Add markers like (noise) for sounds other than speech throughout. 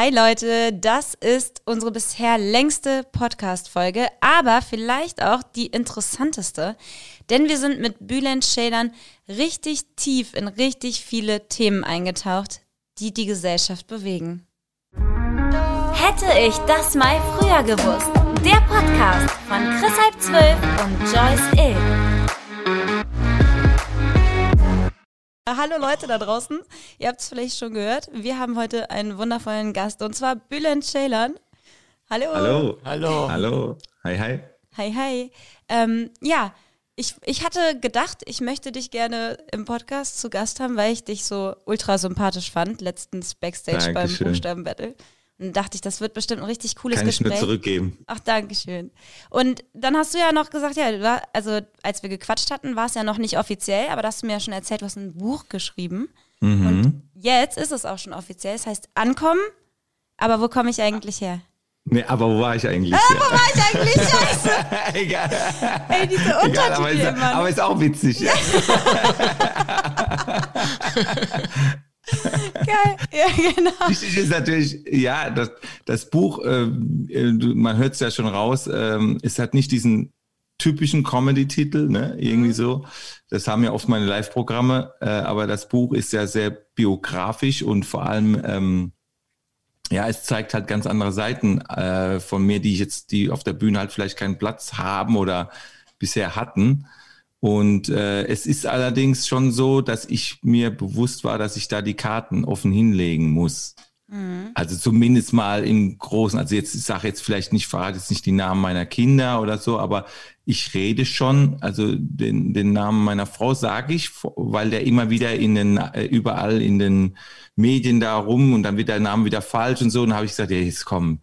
Hi Leute, das ist unsere bisher längste Podcast-Folge, aber vielleicht auch die interessanteste, denn wir sind mit Bülent Schälern richtig tief in richtig viele Themen eingetaucht, die die Gesellschaft bewegen. Hätte ich das mal früher gewusst. Der Podcast von Chris Halb 12 und Joyce Ill. Hallo Leute da draußen, ihr habt es vielleicht schon gehört. Wir haben heute einen wundervollen Gast und zwar Bülent Ceylan. Hallo. Hallo. Hallo. Hallo. Hi, hi. Hi, hi. Ähm, ja, ich, ich hatte gedacht, ich möchte dich gerne im Podcast zu Gast haben, weil ich dich so ultra sympathisch fand, letztens Backstage Dankeschön. beim Buchstabenbattle. Und dachte ich, das wird bestimmt ein richtig cooles Kann ich Gespräch. nur zurückgeben. Ach, danke schön. Und dann hast du ja noch gesagt, ja, du war, also als wir gequatscht hatten, war es ja noch nicht offiziell, aber da hast du mir ja schon erzählt, du hast ein Buch geschrieben. Mhm. Und jetzt ist es auch schon offiziell. Es heißt Ankommen, aber wo komme ich eigentlich her? Nee, aber wo war ich eigentlich? Wo war ich eigentlich? (laughs) Scheiße. Egal. Ey, diese Egal, aber, Untertitel ist, aber ist auch witzig. Ja. (laughs) (laughs) Geil. Ja, genau. Wichtig ist natürlich, ja, das, das Buch, äh, äh, man hört es ja schon raus, ähm, es hat nicht diesen typischen Comedy-Titel, ne, irgendwie so. Das haben ja oft meine Live-Programme, äh, aber das Buch ist ja sehr biografisch und vor allem, ähm, ja, es zeigt halt ganz andere Seiten äh, von mir, die ich jetzt, die auf der Bühne halt vielleicht keinen Platz haben oder bisher hatten. Und äh, es ist allerdings schon so, dass ich mir bewusst war, dass ich da die Karten offen hinlegen muss. Also zumindest mal im Großen, also jetzt, ich sage jetzt vielleicht nicht, verrate jetzt nicht die Namen meiner Kinder oder so, aber ich rede schon, also den, den Namen meiner Frau sage ich, weil der immer wieder in den, äh, überall in den Medien da rum und dann wird der Name wieder falsch und so. Und dann habe ich gesagt, ja, jetzt komm.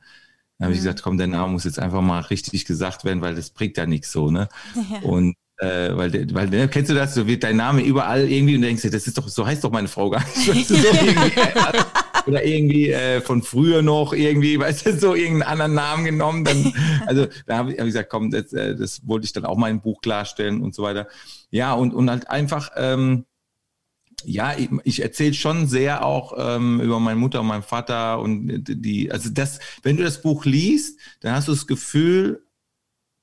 Dann habe ich gesagt, komm, der Name muss jetzt einfach mal richtig gesagt werden, weil das bringt ja nichts so, ne? (laughs) Und äh, weil, weil der- kennst du das, so wird dein Name überall irgendwie und du denkst, dir, das ist doch, so heißt doch meine Frau gar nicht. Du, so (laughs) irgendwie, äh, oder irgendwie äh, von früher noch irgendwie, weißt du, so irgendeinen anderen Namen genommen. Dann, also da habe ich, hab ich gesagt, komm, das, äh, das wollte ich dann auch mal im Buch klarstellen und so weiter. Ja, und, und halt einfach, ähm, ja, ich, ich erzähle schon sehr auch ähm, über meine Mutter und meinen Vater und die, also das, wenn du das Buch liest, dann hast du das Gefühl,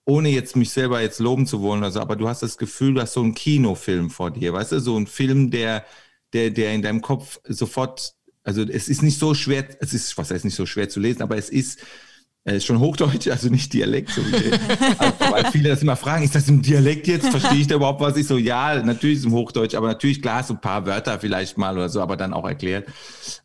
ohne jetzt mich selber jetzt loben zu wollen oder so, aber du hast das Gefühl, du hast so einen Kinofilm vor dir, weißt du, so ein Film, der, der, der in deinem Kopf sofort, also es ist nicht so schwer, es ist, was heißt nicht so schwer zu lesen, aber es ist, es ist schon Hochdeutsch, also nicht Dialekt, so wie (laughs) also, weil viele das immer fragen, ist das im Dialekt jetzt? Verstehe ich da überhaupt was? Ich so, ja, natürlich ist es im Hochdeutsch, aber natürlich klar, so ein paar Wörter vielleicht mal oder so, aber dann auch erklärt.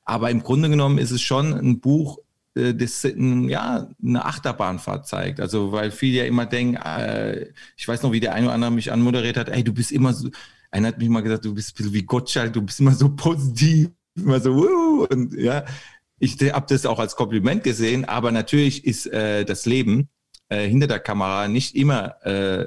Aber im Grunde genommen ist es schon ein Buch, äh, das ein, ja eine Achterbahnfahrt zeigt. Also weil viele ja immer denken, äh, ich weiß noch, wie der eine oder andere mich anmoderiert hat, ey, du bist immer so, einer hat mich mal gesagt, du bist ein bisschen wie Gottschalk, du bist immer so positiv, immer so, wuh, und ja, ich habe das auch als Kompliment gesehen, aber natürlich ist äh, das Leben äh, hinter der Kamera nicht immer, äh,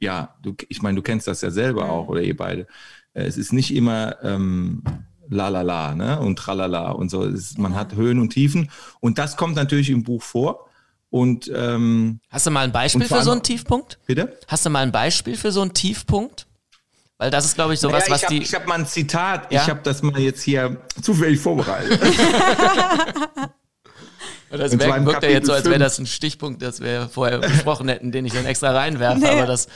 ja, du, ich meine, du kennst das ja selber auch oder ihr beide. Äh, es ist nicht immer ähm, la la la ne? und tralala und so. Es, man hat Höhen und Tiefen und das kommt natürlich im Buch vor. Und ähm, Hast du mal ein Beispiel für so einen Tiefpunkt? bitte? Hast du mal ein Beispiel für so einen Tiefpunkt? Weil das ist, glaube ich, sowas, Naja, was ich habe die. ich hab mal ein Zitat, Ja? ich habe das mal jetzt hier zufällig vorbereitet. (laughs) das zwar wirkt, ja jetzt so, als wäre das ein Stichpunkt, das wir vorher besprochen hätten, den ich dann extra reinwerfe. (laughs) Aber das,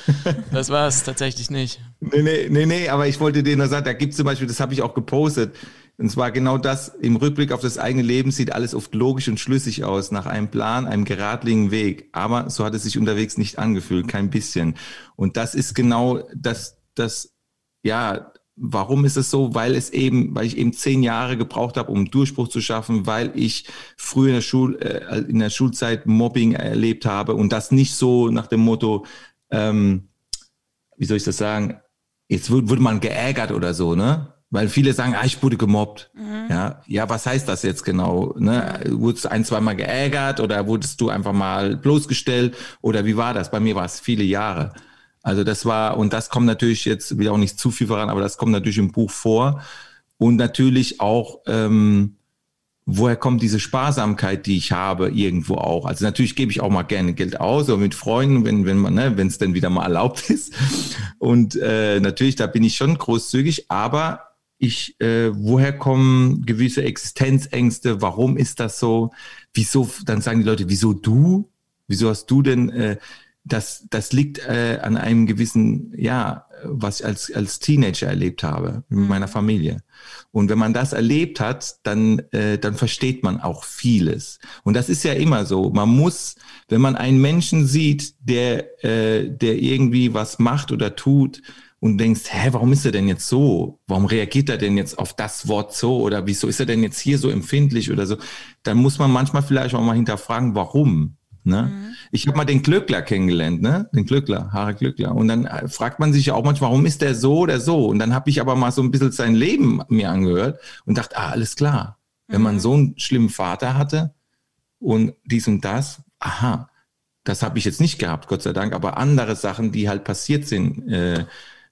das war es tatsächlich nicht. Nee, nee, nee, nee, aber ich wollte dir nur sagen, da gibt es zum Beispiel, das habe ich auch gepostet, und zwar genau das, im Rückblick auf das eigene Leben sieht alles oft logisch und schlüssig aus, nach einem Plan, einem geradlinigen Weg. Aber so hat es sich unterwegs nicht angefühlt, kein bisschen. Und das ist genau das, das, ja, warum ist es so? Weil es eben, weil ich eben zehn Jahre gebraucht habe, um Durchbruch zu schaffen, weil ich früher in der Schul, äh, in der Schulzeit Mobbing erlebt habe und das nicht so nach dem Motto, ähm, wie soll ich das sagen? Jetzt wurde, wurde man geärgert oder so, ne? Weil viele sagen, ah, ich wurde gemobbt. Ja, ja, was heißt das jetzt genau? Ne? Wurdest du ein, zweimal geärgert oder wurdest du einfach mal bloßgestellt? Oder wie war das? Bei mir war es viele Jahre. Also das war, und das kommt natürlich jetzt, will auch nicht zu viel voran, aber das kommt natürlich im Buch vor. Und natürlich auch, ähm, woher kommt diese Sparsamkeit, die ich habe, irgendwo auch. Also natürlich gebe ich auch mal gerne Geld aus, oder mit Freunden, wenn, wenn man, ne, wenn es denn wieder mal erlaubt (laughs) ist. Und äh, natürlich, da bin ich schon großzügig, aber ich, äh, woher kommen gewisse Existenzängste? Warum ist das so? Wieso? Dann sagen die Leute, wieso du? Wieso hast du denn? Äh, das, das liegt äh, an einem gewissen, ja, was ich als, als Teenager erlebt habe mit mhm. meiner Familie. Und wenn man das erlebt hat, dann, äh, dann versteht man auch vieles. Und das ist ja immer so. Man muss, wenn man einen Menschen sieht, der, äh, der irgendwie was macht oder tut, und denkst, hä, warum ist er denn jetzt so? Warum reagiert er denn jetzt auf das Wort so? Oder wieso ist er denn jetzt hier so empfindlich oder so? Dann muss man manchmal vielleicht auch mal hinterfragen, warum. Ne? Mhm. Ich habe mal den Glückler kennengelernt, ne? Den Glückler, Harald Glückler. Und dann äh, fragt man sich ja auch manchmal, warum ist der so oder so? Und dann habe ich aber mal so ein bisschen sein Leben mir angehört und dachte, ah, alles klar. Wenn man mhm. so einen schlimmen Vater hatte und dies und das, aha, das habe ich jetzt nicht gehabt, Gott sei Dank, aber andere Sachen, die halt passiert sind, äh,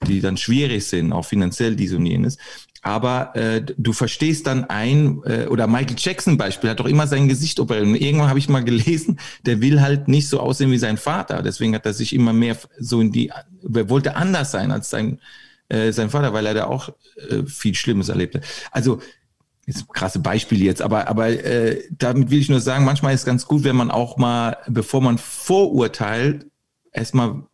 die dann schwierig sind, auch finanziell dies und jenes. Aber äh, du verstehst dann ein, äh, oder Michael Jackson Beispiel hat doch immer sein Gesicht operiert. Irgendwann habe ich mal gelesen, der will halt nicht so aussehen wie sein Vater. Deswegen hat er sich immer mehr so in die, er wollte anders sein als sein, äh, sein Vater, weil er da auch äh, viel Schlimmes erlebte. Also ist krasse Beispiel jetzt, aber, aber äh, damit will ich nur sagen, manchmal ist es ganz gut, wenn man auch mal, bevor man vorurteilt, erstmal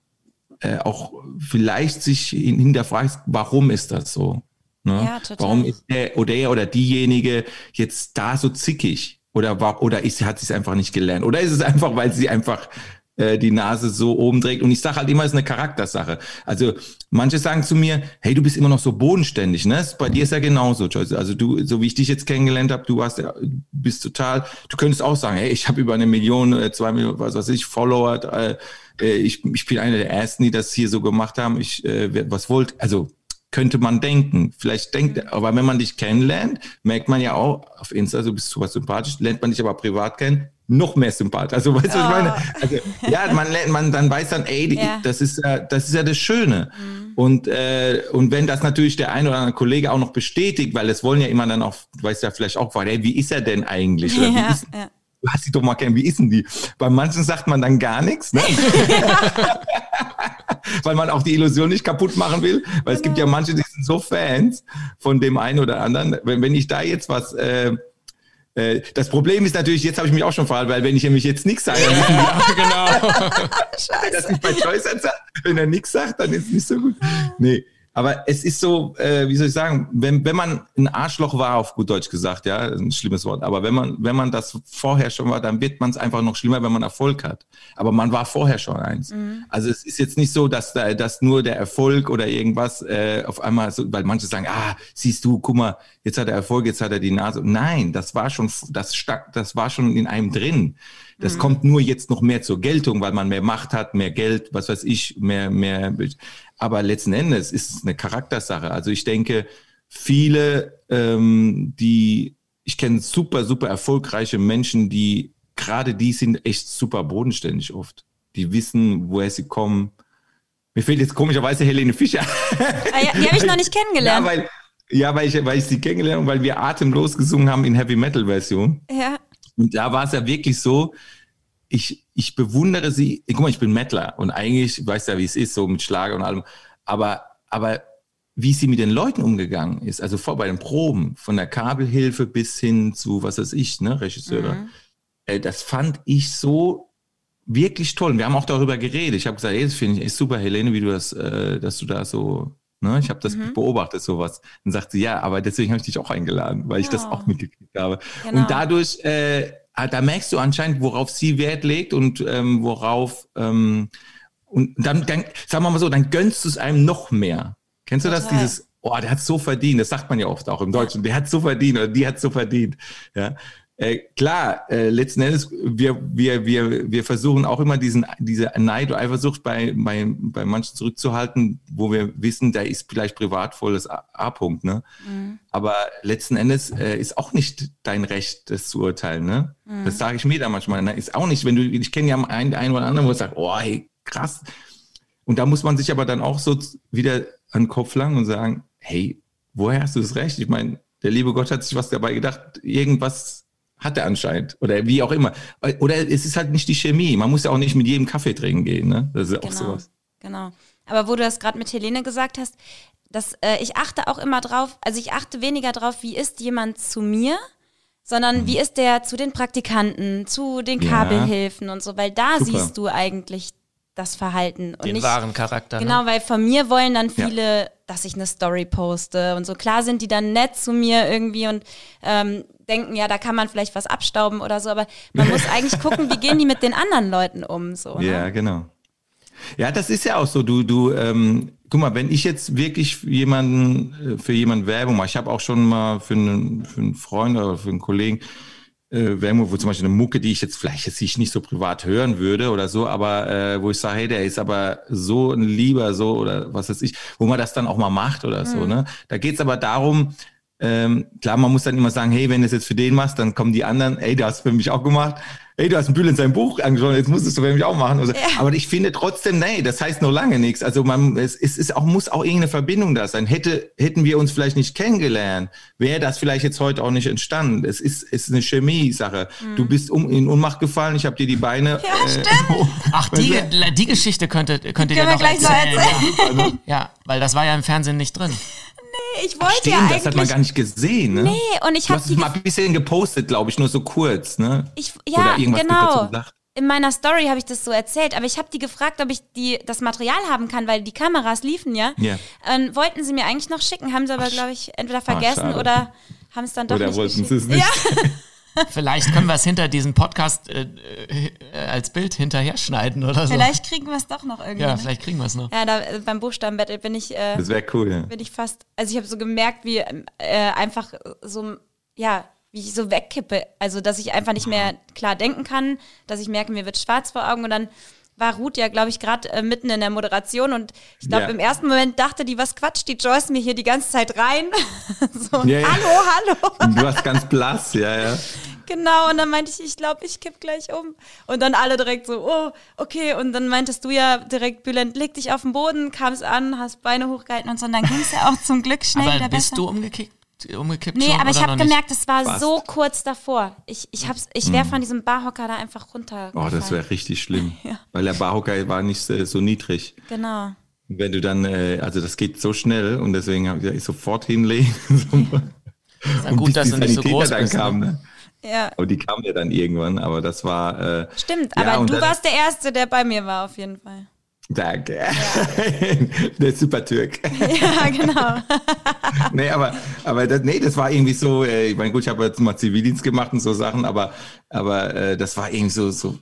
äh, auch vielleicht sich hinterfragt, warum ist das so? Ne? Ja, total. Warum ist der oder der oder diejenige jetzt da so zickig? Oder, war, oder ist, hat sie es einfach nicht gelernt? Oder ist es einfach, weil sie einfach äh, die Nase so oben trägt? Und ich sage halt immer, es ist eine Charaktersache. Also manche sagen zu mir, hey, du bist immer noch so bodenständig. Ne? Bei dir ist ja genauso, Joyce. Also du, so wie ich dich jetzt kennengelernt habe, du warst, bist total, du könntest auch sagen, hey, ich habe über eine Million, äh, zwei Millionen, was weiß ich, Follower, äh, äh, ich, ich bin einer der ersten, die das hier so gemacht haben. Ich, äh, was wollt, also könnte man denken. Vielleicht denkt, mhm. aber wenn man dich kennenlernt, merkt man ja auch, auf Insta, du bist super sympathisch, lernt man dich aber privat kennen, noch mehr sympathisch. Also weißt du, oh. was ich meine? Oh. Also, ja, man lernt, man dann weiß dann, ey, ja. das ist ja, das ist ja das Schöne. Mhm. Und äh, und wenn das natürlich der ein oder andere Kollege auch noch bestätigt, weil es wollen ja immer dann auch, du weißt ja vielleicht auch, hey, wie ist er denn eigentlich? Oder ja, wie ist, ja lass dich doch mal kennen, wie ist denn die? Bei manchen sagt man dann gar nichts, ne? (laughs) (laughs) weil man auch die Illusion nicht kaputt machen will, weil es gibt ja manche, die sind so Fans von dem einen oder anderen. Wenn, wenn ich da jetzt was äh, äh das Problem ist natürlich, jetzt habe ich mich auch schon verhalten, weil wenn ich nämlich jetzt nichts sage, dann wissen die, genau. (laughs) Scheiße. Das nicht bei Joyce wenn er nichts sagt, dann ist es nicht so gut. Nee. Aber es ist so, äh, wie soll ich sagen, wenn, wenn man ein Arschloch war, auf gut Deutsch gesagt, ja, ein schlimmes Wort, aber wenn man, wenn man das vorher schon war, dann wird man es einfach noch schlimmer, wenn man Erfolg hat. Aber man war vorher schon eins. Mhm. Also es ist jetzt nicht so, dass da, dass nur der Erfolg oder irgendwas äh, auf einmal so, weil manche sagen, ah, siehst du, guck mal, jetzt hat er Erfolg, jetzt hat er die Nase. Nein, das war schon, das, das war schon in einem drin. Das mhm. kommt nur jetzt noch mehr zur Geltung, weil man mehr Macht hat, mehr Geld, was weiß ich, mehr, mehr. Aber letzten Endes ist es eine Charaktersache. Also ich denke, viele, ähm, die, ich kenne super, super erfolgreiche Menschen, die gerade die sind echt super bodenständig oft. Die wissen, woher sie kommen. Mir fehlt jetzt komischerweise Helene Fischer. Ah, ja, die habe ich noch nicht kennengelernt. Ja, weil, ja, weil ich, weil ich sie kennengelernt habe, weil wir atemlos gesungen haben in Heavy Metal Version. Ja. Und da war es ja wirklich so, ich, ich bewundere sie, guck mal, ich bin Mettler und eigentlich, weiß ja, wie es ist, so mit Schlager und allem, aber, aber wie sie mit den Leuten umgegangen ist, also vor bei den Proben, von der Kabelhilfe bis hin zu, was weiß ich, ne, Regisseure, mhm. äh, das fand ich so wirklich toll. Und wir haben auch darüber geredet. Ich habe gesagt, ey, das finde ich echt super, Helene, wie du das, äh, dass du da so Ne, ich habe das mhm. beobachtet, sowas. Dann sagt sie, ja, aber deswegen habe ich dich auch eingeladen, weil ich das auch mitgekriegt habe. Genau. Und dadurch, äh, da merkst du anscheinend, worauf sie Wert legt und ähm, worauf, ähm, und dann, dann, sagen wir mal so, dann gönnst du es einem noch mehr. Kennst du das? Dieses, oh, der hat so verdient, das sagt man ja oft auch im Deutschen, der hat so verdient oder die hat so verdient. Ja, äh, klar, äh, letzten Endes, wir, wir, wir, wir versuchen auch immer diesen, diese Neid oder Eifersucht bei, bei, bei manchen zurückzuhalten, wo wir wissen, da ist vielleicht privat volles A-Punkt, ne? Mhm. Aber letzten Endes äh, ist auch nicht dein Recht, das zu urteilen, ne? Mhm. Das sage ich mir da manchmal. Ne? Ist auch nicht, wenn du, ich kenne ja einen, einen oder anderen, wo ich sage, oh, hey, krass. Und da muss man sich aber dann auch so wieder an den Kopf langen und sagen, hey, woher hast du das Recht? Ich meine, der liebe Gott hat sich was dabei gedacht, irgendwas hat er anscheinend. Oder wie auch immer. Oder es ist halt nicht die Chemie. Man muss ja auch nicht mit jedem Kaffee trinken gehen. Ne? Das ist ja genau, auch sowas. Genau. Aber wo du das gerade mit Helene gesagt hast, das, äh, ich achte auch immer drauf, also ich achte weniger drauf, wie ist jemand zu mir, sondern wie ist der zu den Praktikanten, zu den Mhm. Ja. Kabelhilfen und so, weil da Super. siehst du eigentlich das Verhalten und Den nicht wahren Charakter. Genau, Ne? weil von mir wollen dann Ja. viele, dass ich eine Story poste und so. Klar sind die dann nett zu mir irgendwie und ähm, denken, ja, da kann man vielleicht was abstauben oder so, aber man muss (laughs) eigentlich gucken, wie gehen die mit den anderen Leuten um. So, ne? Ja, genau. Ja, das ist ja auch so. Du, du, ähm, guck mal, wenn ich jetzt wirklich für jemanden, äh, für jemanden Werbung mache, ich habe auch schon mal für einen, für einen Freund oder für einen Kollegen äh, Werbung, wo zum Beispiel eine Mucke, die ich jetzt vielleicht jetzt ich nicht so privat hören würde oder so, aber äh, wo ich sage, hey, der ist aber so ein Lieber, so oder was weiß ich, wo man das dann auch mal macht oder so. Ne? Da geht's aber darum, ähm, klar, man muss dann immer sagen, hey, wenn du es jetzt für den machst, dann kommen die anderen, ey, du hast für mich auch gemacht. Hey, du hast ein Bühl in seinem Buch angeschaut, jetzt musst du es für mich auch machen. Also, Aber ich finde trotzdem, nee, das heißt noch lange nichts. Also man, es, es ist auch, muss auch irgendeine Verbindung da sein. Hätte, hätten wir uns vielleicht nicht kennengelernt, wäre das vielleicht jetzt heute auch nicht entstanden. Es ist, es ist eine Chemie-Sache. Du bist um, in Ohnmacht gefallen, ich habe dir die Beine. äh, (laughs) Ach, die, die Geschichte könnte, könntet ihr Können wir noch gleich noch erzählen. Ja. ja, weil das war ja im Fernsehen nicht drin. Ich wollte Stimmt, ja das eigentlich. hat man gar nicht gesehen. Ne? nee, und ich Du habe hast es mal ein bisschen gepostet, glaube ich, nur so kurz, ne? Ich, Oder ja, irgendwas mit genau. gesagt. In meiner Story habe ich das so erzählt, aber ich habe die gefragt, ob ich die, das Material haben kann, weil die Kameras liefen ja. Ja. Ähm, wollten sie mir eigentlich noch schicken, haben sie aber, glaube ich, entweder vergessen schade. oder haben es dann doch Oder nicht wollten geschickt. sie es nicht? Ja, (laughs) Vielleicht können wir es hinter diesem Podcast äh, äh, als Bild hinterher schneiden oder so. vielleicht kriegen wir es doch noch irgendwie. Ja, ne? vielleicht kriegen wir es noch. ja da, beim Buchstabenbattle bin ich, äh, Das wäre cool, ja. bin ich fast, also ich habe so gemerkt, wie äh, einfach so, ja, wie ich so wegkippe. Also, dass ich einfach nicht mehr klar denken kann, dass ich merke, mir wird schwarz vor Augen und dann war Ruth ja, glaube ich, gerade äh, mitten in der Moderation und ich glaube, Ja. im ersten Moment dachte die, was quatscht die Joyce mir hier die ganze Zeit rein? (laughs) so, Ja, ja. hallo, hallo. Und Du hast ganz blass, ja, ja. Genau, und dann meinte ich, ich glaube, ich kipp gleich um. Und dann alle direkt so, oh, okay. Und dann meintest du ja direkt, Bülent, leg dich auf den Boden, kamst an, hast Beine hochgehalten und so. Und dann ging es ja auch zum Glück schnell wieder Aber bist besser. du umgekickt, umgekippt Nee, schon aber ich habe gemerkt, es war Fast. so kurz davor. Ich, ich, hab's, ich wäre von diesem Barhocker da einfach runter. Oh, das wäre richtig schlimm. (laughs) Weil der Barhocker war nicht so niedrig. Genau. Wenn du dann, äh, also das geht so schnell und deswegen habe ich sofort hinlegen. (laughs) Ist ja gut, dass du nicht so groß bist. kamen. Ne? Ja. Aber die kamen ja dann irgendwann, aber das war. Äh, Stimmt, Ja, aber du dann- warst der Erste, der bei mir war, auf jeden Fall. Danke. (laughs) der Super-Türk. (laughs) Ja, genau. (laughs) nee, aber, aber das, nee, das war irgendwie so, äh, ich meine, gut, ich habe jetzt mal Zivildienst gemacht und so Sachen, aber, aber äh, das war irgendwie so, so,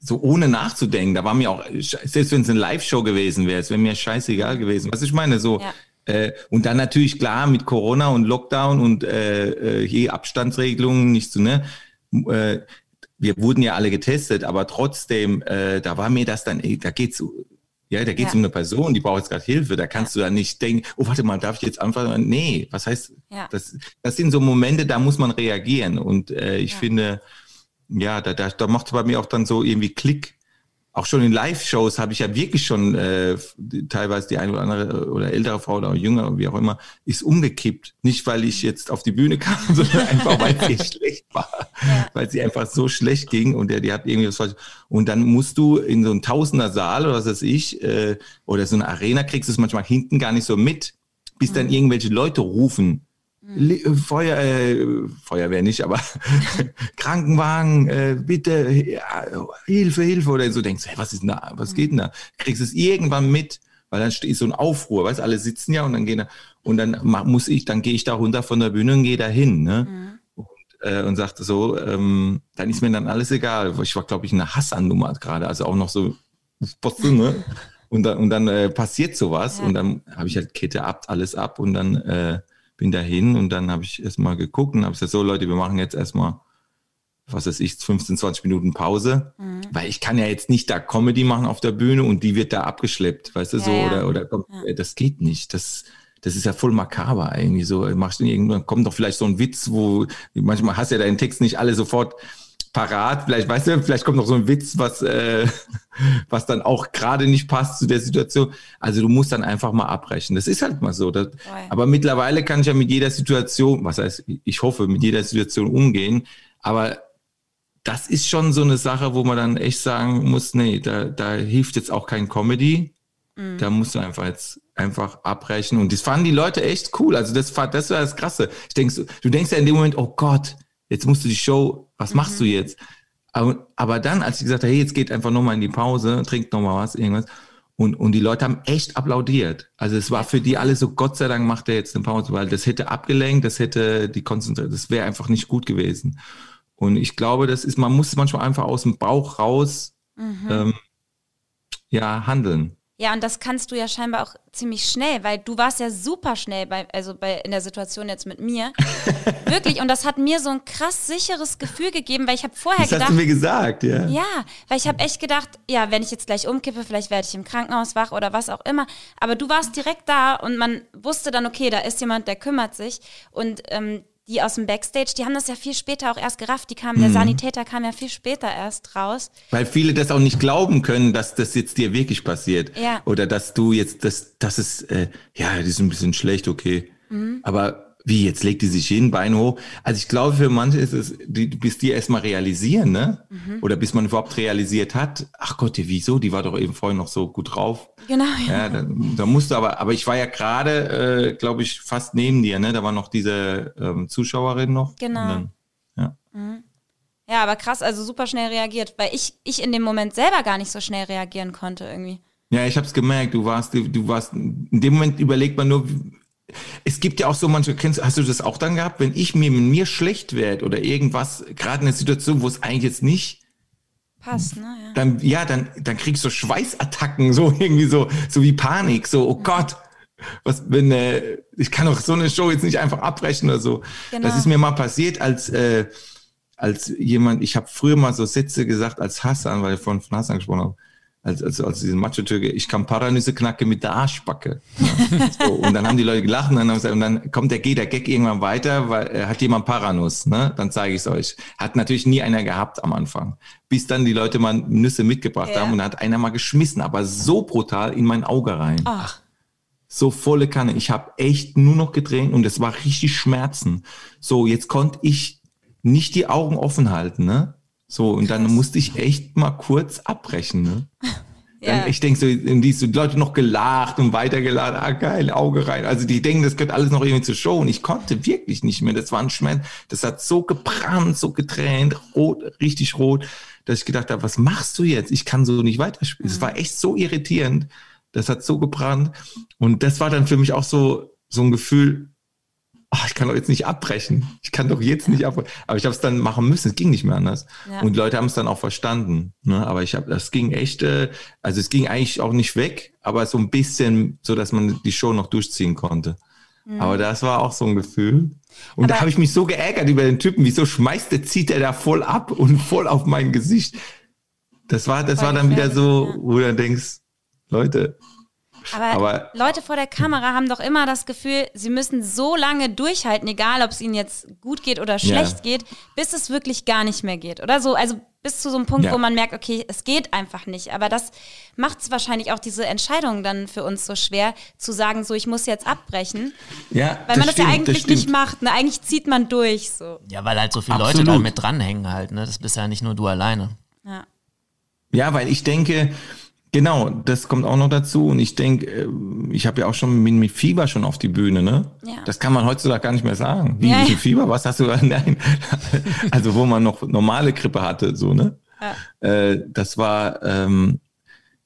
so ohne nachzudenken. Da war mir auch, selbst wenn es eine Live-Show gewesen wäre, es wäre mir scheißegal gewesen. Was ich meine, so. Ja. Äh, und dann natürlich klar mit Corona und Lockdown und äh, äh, hier Abstandsregelungen, nicht so, ne? Äh, wir wurden ja alle getestet, aber trotzdem, äh, da war mir das dann, ey, da geht's, ja, da geht's Ja. um eine Person, die braucht jetzt gerade Hilfe. Da kannst du dann nicht denken, oh, warte mal, darf ich jetzt einfach, nee, was heißt, Ja. das, das sind so Momente, da muss man reagieren. Und äh, ich Ja. finde, ja, da, da, da macht bei mir auch dann so irgendwie Klick. Auch schon in Live-Shows habe ich ja wirklich schon äh, teilweise die eine oder andere oder ältere Frau oder jünger, wie auch immer, ist umgekippt. Nicht, weil ich jetzt auf die Bühne (laughs) kam, sondern einfach, weil ihr (laughs) schlecht war. Ja. Weil sie einfach so schlecht ging und der, die hat irgendwie was falsch. Und dann musst du in so einen Tausender Saal oder was weiß ich, äh, oder so eine Arena kriegst du es manchmal hinten gar nicht so mit, bis dann irgendwelche Leute rufen. Le- äh, Feuer, äh, Feuerwehr nicht, aber (laughs) Krankenwagen, äh, bitte, ja, Hilfe, Hilfe oder so denkst, hey, was ist denn da, was geht denn da? Kriegst es irgendwann mit, weil dann steht so ein Aufruhr, weißt, alle sitzen ja und dann gehen da, und dann muss ich, dann gehe ich da runter von der Bühne und gehe da hin, ne? Und, äh, und sagte so, ähm, dann ist mir dann alles egal. Ich war, glaube ich, eine Hassannummer gerade, also auch noch so, ne? (laughs) Und dann, und dann äh, passiert sowas Ja. und dann habe ich halt Kette ab, alles ab und dann äh, bin dahin und dann habe ich erstmal geguckt und habe gesagt, so Leute, wir machen jetzt erstmal, was weiß ich, 15, 20 Minuten Pause, Mhm. weil ich kann ja jetzt nicht da Comedy machen auf der Bühne und die wird da abgeschleppt, weißt du, so, Ja, ja. oder, oder kommt, äh, das geht nicht, das, das ist ja voll makaber irgendwie so, machst du irgendwann, kommt doch vielleicht so ein Witz, wo, manchmal hast du ja deinen Text nicht alle sofort parat, vielleicht, weißt du, vielleicht kommt noch so ein Witz, was, äh, (laughs) was dann auch gerade nicht passt zu der Situation. Also du musst dann einfach mal abbrechen. Das ist halt mal so. Das, aber mittlerweile kann ich ja mit jeder Situation, was heißt, ich hoffe, mit jeder Situation umgehen. Aber das ist schon so eine Sache, wo man dann echt sagen muss, nee, da, da hilft jetzt auch kein Comedy. Mhm. Da musst du einfach jetzt einfach abbrechen. Und das fanden die Leute echt cool. Also das war, das war das Krasse. Ich denk, du denkst ja in dem Moment, oh Gott, jetzt musst du die Show, was machst du jetzt? Aber, aber dann, als ich gesagt habe, hey, jetzt geht einfach nochmal in die Pause, trinkt nochmal was, irgendwas. Und, und die Leute haben echt applaudiert. Also es war für die alle so, Gott sei Dank macht er jetzt eine Pause, weil das hätte abgelenkt, das hätte die konzentriert, das wäre einfach nicht gut gewesen. Und ich glaube, das ist, man muss manchmal einfach aus dem Bauch raus mhm. ähm, ja, handeln. Ja, und das kannst du ja scheinbar auch ziemlich schnell, weil du warst ja super schnell bei, also bei, in der Situation jetzt mit mir. (laughs) Wirklich. Und das hat mir so ein krass sicheres Gefühl gegeben, weil ich habe vorher das gedacht. Das hast du mir gesagt, ja. Ja, weil ich habe echt gedacht, ja, wenn ich jetzt gleich umkippe, vielleicht werde ich im Krankenhaus wach oder was auch immer. Aber du warst direkt da und man wusste dann, okay, da ist jemand, der kümmert sich. Und ähm, die aus dem Backstage, die haben das ja viel später auch erst gerafft. Die kamen, mhm. der Sanitäter kam ja viel später erst raus. Weil viele das auch nicht glauben können, dass das jetzt dir wirklich passiert. Ja. Oder dass du jetzt, das, das ist, äh, ja, das ist ein bisschen schlecht, okay. Mhm. Aber wie, jetzt legt die sich hin, Bein hoch. Also ich glaube, für manche ist es, die, bis die erstmal realisieren, ne? Mhm. Oder bis man überhaupt realisiert hat, ach Gott, wieso? Die war doch eben vorhin noch so gut drauf. Genau, ja. ja da, da musste aber, aber ich war ja gerade, äh, glaube ich, fast neben dir, ne? Da war noch diese ähm, Zuschauerin noch. Genau. Dann, ja. Mhm. Ja, aber krass, also super schnell reagiert, weil ich, ich in dem Moment selber gar nicht so schnell reagieren konnte irgendwie. Ja, ich habe es gemerkt. Du warst, du, du warst. In dem Moment überlegt man nur, es gibt ja auch so manche, kennst, hast du das auch dann gehabt, wenn ich mir mit mir schlecht werde oder irgendwas, gerade in einer Situation, wo es eigentlich jetzt nicht passt, ne? Ja. Dann, ja, dann, dann kriegst du Schweißattacken, so irgendwie so, so wie Panik, so, oh Gott, was, wenn, äh, ich kann doch so eine Show jetzt nicht einfach abbrechen oder so. Genau. Das ist mir mal passiert als, äh, als jemand, ich habe früher mal so Sätze gesagt als Hassan, weil ich von, von Hassan gesprochen habe als, als, als diesen Macho-Türke, ich kann Paranüsse knacken mit der Arschbacke. Ja. So, und dann haben die Leute gelacht und dann, haben gesagt, und dann kommt der, geht der Gag irgendwann weiter, weil er hat jemand Paranuss, ne? Dann zeige ich es euch. Hat natürlich nie einer gehabt am Anfang. Bis dann die Leute mal Nüsse mitgebracht ja. haben und dann hat einer mal geschmissen, aber so brutal in mein Auge rein. Ach. So volle Kanne. Ich habe echt nur noch gedreht und es war richtig Schmerzen. So, jetzt konnte ich nicht die Augen offen halten, ne? So, und dann musste ich echt mal kurz abbrechen. Ne? (laughs) Ja. Ich denke so, die, so, die Leute noch gelacht und weitergeladen, ah geil, Auge rein. Also die denken, das gehört alles noch irgendwie zur Show. Und ich konnte wirklich nicht mehr. Das war ein Schmerz. Das hat so gebrannt, so getränt, rot, richtig rot, dass ich gedacht habe, was machst du jetzt? Ich kann so nicht weiterspielen. Es mhm. war echt so irritierend. Das hat so gebrannt. Und das war dann für mich auch so, so ein Gefühl, ach, ich kann doch jetzt nicht abbrechen. Ich kann doch jetzt nicht abbrechen. Aber ich habe es dann machen müssen. Es ging nicht mehr anders. Ja. Und die Leute haben es dann auch verstanden. Ne? Aber ich habe, das ging echt, äh, also es ging eigentlich auch nicht weg, aber so ein bisschen, so dass man die Show noch durchziehen konnte. Mhm. Aber das war auch so ein Gefühl. Und aber da habe ich mich so geärgert über den Typen. Wieso schmeißt der, zieht er da voll ab und voll auf mein Gesicht? Das war, das war dann wieder so, wo du denkst, Leute, aber, Aber, Leute vor der Kamera haben doch immer das Gefühl, sie müssen so lange durchhalten, egal ob es ihnen jetzt gut geht oder schlecht ja. geht, bis es wirklich gar nicht mehr geht. Oder so, also bis zu so einem Punkt, ja. wo man merkt, okay, es geht einfach nicht. Aber das macht es wahrscheinlich auch diese Entscheidung dann für uns so schwer, zu sagen, so ich muss jetzt abbrechen. Ja, weil man das, stimmt, ja eigentlich das nicht macht. Ne? Eigentlich zieht man durch. So. Ja, weil halt so viele Absolut. Leute da mit dranhängen halt. Ne? Das bist ja nicht nur du alleine. Ja. Ja, weil ich denke, Genau, das kommt auch noch dazu. Und ich denke, äh, ich habe ja auch schon mit, mit, Fieber schon auf die Bühne, ne? Ja. Das kann man heutzutage gar nicht mehr sagen. Wie, ja, ja. Fieber? Was hast du? (laughs) Nein. Also wo man noch normale Grippe hatte, so, ne? Ja. Äh, das war, ähm,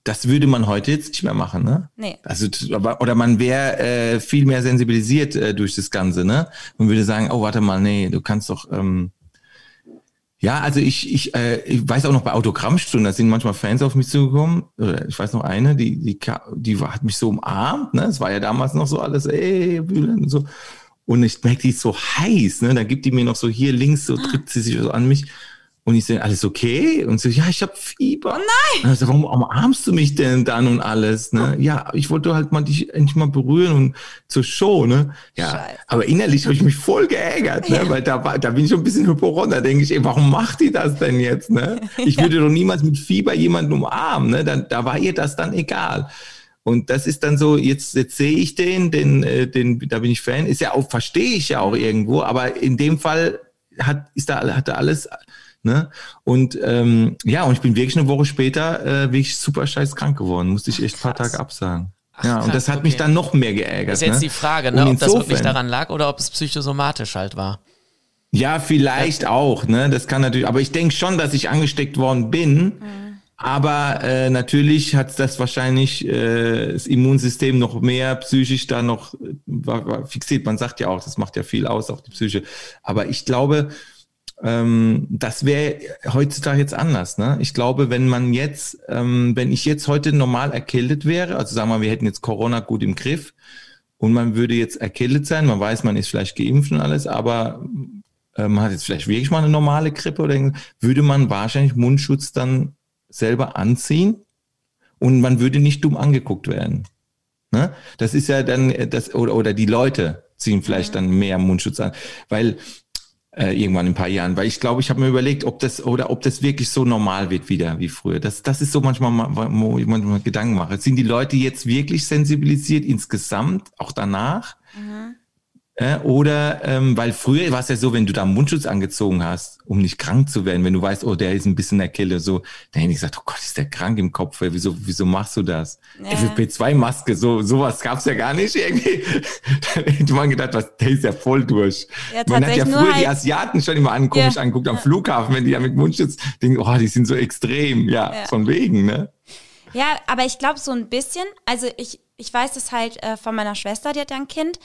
das würde man heute jetzt nicht mehr machen, ne? Nee. Also, aber, oder man wäre äh, viel mehr sensibilisiert äh, durch das Ganze, ne? Man würde sagen, oh, warte mal, nee, du kannst doch, ähm, ja, also ich, ich, äh, ich weiß auch noch bei Autogrammstunden, da sind manchmal Fans auf mich zugekommen. Ich weiß noch eine, die, die, die hat mich so umarmt, ne? Es war ja damals noch so alles, ey, und so. Und ich merke, die ist so heiß, ne? Da gibt die mir noch so hier links, so tritt sie sich so an mich. Und ich sage, alles okay? Und so, ja, ich habe Fieber. Oh nein! Und so, warum umarmst du mich denn dann und alles? Ne? Ja, ich wollte halt mal dich endlich mal berühren und zur Show, ne? Ja, Scheiße. aber innerlich habe ich mich voll geärgert, ne? Ja. Weil da, war, da bin ich schon ein bisschen hyporon. Da denke ich, ey, warum macht die das denn jetzt? Ne? Ich würde doch niemals mit Fieber jemanden umarmen, ne? Da, da war ihr das dann egal. Und das ist dann so, jetzt, jetzt sehe ich den, den, äh, den, da bin ich Fan, ist ja auch, verstehe ich ja auch irgendwo, aber in dem Fall hat, ist da, hat da alles Ne? Und ähm, ja, und ich bin wirklich eine Woche später äh, wirklich super scheiß krank geworden. Musste ich echt ein paar Tage absagen. Ach, ja, krass, und das hat okay. mich dann noch mehr geärgert. Das ist jetzt ne? die Frage, ne, ob das wirklich daran lag oder ob es psychosomatisch halt war. Ja, vielleicht auch, ne? Das kann natürlich, aber ich denke schon, dass ich angesteckt worden bin. Aber äh, natürlich hat das wahrscheinlich äh, das Immunsystem noch mehr psychisch da noch äh, war, war fixiert. Man sagt ja auch, das macht ja viel aus, auch die Psyche. Aber ich glaube, ähm, das wäre heutzutage jetzt anders. Ne? Ich glaube, wenn man jetzt, ähm, wenn ich jetzt heute normal erkältet wäre, also sagen wir, wir hätten jetzt Corona gut im Griff und man würde jetzt erkältet sein, man weiß, man ist vielleicht geimpft und alles, aber äh, man hat jetzt vielleicht wirklich mal eine normale Grippe oder würde man wahrscheinlich Mundschutz dann selber anziehen und man würde nicht dumm angeguckt werden. Ne? Das ist ja dann äh, das oder oder die Leute ziehen vielleicht dann mehr Mundschutz an, weil äh, irgendwann in ein paar Jahren, weil ich glaube, ich habe mir überlegt, ob das oder ob das wirklich so normal wird wieder wie früher. Das das ist so manchmal mal- wo ich manchmal Gedanken mache. Sind die Leute jetzt wirklich sensibilisiert insgesamt auch danach? Äh, oder ähm, weil früher war es ja so, wenn du da einen Mundschutz angezogen hast, um nicht krank zu werden, wenn du weißt, oh, der ist ein bisschen erkältet, so, dann hätte ich gesagt, oh Gott, ist der krank im Kopf, ey, wieso, wieso machst du das? Ja. FFP2-Maske, so sowas gab's ja gar nicht irgendwie. (laughs) dann hätte man gedacht, was, der ist ja voll durch. Ja, man hat ja früher die halt- Asiaten schon immer an, komisch Ja. angeguckt am Flughafen, wenn die ja mit Mundschutz denken, oh, die sind so extrem, ja, Ja. von wegen, ne? Ja, aber ich glaube so ein bisschen, also ich, ich weiß das halt äh, von meiner Schwester, die hat ja ein Kind.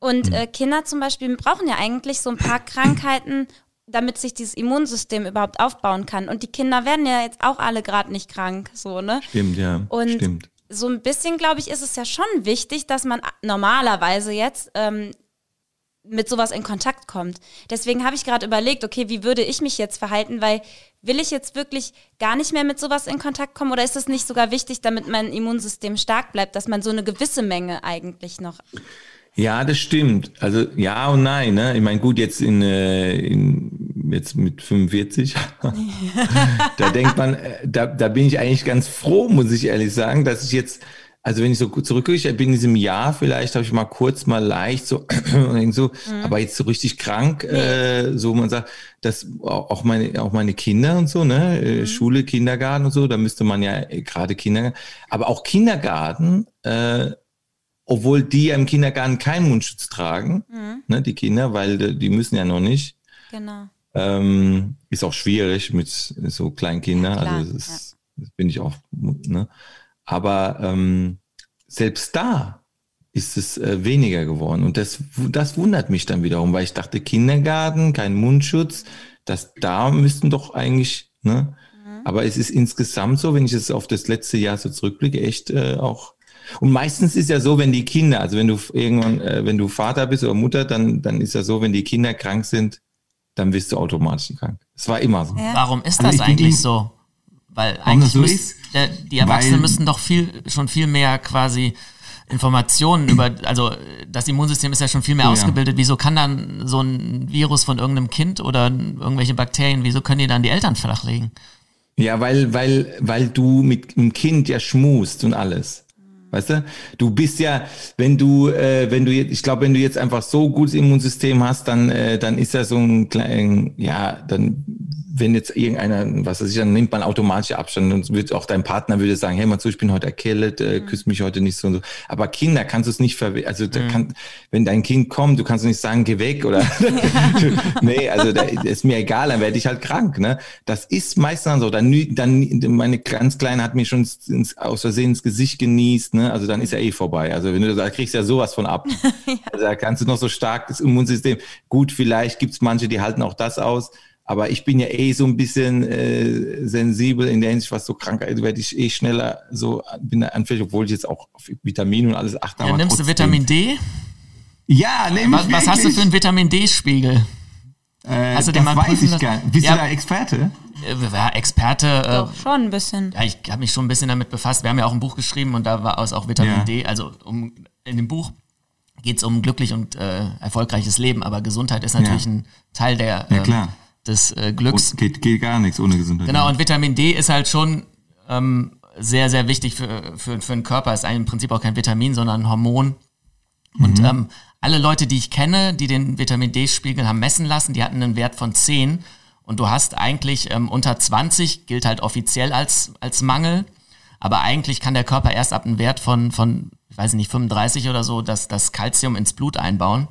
Und äh, Kinder zum Beispiel brauchen ja eigentlich so ein paar Krankheiten, damit sich dieses Immunsystem überhaupt aufbauen kann. Und die Kinder werden ja jetzt auch alle gerade nicht krank, so, ne? Stimmt, ja, Und stimmt. so ein bisschen, glaube ich, ist es ja schon wichtig, dass man normalerweise jetzt ähm, mit sowas in Kontakt kommt. Deswegen habe ich gerade überlegt, okay, wie würde ich mich jetzt verhalten, weil will ich jetzt wirklich gar nicht mehr mit sowas in Kontakt kommen oder ist es nicht sogar wichtig, damit mein Immunsystem stark bleibt, dass man so eine gewisse Menge eigentlich noch. Ja, das stimmt. Also ja und nein. Ne? Ich meine, gut, jetzt in, äh, in jetzt mit 45, (laughs) da denkt man, äh, da, da bin ich eigentlich ganz froh, muss ich ehrlich sagen, dass ich jetzt, also wenn ich so ich bin in diesem Jahr vielleicht, habe ich mal kurz mal leicht so, (clears throat) und so aber jetzt so richtig krank, äh, so man sagt, dass auch meine, auch meine Kinder und so, ne, äh, Schule, Kindergarten und so, da müsste man ja äh, gerade Kindergarten, aber auch Kindergarten, äh, obwohl die ja im Kindergarten keinen Mundschutz tragen, ne, die Kinder, weil die müssen ja noch nicht. Genau. Ähm, ist auch schwierig mit so kleinen Kindern. Ja, also das, ist, das bin ich auch. Ne? Aber ähm, selbst da ist es äh, weniger geworden. Und das, das wundert mich dann wiederum, weil ich dachte, Kindergarten, kein Mundschutz, das da müssten doch eigentlich, ne? Aber es ist insgesamt so, wenn ich es auf das letzte Jahr so zurückblicke, echt äh, auch. Und meistens ist ja so, wenn die Kinder, also wenn du irgendwann, äh, wenn du Vater bist oder Mutter, dann, dann ist ja so, wenn die Kinder krank sind, dann wirst du automatisch krank. Es war immer so. Ja. Warum ist Also das bin eigentlich so? Weil eigentlich so müsst, ist? äh, die Erwachsenen Weil- müssten doch viel, schon viel mehr quasi Informationen über, also das Immunsystem ist ja schon viel mehr ja. ausgebildet. Wieso kann dann so ein Virus von irgendeinem Kind oder irgendwelche Bakterien, wieso können die dann die Eltern flachlegen? Ja, weil, weil, weil du mit dem Kind ja schmust und alles. Weißt du? Du bist ja, wenn du, äh, wenn du jetzt, ich glaube, wenn du jetzt einfach so gutes Immunsystem hast, dann, äh, dann ist ja so ein klein, ja, dann, wenn jetzt irgendeiner, was weiß ich, dann nimmt man automatisch Abstand und wird auch dein Partner würde sagen, hey, mal zu, ich bin heute erkältet, äh, küss mich heute nicht so und so. Aber Kinder kannst du es nicht verwe also da kann, wenn dein Kind kommt, du kannst nicht sagen, geh weg oder, (laughs) (laughs) nee, also da ist mir egal, dann werde ich halt krank, ne? Das ist meistens so. Dann, dann meine ganz Kleine hat mir schon ins, aus Versehen ins Gesicht genießt, ne? Also dann ist ja eh vorbei. Also wenn du da kriegst ja sowas von ab. (laughs) Also da kannst du noch so stark das Immunsystem. Gut, vielleicht gibt's manche, die halten auch das aus. Aber ich bin ja eh so ein bisschen äh, sensibel in der Hinsicht, was so Krankheit, werde ich eh schneller so bin anfällig, obwohl ich jetzt auch auf Vitamine und alles achte. Ja, aber nimmst du trotzdem. Vitamin D? Ja, nehme Was, ich was hast du für einen Vitamin D-Spiegel? Äh, Hast du den das mal weiß prüfen ich lassen? gar nicht. Bist Ja. du da Experte? Äh, Ja, Experte. Doch, Äh, schon ein bisschen. ja, ich habe mich schon ein bisschen damit befasst. Wir haben ja auch ein Buch geschrieben und da war es auch Vitamin Ja. D. Also um, in dem Buch geht es um glücklich und äh, erfolgreiches Leben, aber Gesundheit ist natürlich Ja. ein Teil der, Ja, ähm, klar. Des äh, Glücks. Und geht, geht gar nichts ohne Gesundheit. Genau, und Vitamin D ist halt schon ähm, sehr, sehr wichtig für, für, für den Körper. Ist eigentlich im Prinzip auch kein Vitamin, sondern ein Hormon. Und ähm, alle Leute, die ich kenne, die den Vitamin D-Spiegel haben messen lassen, die hatten einen Wert von 10. Und du hast eigentlich ähm, unter 20 gilt halt offiziell als, als Mangel, aber eigentlich kann der Körper erst ab einem Wert von, von ich weiß nicht, 35 oder so, das, das Calcium ins Blut einbauen.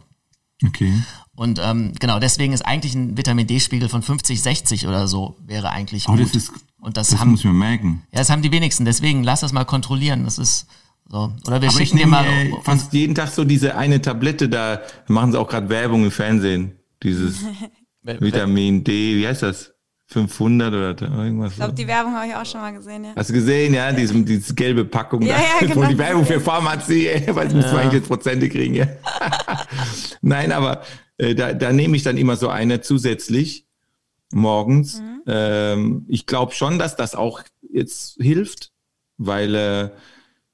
Okay. Und ähm, genau, deswegen ist eigentlich ein Vitamin D-Spiegel von 50, 60 oder so wäre eigentlich Oh, gut. das ist, und das, das haben, muss ich mir merken. ja, das haben die wenigsten. Deswegen lass das mal kontrollieren. Das ist so. Oder wir Aber ich schicken dir nehme mal. äh, fast jeden Tag so diese eine Tablette, da machen sie auch gerade Werbung im Fernsehen. Dieses (laughs) Vitamin D, wie heißt das? 500 oder irgendwas. Ich glaube, so. die Werbung habe ich auch schon mal gesehen, ja. Hast du gesehen, ja, diese, diese gelbe Packung, Ja, da, ja, (laughs) genau. wo die Werbung für Pharmazie, ey, (laughs) weil wir eigentlich jetzt Prozente kriegen, ja. (laughs) Nein, aber äh, da, da nehme ich dann immer so eine zusätzlich morgens. Mhm. Ähm, ich glaube schon, dass das auch jetzt hilft, weil, äh,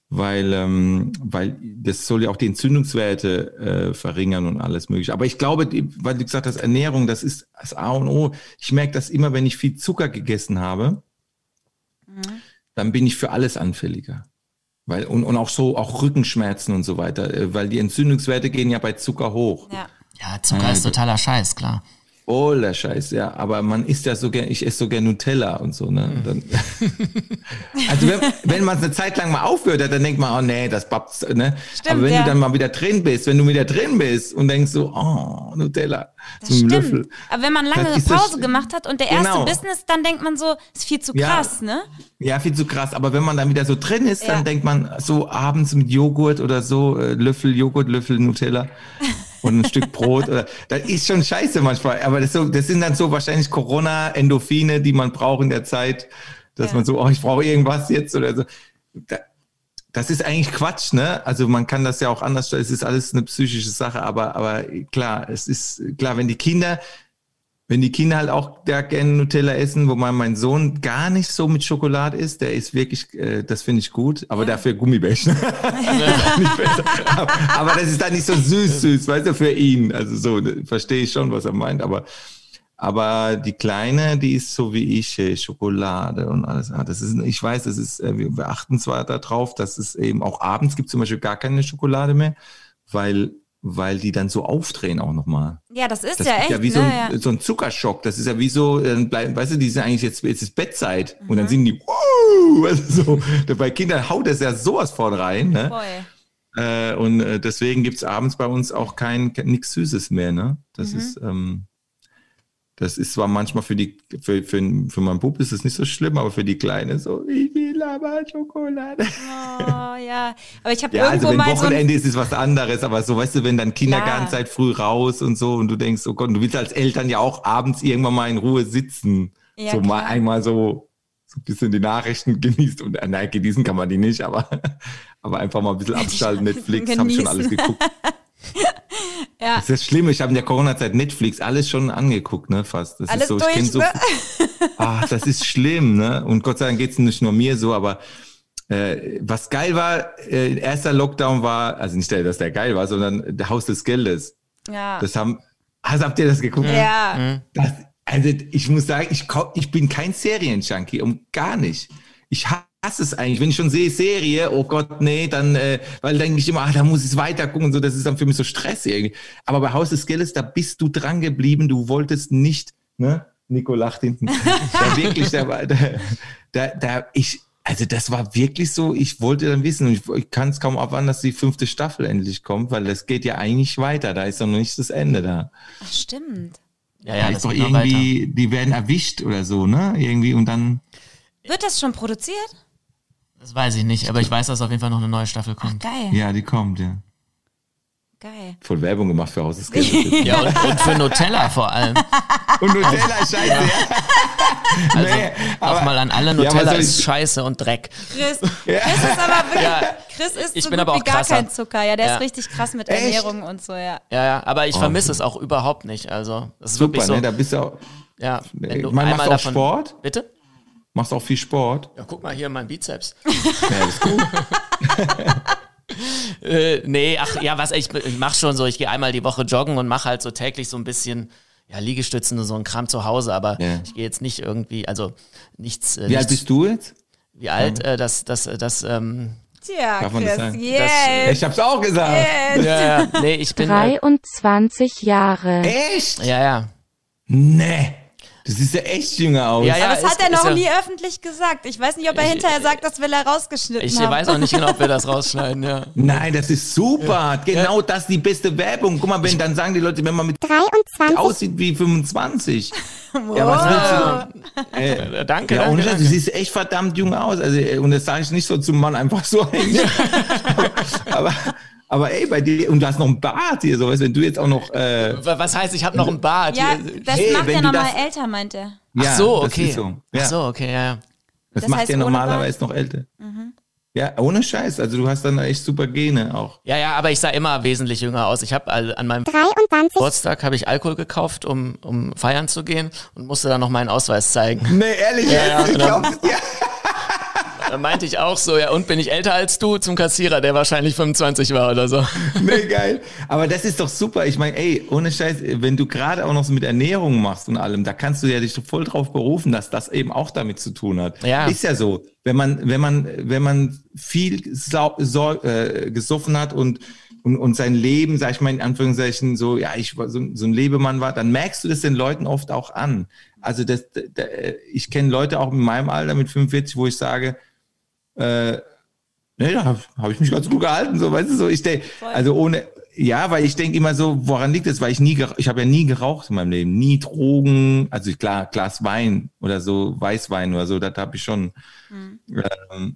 weil, ähm, weil das soll ja auch die Entzündungswerte äh, verringern und alles mögliche. Aber ich glaube, weil du gesagt hast, Ernährung, das ist das A und O. Ich merke das immer, wenn ich viel Zucker gegessen habe, dann bin ich für alles anfälliger. Weil, und, und auch so, auch Rückenschmerzen und so weiter, äh, weil die Entzündungswerte gehen ja bei Zucker hoch. Ja. Ja, Zucker ist totaler Scheiß, klar. Voller Scheiß, ja. Aber man isst ja so gern, ich esse so gern Nutella und so, ne? Dann, (laughs) also wenn, wenn man es eine Zeit lang mal aufhört, dann denkt man, oh nee, das babst, ne? Stimmt, Aber wenn ja. du dann mal wieder drin bist, wenn du wieder drin bist und denkst so, oh, Nutella, Das ein stimmt. Löffel. Aber wenn man lange Pause gemacht hat und der erste Genau. Business, dann denkt man so, ist viel zu Ja. krass, ne? Ja, viel zu krass. Aber wenn man dann wieder so drin ist, Ja. dann denkt man so abends mit Joghurt oder so, äh, Löffel Joghurt, Löffel Nutella und ein Stück Brot. Oder, das ist schon scheiße manchmal. Aber das, so, das sind dann so wahrscheinlich Corona-Endorphine, die man braucht in der Zeit, dass Ja. man so, oh, ich brauche irgendwas jetzt oder so. Da, das ist eigentlich Quatsch, ne? Also man kann das ja auch anders, es ist alles eine psychische Sache, aber, aber klar, es ist klar, wenn die Kinder, wenn die Kinder halt auch da gerne Nutella essen, wo man mein Sohn gar nicht so mit Schokolade isst, der ist wirklich, äh, das finde ich gut, aber dafür Gummibärchen. (laughs) (laughs) aber, aber das ist dann nicht so süß, süß, weißt du, für ihn. Also so, verstehe ich schon, was er meint, aber aber die Kleine, die ist so wie ich, äh, Schokolade und alles. Ah, Das ist, ich weiß, das ist, äh, wir wir achten zwar darauf, dass es eben auch abends gibt zum Beispiel gar keine Schokolade mehr, weil, weil die dann so aufdrehen auch nochmal. Ja, das ist Das ja ist echt, ja wie so ne? ein, Ja. so ein Zuckerschock. Das ist ja wie so, dann bleiben, weißt du, die sind eigentlich jetzt, jetzt ist Bettzeit. Und Mhm. dann sind die, wow, weißt du, so. (laughs) Bei Kindern haut das ja sowas von rein, ne? Voll. Äh, und äh, deswegen gibt's abends bei uns auch kein, kein nichts Süßes mehr, ne? Das Mhm. ist, ähm, das ist zwar manchmal für die, für, für, für meinen Bub ist es nicht so schlimm, aber für die Kleine so, ich will aber Schokolade. Oh, ja. Aber ich habe Ja, irgendwo also wenn mal so Wochenende ist, ist was anderes, aber so, weißt du, wenn dann Kindergarten Klar. seid früh raus und so und du denkst, oh Gott, du willst als Eltern ja auch abends irgendwann mal in Ruhe sitzen. Ja, so mal klar. einmal so, so ein bisschen die Nachrichten (laughs) genießt und, äh, nein, genießen kann man die nicht, aber, aber einfach mal ein bisschen (laughs) abschalten, Netflix, habe ich schon alles geguckt. (laughs) Ja. Das ist das Schlimme, ich habe in der Corona-Zeit Netflix alles schon angeguckt, ne, fast. Das Alles ist so, durch, ich kenn so, ne? ah, das ist schlimm, ne? Und Gott sei Dank geht's nicht nur mir so, aber äh, was geil war, äh, erster Lockdown war, also nicht der, dass der geil war, sondern der Haus des Geldes. Ja. Das haben, also habt ihr das geguckt? ja. Das, also ich muss sagen, ich, ich bin kein Serienjunkie, um gar nicht. Ich hasse es eigentlich, wenn ich schon sehe Serie, oh Gott, nee, dann, äh, weil dann denke ich immer, ah, da muss ich es weiter gucken und so, das ist dann für mich so Stress irgendwie. Aber bei Haus des Geldes, da bist du dran geblieben, du wolltest nicht, ne? Nico lacht hinten. da wirklich, da war, da, da, da, ich, also das war wirklich so, ich wollte dann wissen, ich, ich kann es kaum abwarten, dass die fünfte Staffel endlich kommt, weil das geht ja eigentlich weiter, da ist doch noch nicht das Ende da. Ach, stimmt. Ja, Ja, ja, ist doch irgendwie, die werden erwischt oder so, ne? Irgendwie und dann. Wird das schon produziert? Das weiß ich nicht, aber ich weiß, dass auf jeden Fall noch eine neue Staffel kommt. Geil. Ja, die kommt, ja. Geil. Voll Werbung gemacht für Haus des (laughs) Geldes. Ja, und, und für Nutella vor allem. (laughs) Und Nutella, scheiße, ja. (laughs) Also Nee, aber- nochmal an alle, Ja, Nutella soll ist Scheiße und Dreck. Chris, Chris ist aber wirklich, Ja. Chris ist Ich so bin gut aber wie auch gar krasser. kein Zucker. Ja, der Ja. ist richtig krass mit Echt? Ernährung und so, ja. Ja, ja, aber Oh, ich vermisse es auch überhaupt nicht. Also, das ist Super, wirklich so. ne? Da bist du auch, Ja, wenn du Man, du auch davon. Sport? Bitte? Machst auch viel Sport. Ja, guck mal hier mein Bizeps. (laughs) Ja, das ist gut. (laughs) Äh, nee, ach ja, was ich, ich mach schon so, ich gehe einmal die Woche joggen und mache halt so täglich so ein bisschen ja, Liegestützen und so ein Kram zu Hause, aber Ja. ich gehe jetzt nicht irgendwie, also nichts. Äh, Wie alt nichts, bist du jetzt? Wie alt? Äh, das, das, das, ähm, Tja, Darf man das Chris, sagen? yes. Ich hab's auch gesagt. ja, ja, nee, ich bin. Äh, 23 Jahre. Echt? ja, ja. Nee. Du siehst ja echt jünger aus. Ja, ja. Aber das hat er noch ja- nie öffentlich gesagt. Ich weiß nicht, ob er Ich- hinterher sagt, das will er rausgeschnitten Ich haben. weiß auch nicht genau, ob wir das (laughs) rausschneiden, ja. Nein, das ist super. Genau das ist die beste Werbung. Guck mal, wenn dann sagen die Leute, wenn man mit 23, aussieht wie 25. (laughs) Ja, was willst du? Äh, Danke, ja, danke, ohne Scheiß, du danke. siehst echt verdammt jung aus. Also, äh, und das sage ich nicht so zum Mann einfach so eigentlich. (laughs) aber, aber ey, bei dir, und du hast noch einen Bart hier, so weißt, du, wenn du jetzt auch noch, äh, Was heißt, ich habe noch einen Bart? Ja, Hier- das Hey, macht du nochmal älter, meint er. Ach ja, so, das okay. so. Ja. Ach so, okay, ja, ja. Das, Das macht ja normalerweise noch älter. Ja, ohne Scheiß. Also du hast dann echt super Gene auch. Ja, ja, aber ich sah immer wesentlich jünger aus. Ich habe an meinem 23, Geburtstag habe ich Alkohol gekauft, um, um feiern zu gehen und musste dann noch meinen Ausweis zeigen. Nee, ehrlich, Ja, ja, (laughs) ich genau. glaub, ja. Da meinte ich auch so, ja, und bin ich älter als du zum Kassierer, der wahrscheinlich 25 war oder so. (laughs) Nee, geil. Aber das ist doch super. Ich meine, ey, ohne Scheiß, wenn du gerade auch noch so mit Ernährung machst und allem, da kannst du ja dich voll drauf berufen, dass das eben auch damit zu tun hat. Ja. Ist ja so. Wenn man, wenn man, wenn man viel sau, sau, äh, gesoffen hat und, und, und sein Leben, sag ich mal in Anführungszeichen, so, ja, ich war so, so ein Lebemann war, dann merkst du das den Leuten oft auch an. Also das, da, ich kenne Leute auch in meinem Alter mit 45, wo ich sage, äh, Nee, da habe hab ich mich ganz gut gehalten, so, weißt du, so, ich denke, also ohne, ja, weil ich denke immer so, woran liegt das? Weil ich nie, ich habe ja nie geraucht in meinem Leben, nie Drogen, also klar, Glas Wein oder so, Weißwein oder so, das habe ich schon, ähm,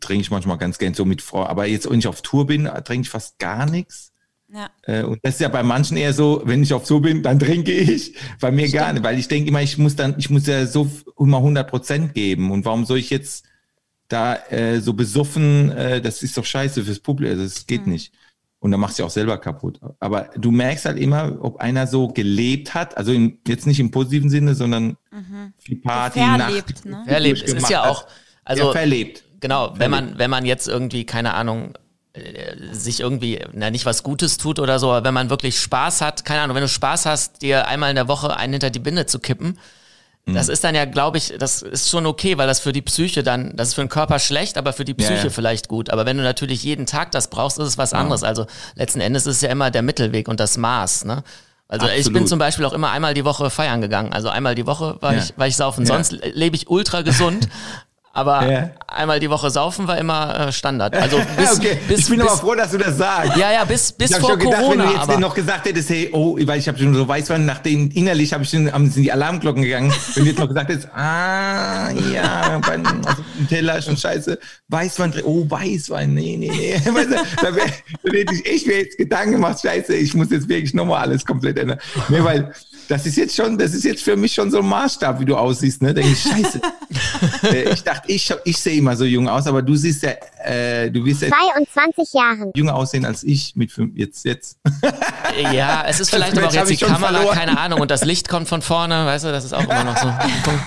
trinke ich manchmal ganz gern so mit Frau, aber jetzt, wenn ich auf Tour bin, trinke ich fast gar nichts. Ja. Äh, Und das ist ja bei manchen eher so, wenn ich auf Tour bin, dann trinke ich. Bei mir gar nicht, weil ich denke immer, ich muss dann, ich muss ja so immer 100 Prozent geben. Und warum soll ich jetzt da äh, so besoffen, äh, das ist doch scheiße fürs Publikum, also das geht nicht. Und dann machst du ja auch selber kaputt. Aber du merkst halt immer, ob einer so gelebt hat, also in, jetzt nicht im positiven Sinne, sondern viel Party, Verlebt, Nacht. ne? Verlebt. Es ist ja auch, also ja, verlebt. Genau, wenn man, wenn man jetzt irgendwie, keine Ahnung, äh, sich irgendwie, na nicht was Gutes tut oder so, aber wenn man wirklich Spaß hat, keine Ahnung, wenn du Spaß hast, dir einmal in der Woche einen hinter die Binde zu kippen, Mhm. Das ist dann ja, glaube ich, das ist schon okay, weil das für die Psyche dann, das ist für den Körper schlecht, aber für die Ja, Psyche ja. vielleicht gut. Aber wenn du natürlich jeden Tag das brauchst, ist es was anderes. Also letzten Endes ist es ja immer der Mittelweg und das Maß, ne? Also ich bin Absolut. zum Beispiel auch immer einmal die Woche feiern gegangen. Also einmal die Woche war Ja. ich, war ich saufen. Ja. Sonst lebe ich ultra gesund. (laughs) Aber Ja. einmal die Woche saufen war immer äh, Standard. Also (laughs) bis, okay, bis, ich bin bis, aber froh, dass du das sagst. Ja, ja, bis, bis Ich vor schon gedacht, wenn Corona. du jetzt noch gesagt hättest, hey, oh, weil ich habe schon so Weißwein, nachdem innerlich habe ich schon, sind die Alarmglocken gegangen. Wenn du jetzt noch gesagt hättest, ah, ja, beim also Teller schon scheiße, Weißwein, oh, Weißwein, nee, nee, nee. (laughs) Weißt du, da, wär, dann hätte ich echt mir jetzt Gedanken gemacht, scheiße, ich muss jetzt wirklich nochmal alles komplett ändern. Nee, weil das ist jetzt schon, das ist jetzt für mich schon so ein Maßstab, wie du aussiehst, ne? Denke ich, scheiße. (laughs) äh, ich dachte, ich, ich sehe immer so jung aus, aber du siehst ja, äh, du wirst ja 22 Jahren, jünger aussehen als ich mit fünf, jetzt, jetzt. ja, es ist (laughs) vielleicht aber auch jetzt die Kamera, verloren. keine Ahnung, und das Licht kommt von vorne, weißt du, das ist auch immer noch so. ein (laughs) Punkt.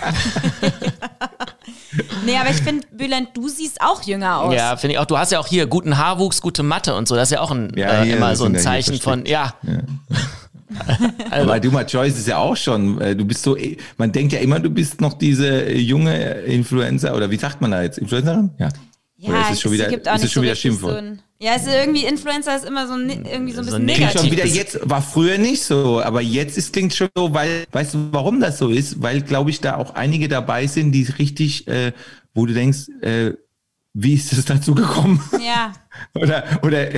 Nee, aber ich finde, Bülent, du siehst auch jünger aus. Ja, finde ich auch. Du hast ja auch hier guten Haarwuchs, gute Matte und so. Das ist ja auch ein, Ja, äh, immer so ein ja Zeichen von, ja. (laughs) Aber du mal Joyce ist ja auch schon, äh, du bist so, eh- man denkt ja immer, du bist noch diese äh, junge Influencer oder wie sagt man da jetzt? Influencerin? Ja. Ja, oder ist es schon wieder, gibt auch ist nicht schon so wieder Schimpfwort? So ein, ja, es ist irgendwie Influencer ist immer so ein, irgendwie so ein So bisschen negativ. negativ. schon wieder jetzt, war früher nicht so, aber jetzt ist, klingt schon so, weil, weißt du, warum das so ist? Weil, glaube ich, da auch einige dabei sind, die richtig, äh, wo du denkst, äh, wie ist es dazu gekommen? Ja, (laughs) oder, oder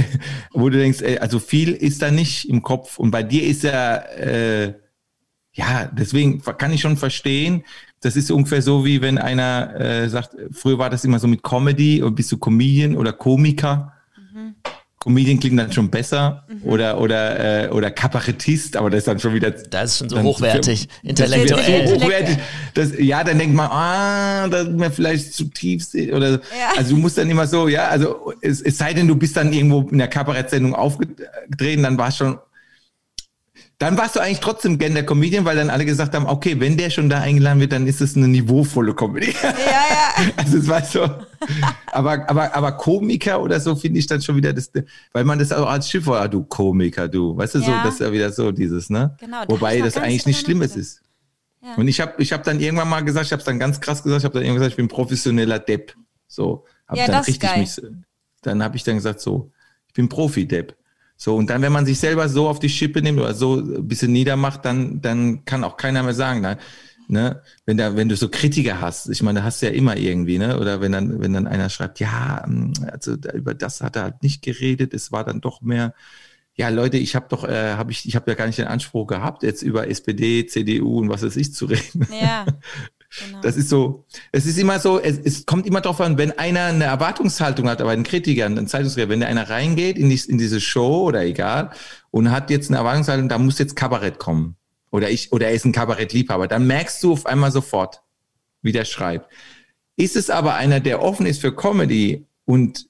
wo du denkst, also viel ist da nicht im Kopf. Und bei dir ist ja, äh, ja, deswegen kann ich schon verstehen. Das ist ungefähr so, wie wenn einer äh, sagt, früher war das immer so mit Comedy oder bist du Comedian oder Komiker. Comedian klingt dann schon besser oder oder äh, oder Kabarettist, aber das ist dann schon wieder Das ist schon so hochwertig, Das ist intellektuell. so hochwertig. Das, ja, dann denkt man, ah, da ist mir vielleicht zu tief oder Ja. also du musst dann immer so, ja, also es, es sei denn, du bist dann irgendwo in der Kabarettsendung aufgetreten, dann war es schon dann warst du eigentlich trotzdem gern der Comedian, weil dann alle gesagt haben, okay, wenn der schon da eingeladen wird, dann ist es eine niveauvolle Comedy. ja, ja. (laughs) Also es war so. Aber, aber, aber Komiker oder so finde ich dann schon wieder das, weil man das auch als Schiff, ah, du Komiker, du. Weißt du, so, Ja. das ist ja wieder so dieses, ne? Genau, Wobei das nicht eigentlich nichts drüber Schlimmes ist. Und ich habe ich hab dann irgendwann mal gesagt, ich habe dann ganz krass gesagt, ich habe dann irgendwann gesagt, ich bin professioneller Depp. So, hab Ja, dann richtig geil. mich, dann habe ich dann gesagt, so, ich bin Profi-Depp. So, und dann, wenn man sich selber so auf die Schippe nimmt oder so ein bisschen niedermacht, dann, dann kann auch keiner mehr sagen, nein, ne, wenn da, wenn du so Kritiker hast, ich meine, da hast du ja immer irgendwie, ne? Oder wenn dann, wenn dann einer schreibt, ja, ähm, also über das hat er halt nicht geredet, es war dann doch mehr, ja, Leute, ich habe doch, äh, habe ich, ich habe ja gar nicht den Anspruch gehabt, jetzt über SPD, CDU und was weiß ich zu reden. Ja. (laughs) Genau. Das ist so, es ist immer so, es, es kommt immer darauf an, wenn einer eine Erwartungshaltung hat, aber ein Kritiker, ein Zeitungskritiker, wenn da einer reingeht in, die, in diese Show oder egal und hat jetzt eine Erwartungshaltung, da muss jetzt Kabarett kommen. Oder ich, oder er ist ein Kabarettliebhaber, dann merkst du auf einmal sofort, wie der schreibt. Ist es aber einer, der offen ist für Comedy und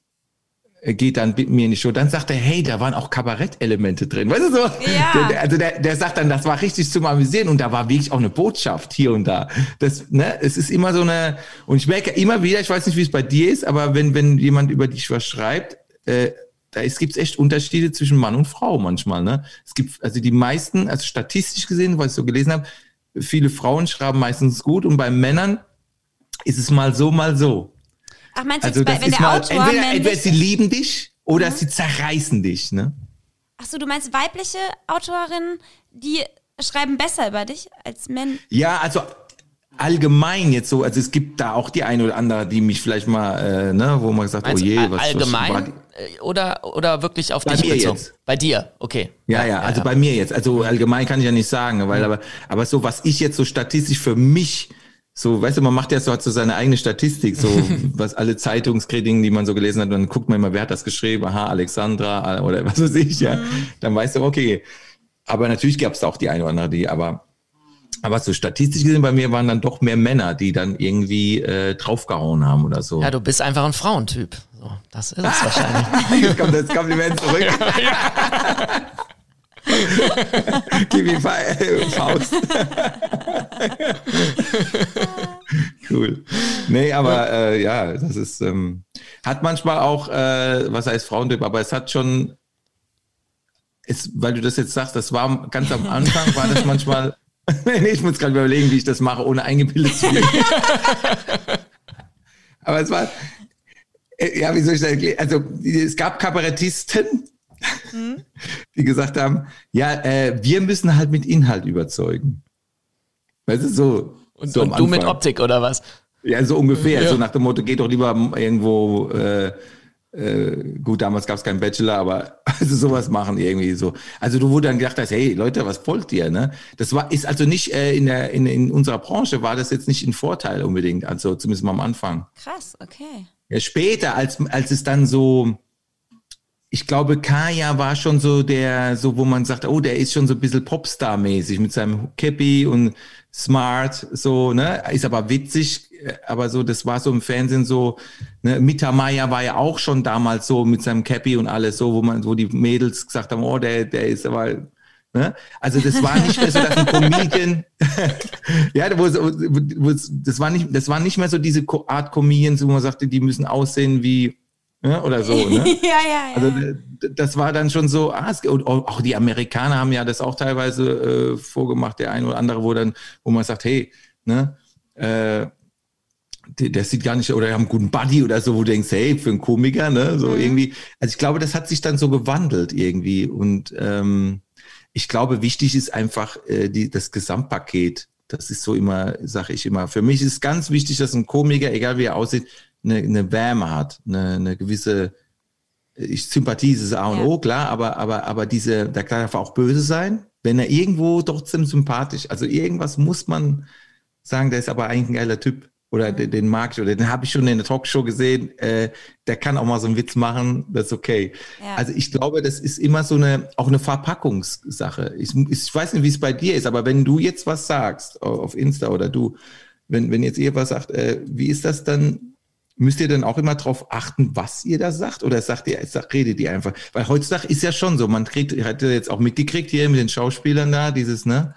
geht dann mit mir in die Show, dann sagt er, hey, da waren auch Kabarettelemente drin. Weißt du so? Ja. Der, also der, der sagt dann, das war richtig zum Amüsieren und da war wirklich auch eine Botschaft hier und da. Das, ne, es ist immer so eine, und ich merke immer wieder, ich weiß nicht, wie es bei dir ist, aber wenn, wenn jemand über dich was schreibt, äh, da es gibt echt Unterschiede zwischen Mann und Frau manchmal. Ne? Es gibt also die meisten, also statistisch gesehen, was ich so gelesen habe, viele Frauen schreiben meistens gut und bei Männern ist es mal so, mal so. Ach, meinst du, Also jetzt bei, das wenn ist der mal, Autor entweder, entweder sie lieben dich oder sie zerreißen dich. Ne? Ach so, du meinst weibliche Autorinnen, die schreiben besser über dich als Männer? Ja, also allgemein jetzt so, also es gibt da auch die eine oder andere, die mich vielleicht mal, äh, ne, wo man sagt, Meinst oh je, was, was allgemein die? äh, oder, oder wirklich auf Bei dich mir bezogen? jetzt. Bei dir, okay. Ja, ja, also bei mir jetzt. Also allgemein kann ich ja nicht sagen, weil aber, aber so, was ich jetzt so statistisch für mich, so, weißt du, man macht ja so, hat so seine eigene Statistik, so, (laughs) was alle Zeitungskritiken, die man so gelesen hat, dann guckt man immer, wer hat das geschrieben, aha, Alexandra, äh, oder (laughs) was weiß ich, ja. Dann weißt du, okay. Aber natürlich gab es auch die eine oder andere, die, aber, aber so statistisch gesehen bei mir waren dann doch mehr Männer, die dann irgendwie äh, draufgehauen haben oder so. Ja, du bist einfach ein Frauentyp. So, das ist es wahrscheinlich. (laughs) Jetzt kommt das Kompliment zurück. Gib ihm Fa- Faust. Cool. Nee, aber äh, ja, das ist, ähm, hat manchmal auch, äh, was heißt Frauentyp, aber es hat schon, es, weil du das jetzt sagst, das war ganz am Anfang, war das manchmal, (laughs) nee, ich muss gerade überlegen, wie ich das mache, ohne eingebildet zu werden. (laughs) aber es war, äh, ja, wie soll ich das erklären? Also, es gab Kabarettisten, (laughs) die gesagt haben, ja, äh, wir müssen halt mit Inhalt überzeugen. Weißt du, so. Und, so und du mit. Optik oder was? Ja, so ungefähr. Ja. So nach dem Motto, geht doch lieber irgendwo, äh, äh, gut, damals gab es keinen Bachelor, aber (laughs) also sowas machen irgendwie so. Also du wurde dann gedacht hast, hey Leute, was wollt ihr? Ne? Das war ist also nicht äh, in der in, in unserer Branche war das jetzt nicht ein Vorteil unbedingt, also zumindest mal am Anfang. Krass, okay. Ja, später, als, als es dann so, ich glaube, Kaya war schon so der, so wo man sagt, oh, der ist schon so ein bisschen Popstar-mäßig mit seinem Cappy und smart, so, ne, ist aber witzig, aber so, das war so im Fernsehen so, ne, Mita war ja auch schon damals so mit seinem Cappy und alles so, wo man, wo die Mädels gesagt haben, oh, der, der ist aber, Ne? Also das war nicht mehr so, dass ein Comedian, (laughs) ja, wo, wo, wo, das war nicht, das war nicht mehr so diese Art Comedians, wo man sagte, die müssen aussehen wie ne? oder so. Ne? (laughs) ja, ja, ja. Also das war dann schon so, ah, es, und auch die Amerikaner haben ja das auch teilweise äh, vorgemacht, der eine oder andere, wo dann, wo man sagt, hey, ne, äh, der, sieht gar nicht, oder haben einen guten Buddy oder so, wo du denkst, hey, für einen Komiker, ne, so irgendwie. Also ich glaube, das hat sich dann so gewandelt irgendwie und ähm, ich glaube, wichtig ist einfach äh, die, das Gesamtpaket. Das ist so immer, sage ich immer. Für mich ist ganz wichtig, dass ein Komiker, egal wie er aussieht, eine, eine Wärme hat, eine, eine gewisse ich, Sympathie ist A und Ja. O, klar, aber, aber, aber diese, der kann einfach auch böse sein, wenn er irgendwo trotzdem sympathisch, also irgendwas muss man sagen, der ist aber eigentlich ein geiler Typ oder den, den mag ich oder den habe ich schon in der Talkshow gesehen, äh, der kann auch mal so einen Witz machen, das ist okay. Ja. Also ich glaube, das ist immer so eine, auch eine Verpackungssache. Ich, ich weiß nicht, wie es bei dir ist, aber wenn du jetzt was sagst auf Insta oder du, wenn, wenn jetzt ihr was sagt, äh, wie ist das dann? Müsst ihr dann auch immer darauf achten, was ihr da sagt? Oder sagt ihr, sagt, redet ihr einfach? Weil heutzutage ist ja schon so, man kriegt, hat ja jetzt auch mitgekriegt hier mit den Schauspielern da, dieses, ne?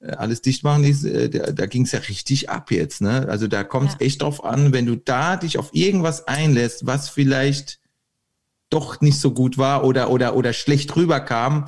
äh, Alles dicht machen, dieses, äh, da, da ging es ja richtig ab jetzt, ne? Also da kommt es Ja. echt drauf an, wenn du da dich auf irgendwas einlässt, was vielleicht doch nicht so gut war oder, oder, oder schlecht rüberkam.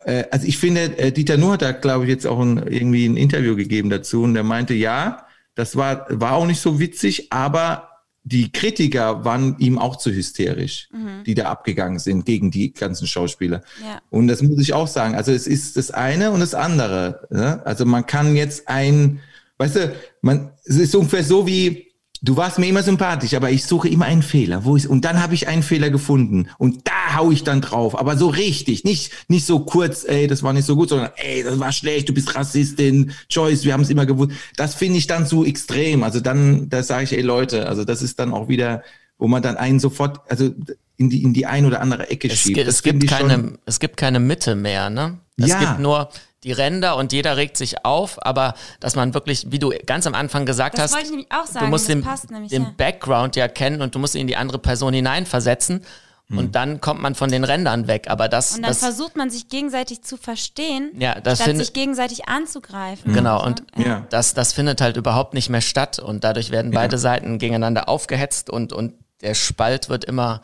Äh, also ich finde, Dieter Nuhr hat da, glaube ich, jetzt auch ein, irgendwie ein Interview gegeben dazu und der meinte, ja, das war, war auch nicht so witzig, aber die Kritiker waren ihm auch zu hysterisch, die da abgegangen sind gegen die ganzen Schauspieler. Ja. Und das muss ich auch sagen. Also es ist das eine und das andere. Ne? Also man kann jetzt ein weißt du, man, es ist ungefähr so wie, du warst mir immer sympathisch, aber ich suche immer einen Fehler. Wo ich, und dann habe ich einen Fehler gefunden. Und da hau ich dann drauf. Aber so richtig. Nicht, nicht so kurz, ey, das war nicht so gut, sondern ey, das war schlecht, du bist Rassistin, Joyce, wir haben es immer gewusst. Das finde ich dann zu extrem. Also dann, da sage ich, ey Leute, also das ist dann auch wieder, wo man dann einen sofort, also in die, in die ein oder andere Ecke Es, schiebt. es, gibt schon- keine, es gibt keine Mitte mehr, ne? Es Ja. gibt nur die Ränder und jeder regt sich auf, aber dass man wirklich, wie du ganz am Anfang gesagt Das hast, wollte ich nämlich auch sagen, du musst den, passt nämlich, den ja. Background ja kennen und du musst ihn in die andere Person hineinversetzen Hm. und dann kommt man von den Rändern weg. Aber das, Und dann das versucht man sich gegenseitig zu verstehen, Ja, das statt finde- sich gegenseitig anzugreifen. Genau, und Ja. das, das findet halt überhaupt nicht mehr statt und dadurch werden beide Seiten gegeneinander aufgehetzt und, und der Spalt wird immer,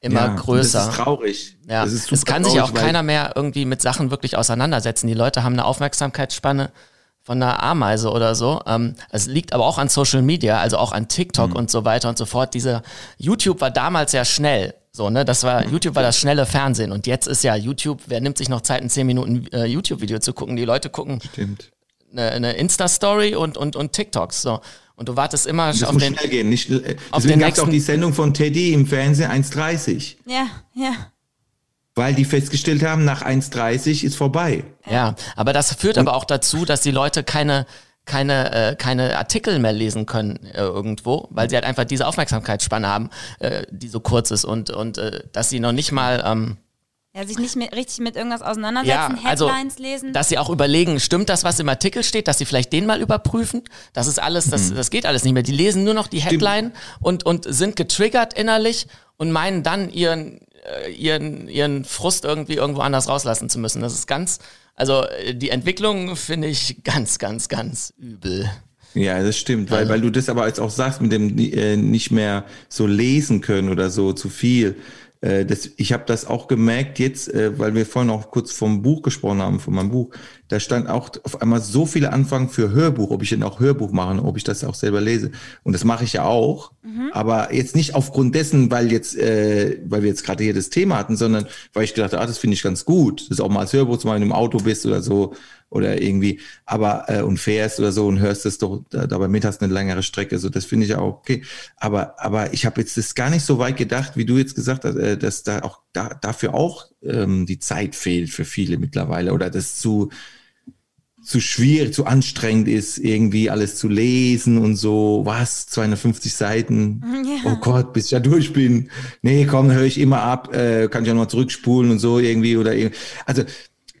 immer Ja, größer. Das ist traurig. Ja, das ist es kann sich auch keiner mehr irgendwie mit Sachen wirklich auseinandersetzen. Die Leute haben eine Aufmerksamkeitsspanne von einer Ameise oder so. Ähm, es liegt aber auch an Social Media, also auch an TikTok Mhm. und so weiter und so fort. Diese YouTube war damals ja schnell. So, ne, das war, YouTube war das schnelle Fernsehen und jetzt ist ja YouTube, wer nimmt sich noch Zeit, ein 10 Minuten äh, YouTube-Video zu gucken? Die Leute gucken Stimmt. eine, eine Insta-Story und, und, und TikToks, so. Und du wartest immer Das auf muss den, schnell gehen. Nicht, äh, auf deswegen gab es auch die Sendung von Teddy im Fernsehen 1,30. Ja, ja. Weil die festgestellt haben, nach 1,30 ist vorbei. Ja, aber das führt aber auch dazu, dass die Leute keine keine äh, keine Artikel mehr lesen können äh, irgendwo, weil sie halt einfach diese Aufmerksamkeitsspanne haben, äh, die so kurz ist und und äh, dass sie noch nicht mal ähm, Ja, sich nicht mehr richtig mit irgendwas auseinandersetzen, ja, also Headlines lesen. dass sie auch überlegen, stimmt das, was im Artikel steht, dass sie vielleicht den mal überprüfen. Das ist alles, das, das geht alles nicht mehr. Die lesen nur noch die Headline und und sind getriggert innerlich und meinen dann ihren äh, ihren ihren Frust irgendwie irgendwo anders rauslassen zu müssen. Das ist ganz also die Entwicklung finde ich ganz ganz ganz übel. Ja, das stimmt, weil, weil du das aber jetzt auch sagst, mit dem äh, nicht mehr so lesen können oder so zu viel. Äh, das, ich habe das auch gemerkt jetzt, äh, weil wir vorhin auch kurz vom Buch gesprochen haben, von meinem Buch. Da stand auch auf einmal so viele Anfragen für Hörbuch, ob ich denn auch Hörbuch mache, ob ich das auch selber lese. Und das mache ich ja auch, aber jetzt nicht aufgrund dessen, weil jetzt, äh, weil wir jetzt gerade hier das Thema hatten, sondern weil ich gedacht, habe, ah, das finde ich ganz gut, das auch mal als Hörbuch zu machen, wenn du im Auto bist oder so oder irgendwie, aber äh, und fährst oder so und hörst es doch da, dabei mit hast eine längere Strecke, so das finde ich auch okay. Aber aber ich habe jetzt das gar nicht so weit gedacht, wie du jetzt gesagt hast, äh, dass da auch da, dafür auch ähm, die Zeit fehlt für viele mittlerweile oder das zu zu schwierig, zu anstrengend ist, irgendwie alles zu lesen und so, was, 250 Seiten, (laughs) oh Gott, bis ich da durch bin. Nee, komm, höre ich immer ab, äh, kann ich auch noch mal zurückspulen und so irgendwie oder irgendwie. Also,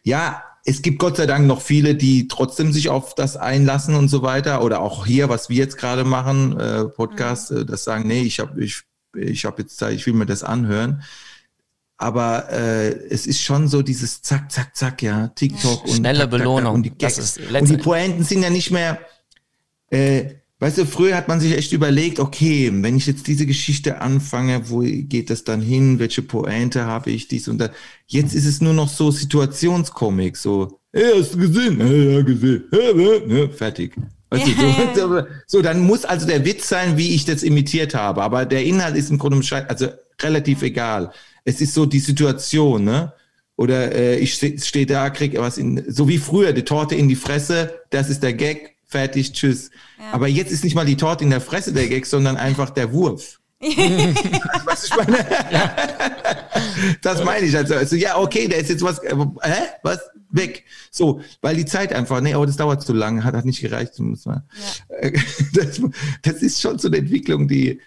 ja, es gibt Gott sei Dank noch viele, die trotzdem sich auf das einlassen und so weiter. Oder auch hier, was wir jetzt gerade machen, äh, Podcast, äh, das sagen, nee, ich habe ich, ich hab jetzt Zeit, ich will mir das anhören. Aber äh, es ist schon so dieses Zack, Zack, Zack, ja, TikTok und Schnelle Zack, Zack, Belohnung. und die Gags. und die Pointen sind ja nicht mehr, äh, weißt du, früher hat man sich echt überlegt, okay, wenn ich jetzt diese Geschichte anfange, wo geht das dann hin, welche Pointe habe ich, dies und das. Jetzt ist es nur noch so Situationskomik, so, hey, hast du gesehen? Ja, ja, gesehen. Ja, ja, fertig. Weißt du, so, so, dann muss also der Witz sein, wie ich das imitiert habe. Aber der Inhalt ist im Grunde also relativ egal. Es ist so die Situation, ne? Oder äh, ich stehe steh da, krieg was in, so wie früher, die Torte in die Fresse, das ist der Gag, fertig, tschüss. Aber jetzt ist nicht mal die Torte in der Fresse der Gag, sondern einfach der Wurf. (laughs) was ich meine? das meine ich. Also, also, ja, okay, der ist jetzt was, äh, hä? Was? Weg. So, weil die Zeit einfach, nee, aber das dauert zu lange, hat, hat nicht gereicht. Muss man, Äh, das, das ist schon so eine Entwicklung, die,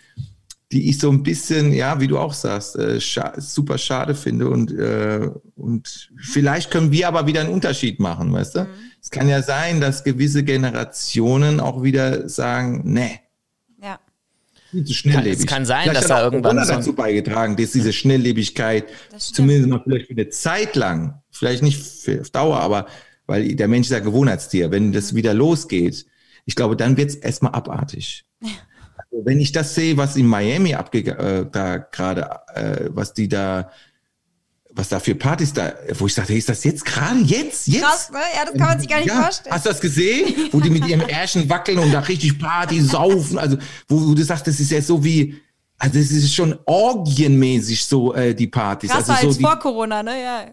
die ich so ein bisschen, ja, wie du auch sagst, äh, scha super schade finde und, äh, und vielleicht können wir aber wieder einen Unterschied machen, weißt du? Es kann ja sein, dass gewisse Generationen auch wieder sagen, nee, ja. zu schnelllebig. Es kann sein, vielleicht dass hat da auch irgendwann Corona so dazu beigetragen, dass diese Schnelllebigkeit Das stimmt. zumindest mal vielleicht für eine Zeit lang, vielleicht nicht für auf Dauer, aber weil der Mensch ist ja Gewohnheitstier, wenn das wieder losgeht, ich glaube, dann wird es erstmal abartig. Also, wenn ich das sehe, was in Miami abge äh, da gerade, äh, was die da, was da für Partys da, wo ich dachte, ist das jetzt gerade jetzt, jetzt? Krass, ne? Ja, das kann man sich gar nicht ja, vorstellen. Hast du das gesehen? Wo die mit ihrem Ärschen wackeln und da richtig Party saufen. Also, wo, du sagst, das ist ja so wie, also es ist schon orgienmäßig so, äh, die Partys. Krasser also so als die, vor Corona, ne? Ja.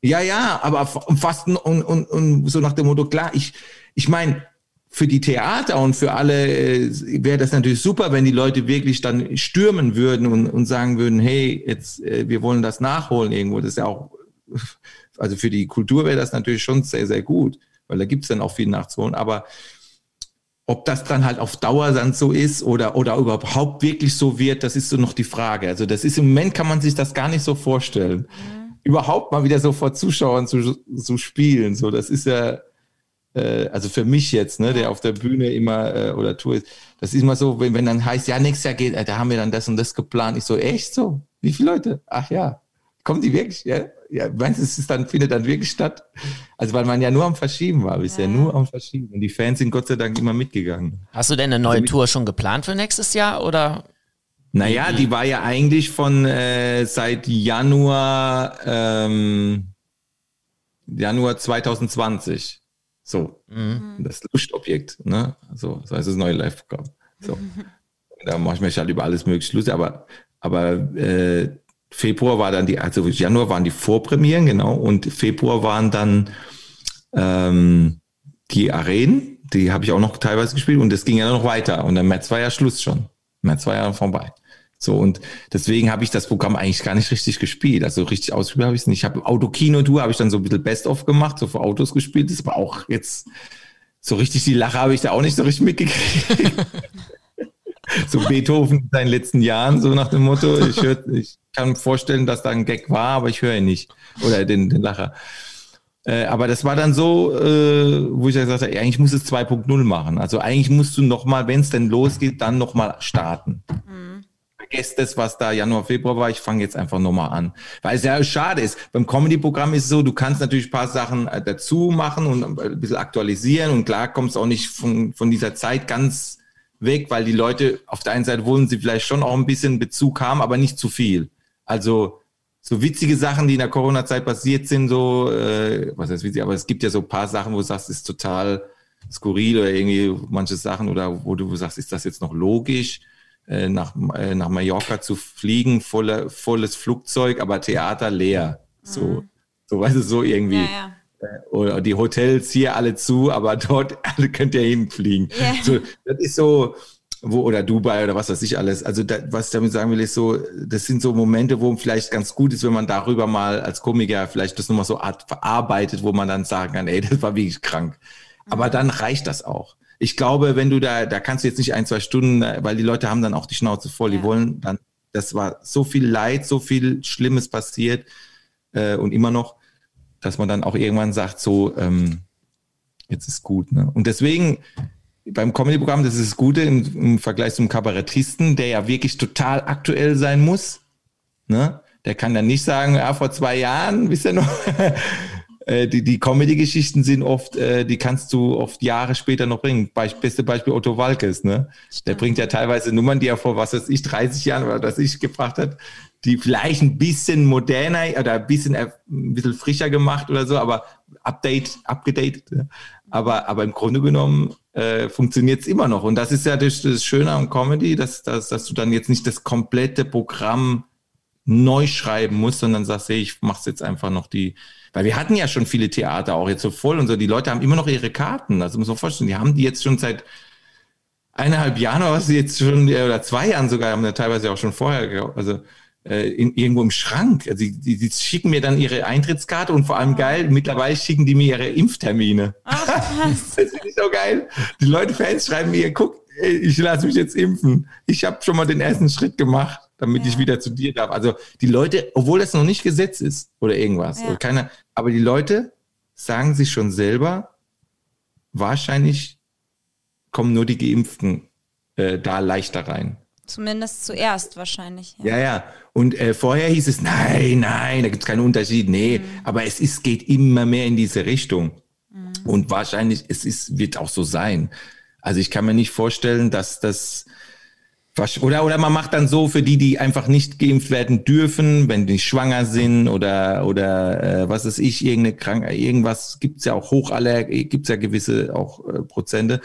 ja, ja, aber fast und, und, und so nach dem Motto, klar, ich, ich meine, für die Theater und für alle äh, wäre das natürlich super, wenn die Leute wirklich dann stürmen würden und, und sagen würden, hey, jetzt äh, wir wollen das nachholen irgendwo. Das ist ja auch, (laughs) also für die Kultur wäre das natürlich schon sehr, sehr gut, weil da gibt's dann auch viel nachzuholen. Aber ob das dann halt auf Dauer dann so ist oder, oder überhaupt wirklich so wird, das ist so noch die Frage. Also das ist im Moment kann man sich das gar nicht so vorstellen. Überhaupt mal wieder so vor Zuschauern zu, zu spielen. So, das ist ja, äh, also für mich jetzt, ne, der auf der Bühne immer äh, oder Tour ist, das ist immer so, wenn, wenn dann heißt, ja, nächstes Jahr geht, äh, da haben wir dann das und das geplant. Ich so, echt so? Wie viele Leute? Ach ja. Kommen die wirklich? Ja, ja meinst du, es ist dann, findet dann wirklich statt? Also, weil man ja nur am Verschieben war, bisher nur am Verschieben. Und die Fans sind Gott sei Dank immer mitgegangen. Hast du denn eine neue Tour schon geplant für nächstes Jahr oder? Naja, die war ja eigentlich von äh, seit Januar, ähm, Januar 2020. So, das Lustobjekt, ne? So, das heißt das neue Live-Programm. So. (laughs) Da mache ich mich halt über alles mögliche lustig, aber, aber äh, Februar war dann die, also Januar waren die Vorpremieren, genau, und Februar waren dann ähm, die Arenen, die habe ich auch noch teilweise gespielt und das ging ja noch weiter. Und im März war ja Schluss schon. März war ja vorbei. So, und deswegen habe ich das Programm eigentlich gar nicht richtig gespielt. Also richtig ausgespielt habe ich es nicht. Ich habe Autokino-Tour, habe ich dann so ein bisschen Best-of gemacht, so für Autos gespielt. Das war auch jetzt so richtig die Lache habe ich da auch nicht so richtig mitgekriegt. (laughs) so Beethoven in seinen letzten Jahren, so nach dem Motto. Ich, hör, ich kann mir vorstellen, dass da ein Gag war, aber ich höre ihn nicht. Oder den, den Lacher. Äh, aber das war dann so, äh, wo ich ja gesagt habe, eigentlich muss es 2.0 machen. Also eigentlich musst du nochmal, wenn es denn losgeht, dann nochmal starten. Vergesst das, was da Januar, Februar war. Ich fange jetzt einfach nochmal an. Weil es ja schade ist. Beim Comedy-Programm ist es so, du kannst natürlich ein paar Sachen äh, dazu machen und ein bisschen aktualisieren. Und klar kommst auch nicht von, von dieser Zeit ganz weg, weil die Leute auf der einen Seite wollen sie vielleicht schon auch ein bisschen Bezug haben, aber nicht zu viel. Also so witzige Sachen, die in der Corona-Zeit passiert sind, so, äh, was heißt witzig, aber es gibt ja so ein paar Sachen, wo du sagst, ist total skurril oder irgendwie manche Sachen oder wo du sagst, ist das jetzt noch logisch, äh, nach, äh, nach Mallorca zu fliegen, volle, volles Flugzeug, aber Theater leer. So, so weißt du, so irgendwie. Ja, ja. Äh, Oder die Hotels hier alle zu, aber (laughs) dort alle könnt ihr hinfliegen. Ja. So, das ist so, wo, oder Dubai oder was weiß ich alles. Also da, was ich damit sagen will, ist so, das sind so Momente, wo vielleicht ganz gut ist, wenn man darüber mal als Komiker vielleicht das nochmal so art verarbeitet, wo man dann sagen kann, ey, das war wirklich krank. Aber dann reicht das auch. Ich glaube, wenn du da, da kannst du jetzt nicht ein, zwei Stunden, äh, weil die Leute haben dann auch die Schnauze voll, die Ja. wollen dann, das war so viel Leid, so viel Schlimmes passiert äh, und immer noch, dass man dann auch irgendwann sagt, so, ähm, jetzt ist gut. Ne? Und deswegen beim Comedy-Programm, das ist das Gute im, im Vergleich zum Kabarettisten, der ja wirklich total aktuell sein muss. Ne? Der kann dann nicht sagen, ja, vor zwei Jahren, wisst ihr noch? (laughs) Äh, die die Comedy-Geschichten sind oft, äh, die kannst du oft Jahre später noch bringen. Beis beste Beispiel Otto Walkes, ne? Der bringt ja teilweise Nummern, die er vor, was weiß ich, 30 Jahren oder das ich gebracht hat, die vielleicht ein bisschen moderner oder ein bisschen, äh, ein bisschen frischer gemacht oder so, aber update, abgedatet. Ne? Aber, aber im Grunde genommen äh, funktioniert es immer noch. Und das ist ja das, das Schöne am Comedy, dass, dass, dass du dann jetzt nicht das komplette Programm neu schreiben musst, sondern sagst, hey, ich mach's jetzt einfach noch die, weil wir hatten ja schon viele Theater auch jetzt so voll und so, die Leute haben immer noch ihre Karten. Also muss man vorstellen, die haben die jetzt schon seit eineinhalb Jahren oder was, jetzt schon, äh, oder zwei Jahren sogar, haben wir teilweise auch schon vorher, also äh, in, irgendwo im Schrank. Also die, die, die schicken mir dann ihre Eintrittskarte und vor allem geil, mittlerweile schicken die mir ihre Impftermine. (laughs) Das finde ich so geil. Die Leute, Fans schreiben mir, guck, ich lasse mich jetzt impfen. Ich habe schon mal den ersten Schritt gemacht, damit ich wieder zu dir darf. Also die Leute, obwohl das noch nicht Gesetz ist oder irgendwas, Ja. oder keiner, aber die Leute sagen sich schon selber, wahrscheinlich kommen nur die Geimpften äh, da leichter rein. Zumindest zuerst wahrscheinlich. Ja. Ja, ja. Und äh, vorher hieß es, nein, nein, da gibt's keinen Unterschied. Nee, aber es ist, geht immer mehr in diese Richtung. Und wahrscheinlich, es ist, wird auch so sein. Also ich kann mir nicht vorstellen, dass das oder, oder man macht dann so für die, die einfach nicht geimpft werden dürfen, wenn die schwanger sind oder, oder äh, was ist ich, irgendeine Krankheit, irgendwas gibt's ja auch Hochallergie, gibt's ja gewisse auch äh, Prozente.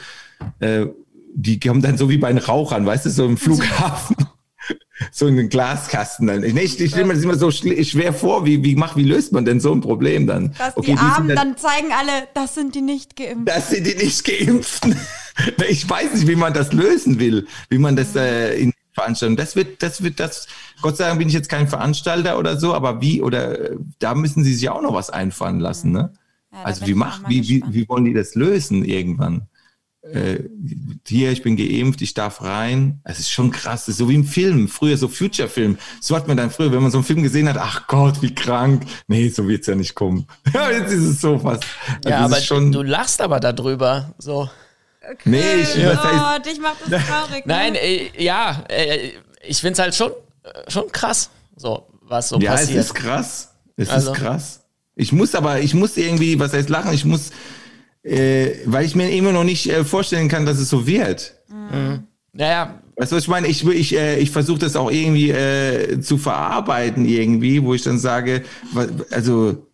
Äh, die kommen dann so wie bei den Rauchern, weißt du, so im Flughafen. (laughs) so in den Glaskasten dann. Nee, Ich, ich stelle mir das immer so schwer vor, wie, wie, macht, wie löst man denn so ein Problem dann? Was Okay, die sind Armen dann zeigen alle, das sind die nicht geimpft. das sind die nicht Geimpften. (laughs) Ich weiß nicht, wie man das lösen will, wie man das äh, in Veranstaltungen. Das wird, das wird, das. Gott sei Dank bin ich jetzt kein Veranstalter oder so, aber wie oder äh, da müssen sie sich auch noch was einfallen lassen, ne? Ja, also wie macht, wie, wie, wie wollen die das lösen irgendwann? Äh, hier, ich bin geimpft, ich darf rein. Es ist schon krass, ist so wie im Film, früher so Future-Film. So hat man dann früher, wenn man so einen Film gesehen hat, ach Gott, wie krank. Nee, so wird's ja nicht kommen. (laughs) Ja, jetzt ist es so fast. Also Ja, es aber schon, du lachst aber darüber. So. Nee, ich, was heißt, Oh, dich macht das traurig. ne? Nein, äh, ja, äh, ich find's halt schon, schon krass, so was so ja, passiert. es ist krass. Es Also. ist krass. Ich muss aber, ich muss irgendwie, was heißt lachen? Ich muss, äh, weil ich mir immer noch nicht äh, vorstellen kann, dass es so wird. naja, Weißt du, was ich meine? Ich, ich, äh, ich versuche das auch irgendwie äh, zu verarbeiten, irgendwie, wo ich dann sage, also,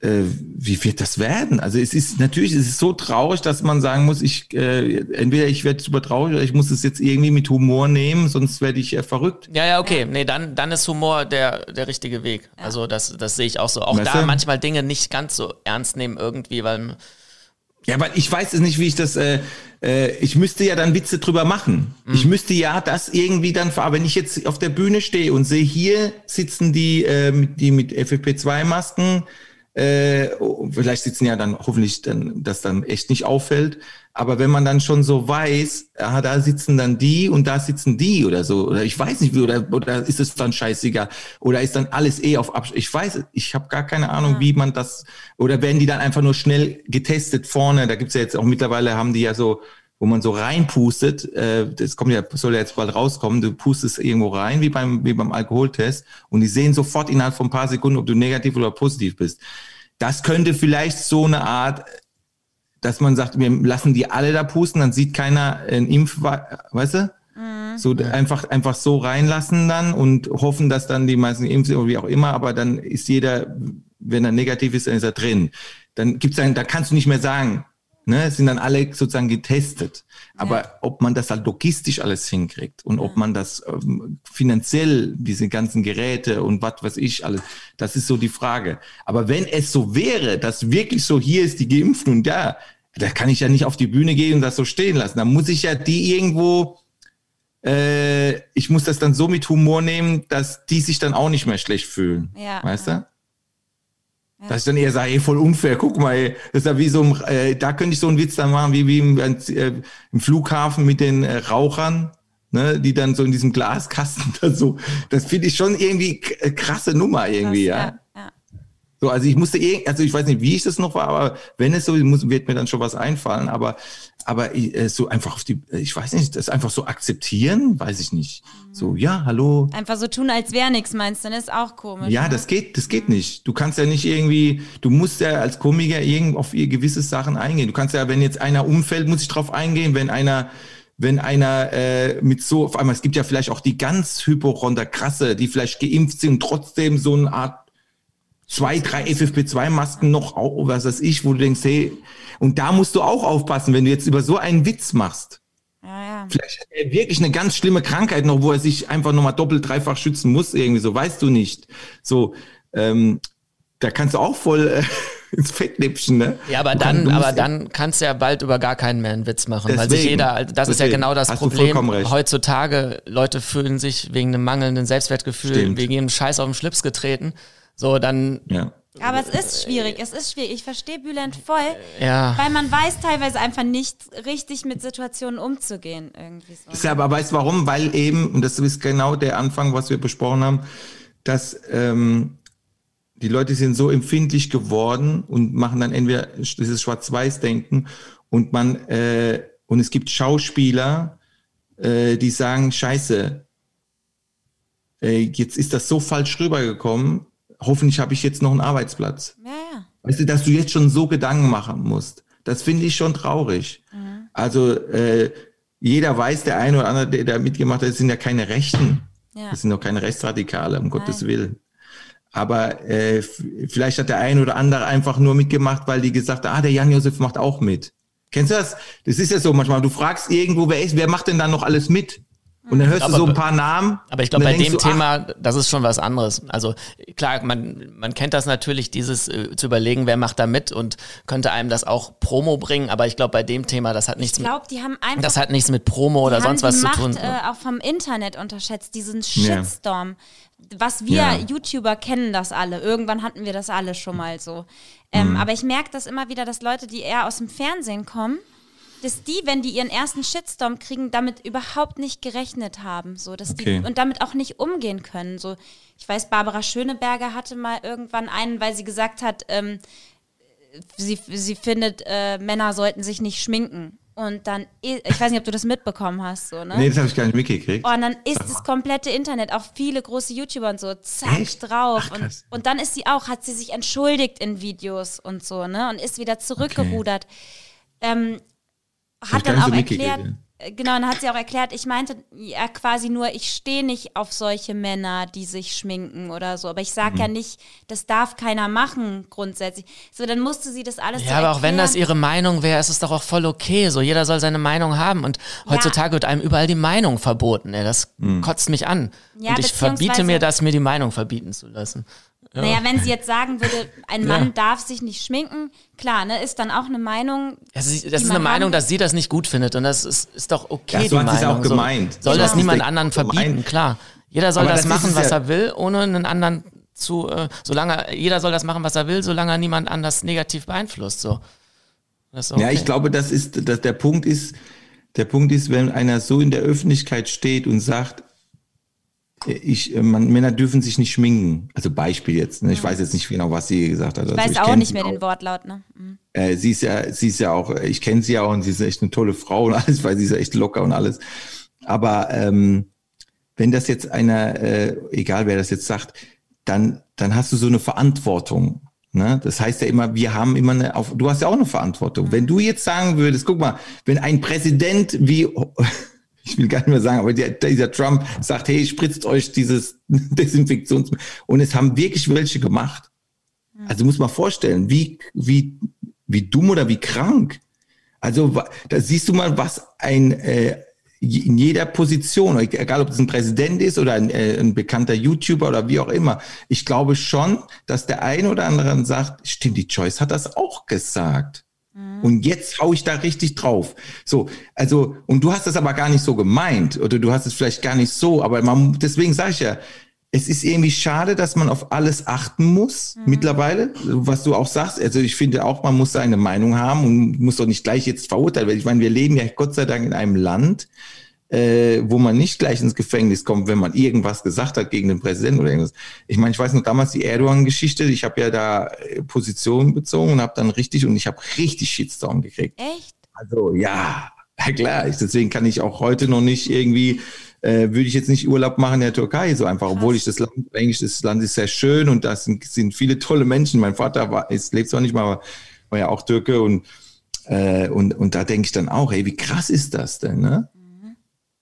äh, wie wird das werden? Also es ist natürlich, es ist so traurig, dass man sagen muss, ich äh, entweder ich werde super traurig oder ich muss es jetzt irgendwie mit Humor nehmen, sonst werde ich äh, verrückt. ja, ja, okay. Nee, dann, dann ist Humor der, der richtige Weg. Also das, das sehe ich auch so. Auch Weißt da du? manchmal Dinge nicht ganz so ernst nehmen irgendwie, weil Ja, weil ich weiß es nicht, wie ich das. Äh, äh, ich müsste ja dann Witze drüber machen. Ich müsste ja das irgendwie dann. Aber wenn ich jetzt auf der Bühne stehe und sehe, hier sitzen die, äh, mit- die mit FFP2-Masken. Äh, oh, vielleicht sitzen ja dann hoffentlich dann, das dann echt nicht auffällt. Aber wenn man dann schon so weiß, ah, da sitzen dann die und da sitzen die oder so, oder ich weiß nicht wie, oder, oder ist es dann scheißegal, oder ist dann alles eh auf Abstand. Ich weiß, ich habe gar keine Ahnung, wie man das, oder werden die dann einfach nur schnell getestet vorne? Da gibt's ja jetzt auch mittlerweile, haben die ja so, wo man so reinpustet, äh, das kommt ja, soll ja jetzt bald rauskommen, du pustest irgendwo rein, wie beim, wie beim Alkoholtest, und die sehen sofort innerhalb von ein paar Sekunden, ob du negativ oder positiv bist. Das könnte vielleicht so eine Art, dass man sagt, wir lassen die alle da pusten, dann sieht keiner ein Impf, weißt du? So einfach, einfach so reinlassen dann und hoffen, dass dann die meisten sind oder wie auch immer, aber dann ist jeder, wenn er negativ ist, dann ist er drin. Dann gibt's dann, da kannst du nicht mehr sagen, ne, es sind dann alle sozusagen getestet. Aber ob man das halt logistisch alles hinkriegt und ob man das ähm, finanziell, diese ganzen Geräte und was weiß ich alles, das ist so die Frage. Aber wenn es so wäre, dass wirklich so hier ist die Geimpften und da, da kann ich ja nicht auf die Bühne gehen und das so stehen lassen. Da muss ich ja die irgendwo, äh, ich muss das dann so mit Humor nehmen, dass die sich dann auch nicht mehr schlecht fühlen. Ja, weißt ja. Dass ich dann eher sage, ey, voll unfair, guck mal, ey, das ist ja wie so ein, äh, da könnte ich so einen Witz dann machen, wie, wie im, äh, im Flughafen mit den äh, Rauchern, ne, die dann so in diesem Glaskasten (laughs) da so, das finde ich schon irgendwie äh, krasse Nummer irgendwie, ja. ja. ja. So, also ich musste eh, also ich weiß nicht, wie ich das noch war, aber wenn es so ist, muss, wird mir dann schon was einfallen. Aber, aber ich, äh, so einfach auf die, ich weiß nicht, das einfach so akzeptieren, weiß ich nicht. So, ja, hallo. Einfach so tun, als wäre nichts, meinst du? Das ist auch komisch. Ja, ne? das geht, das geht nicht. Du kannst ja nicht irgendwie, du musst ja als Komiker irgend auf ihr gewisse Sachen eingehen. Du kannst ja, wenn jetzt einer umfällt, muss ich drauf eingehen. Wenn einer, wenn einer äh, mit so, auf einmal, es gibt ja vielleicht auch die ganz Hypochonder krasse, die vielleicht geimpft sind und trotzdem so eine Art zwei, drei FFP2-Masken noch, was weiß ich, wo du denkst, hey, und da musst du auch aufpassen, wenn du jetzt über so einen Witz machst. Ja, ja. Vielleicht hat er wirklich eine ganz schlimme Krankheit noch, wo er sich einfach nochmal doppelt, dreifach schützen muss, irgendwie so, weißt du nicht. So, ähm, da kannst du auch voll äh, (laughs) ins Fettnäpfchen, ne? Ja, aber Du dann, kannst- du aber dann kannst du ja bald über gar keinen mehr einen Witz machen, weil sich Deswegen. jeder, das ist ja Deswegen. genau das Problem vollkommen recht. heutzutage. Leute fühlen sich wegen einem mangelnden Selbstwertgefühl, Stimmt. wegen jedem Scheiß auf den Schlips getreten. So, dann, Ja. Aber es ist schwierig, es ist schwierig. Ich verstehe Bülent voll, ja. weil man weiß teilweise einfach nicht richtig mit Situationen umzugehen. Irgendwie so. Ist ja, aber weißt du warum? Weil eben, und das ist genau der Anfang, was wir besprochen haben, dass ähm, die Leute sind so empfindlich geworden und machen dann entweder dieses Schwarz-Weiß-Denken und man äh, und es gibt Schauspieler, äh, die sagen, Scheiße, äh, jetzt ist das so falsch rübergekommen. Hoffentlich habe ich jetzt noch einen Arbeitsplatz. Ja, ja. Weißt du, dass du jetzt schon so Gedanken machen musst, das finde ich schon traurig. Also äh, jeder weiß, der eine oder andere, der da mitgemacht hat, das sind ja keine Rechten. Ja. Das sind doch keine Rechtsradikale, um Gottes Willen. Aber äh, vielleicht hat der eine oder andere einfach nur mitgemacht, weil die gesagt haben, ah, der Jan-Josef macht auch mit. Kennst du das? Das ist ja so manchmal, du fragst irgendwo, wer ist, wer macht denn dann noch alles mit? Und dann hörst Aber du so ein paar Namen. Aber ich glaube, bei dem du, ach, Thema, das ist schon was anderes. Also klar, man, man kennt das natürlich, dieses äh, zu überlegen, wer macht da mit und könnte einem das auch Promo bringen. Aber ich glaube, bei dem Thema, das hat nichts Ich mit, glaube, die haben einfach das hat nichts mit Promo oder sonst was die zu Macht, tun. Äh, auch vom Internet unterschätzt, diesen Ja. Shitstorm. Was wir Ja. YouTuber kennen das alle. Irgendwann hatten wir das alle schon mal so. Ähm, Mhm. Aber ich merke das immer wieder, dass Leute, die eher aus dem Fernsehen kommen, dass die, wenn die ihren ersten Shitstorm kriegen, damit überhaupt nicht gerechnet haben, so dass Okay. die und damit auch nicht umgehen können. So, ich weiß, Barbara Schöneberger hatte mal irgendwann einen, weil sie gesagt hat, ähm, sie, sie findet, äh, Männer sollten sich nicht schminken. Und dann, ich weiß nicht, ob du das mitbekommen hast, so, ne? Nee, das habe ich gar nicht mitgekriegt. Oh, und dann ist das komplette Internet, auch viele große YouTuber und so, zack, Echt? drauf. Ach, und, und dann ist sie auch, hat sie sich entschuldigt in Videos und so, ne? Und ist wieder zurückgerudert. Ähm, ich hat dann auch so erklärt, äh, genau, dann hat sie auch erklärt, ich meinte ja quasi nur, ich stehe nicht auf solche Männer, die sich schminken oder so. Aber ich sage Mhm. ja nicht, das darf keiner machen grundsätzlich. So, dann musste sie das alles so Ja, aber auch wenn das erklären. ihre Meinung wäre, ist es doch auch voll okay. So, jeder soll seine Meinung haben. Und heutzutage wird einem überall die Meinung verboten. Ey. Das Hm. kotzt mich an. Ja, und ich verbiete mir das, mir die Meinung verbieten zu lassen. Naja, wenn sie jetzt sagen würde, ein Mann darf sich nicht schminken, klar, ne, ist dann auch eine Meinung. Das ist, das ist eine Meinung, dass sie das nicht gut findet. Und das ist, ist doch okay, Ja, so die hat sie es auch gemeint. So, soll So das niemand anderen gemeint. verbieten, klar. Jeder soll das das machen, was ja- er will, ohne einen anderen zu, äh, solange, jeder soll das machen, was er will, solange er niemand anders negativ beeinflusst, so. Okay. Ja, ich glaube, das ist, dass der Punkt ist, der Punkt ist, wenn einer so in der Öffentlichkeit steht und sagt, ich, äh, man, Männer dürfen sich nicht schminken. Also Beispiel jetzt. Ne? Ich weiß jetzt nicht genau, was sie gesagt hat. Ich also weiß auch kenn nicht mehr auch. den Wortlaut, ne? Mhm. Äh, sie ist ja, sie ist ja auch, ich kenne sie ja auch und sie ist echt eine tolle Frau und (laughs) alles, weil sie ist ja echt locker und alles. Aber ähm, wenn das jetzt einer, äh, egal wer das jetzt sagt, dann, dann hast du so eine Verantwortung. Ne? Das heißt ja immer, wir haben immer eine, auf, du hast ja auch eine Verantwortung. Wenn du jetzt sagen würdest, guck mal, wenn ein Präsident wie, (laughs) ich will gar nicht mehr sagen, aber der, dieser Trump sagt, hey, spritzt euch dieses (laughs) Desinfektions, und es haben wirklich welche gemacht. Also muss man vorstellen, wie, wie, wie dumm oder wie krank. Also da siehst du mal, was ein äh, in jeder Position, egal ob es ein Präsident ist oder ein, äh, ein bekannter YouTuber oder wie auch immer, ich glaube schon, dass der eine oder andere sagt, stimmt, die Joyce hat das auch gesagt. Und jetzt hau ich da richtig drauf. So, also, und du hast das aber gar nicht so gemeint oder du hast es vielleicht gar nicht so, aber man, deswegen sage ich ja, es ist irgendwie schade, dass man auf alles achten muss mittlerweile, was du auch sagst. Also ich finde auch, man muss seine Meinung haben und muss doch nicht gleich jetzt verurteilen, weil ich meine, wir leben ja Gott sei Dank in einem Land, äh, wo man nicht gleich ins Gefängnis kommt, wenn man irgendwas gesagt hat gegen den Präsidenten oder irgendwas. Ich meine, ich weiß noch damals die Erdogan-Geschichte, ich habe ja da äh, Position bezogen und habe dann richtig, und ich habe richtig Shitstorm gekriegt. Echt? Also ja, ja klar, ich, deswegen kann ich auch heute noch nicht irgendwie, äh, würde ich jetzt nicht Urlaub machen in der Türkei so einfach, obwohl ich das Land, eigentlich das Land ist sehr schön und da sind, sind viele tolle Menschen. Mein Vater war, ist, lebt zwar nicht mal, aber war ja auch Türke und, äh, und, und da denke ich dann auch, hey, wie krass ist das denn, ne?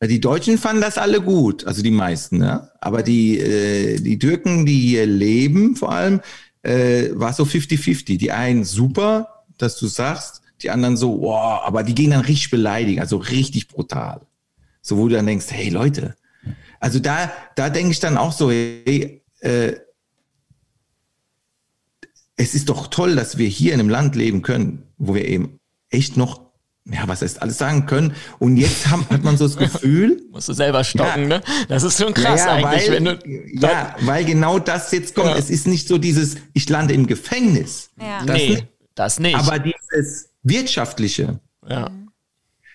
Ja, Die Deutschen fanden das alle gut, also die meisten, ne? aber die, äh, die Türken, die hier leben vor allem, äh, war so 50-50. Die einen super, dass du sagst, die anderen so, wow, aber die gehen dann richtig beleidigen, also richtig brutal. So, wo du dann denkst, hey Leute, also da, da denke ich dann auch so, hey, äh, es ist doch toll, dass wir hier in einem Land leben können, wo wir eben echt noch, ja, was heißt alles sagen können. Und jetzt haben, hat man so das Gefühl, (laughs) Musst du selber stocken, Ja. ne? Das ist schon krass eigentlich, weil, wenn du. ja, weil genau das jetzt kommt. Ja. Es ist nicht so dieses, ich lande im Gefängnis. Ja. Das nee, nicht. das nicht. Aber dieses wirtschaftliche, ja.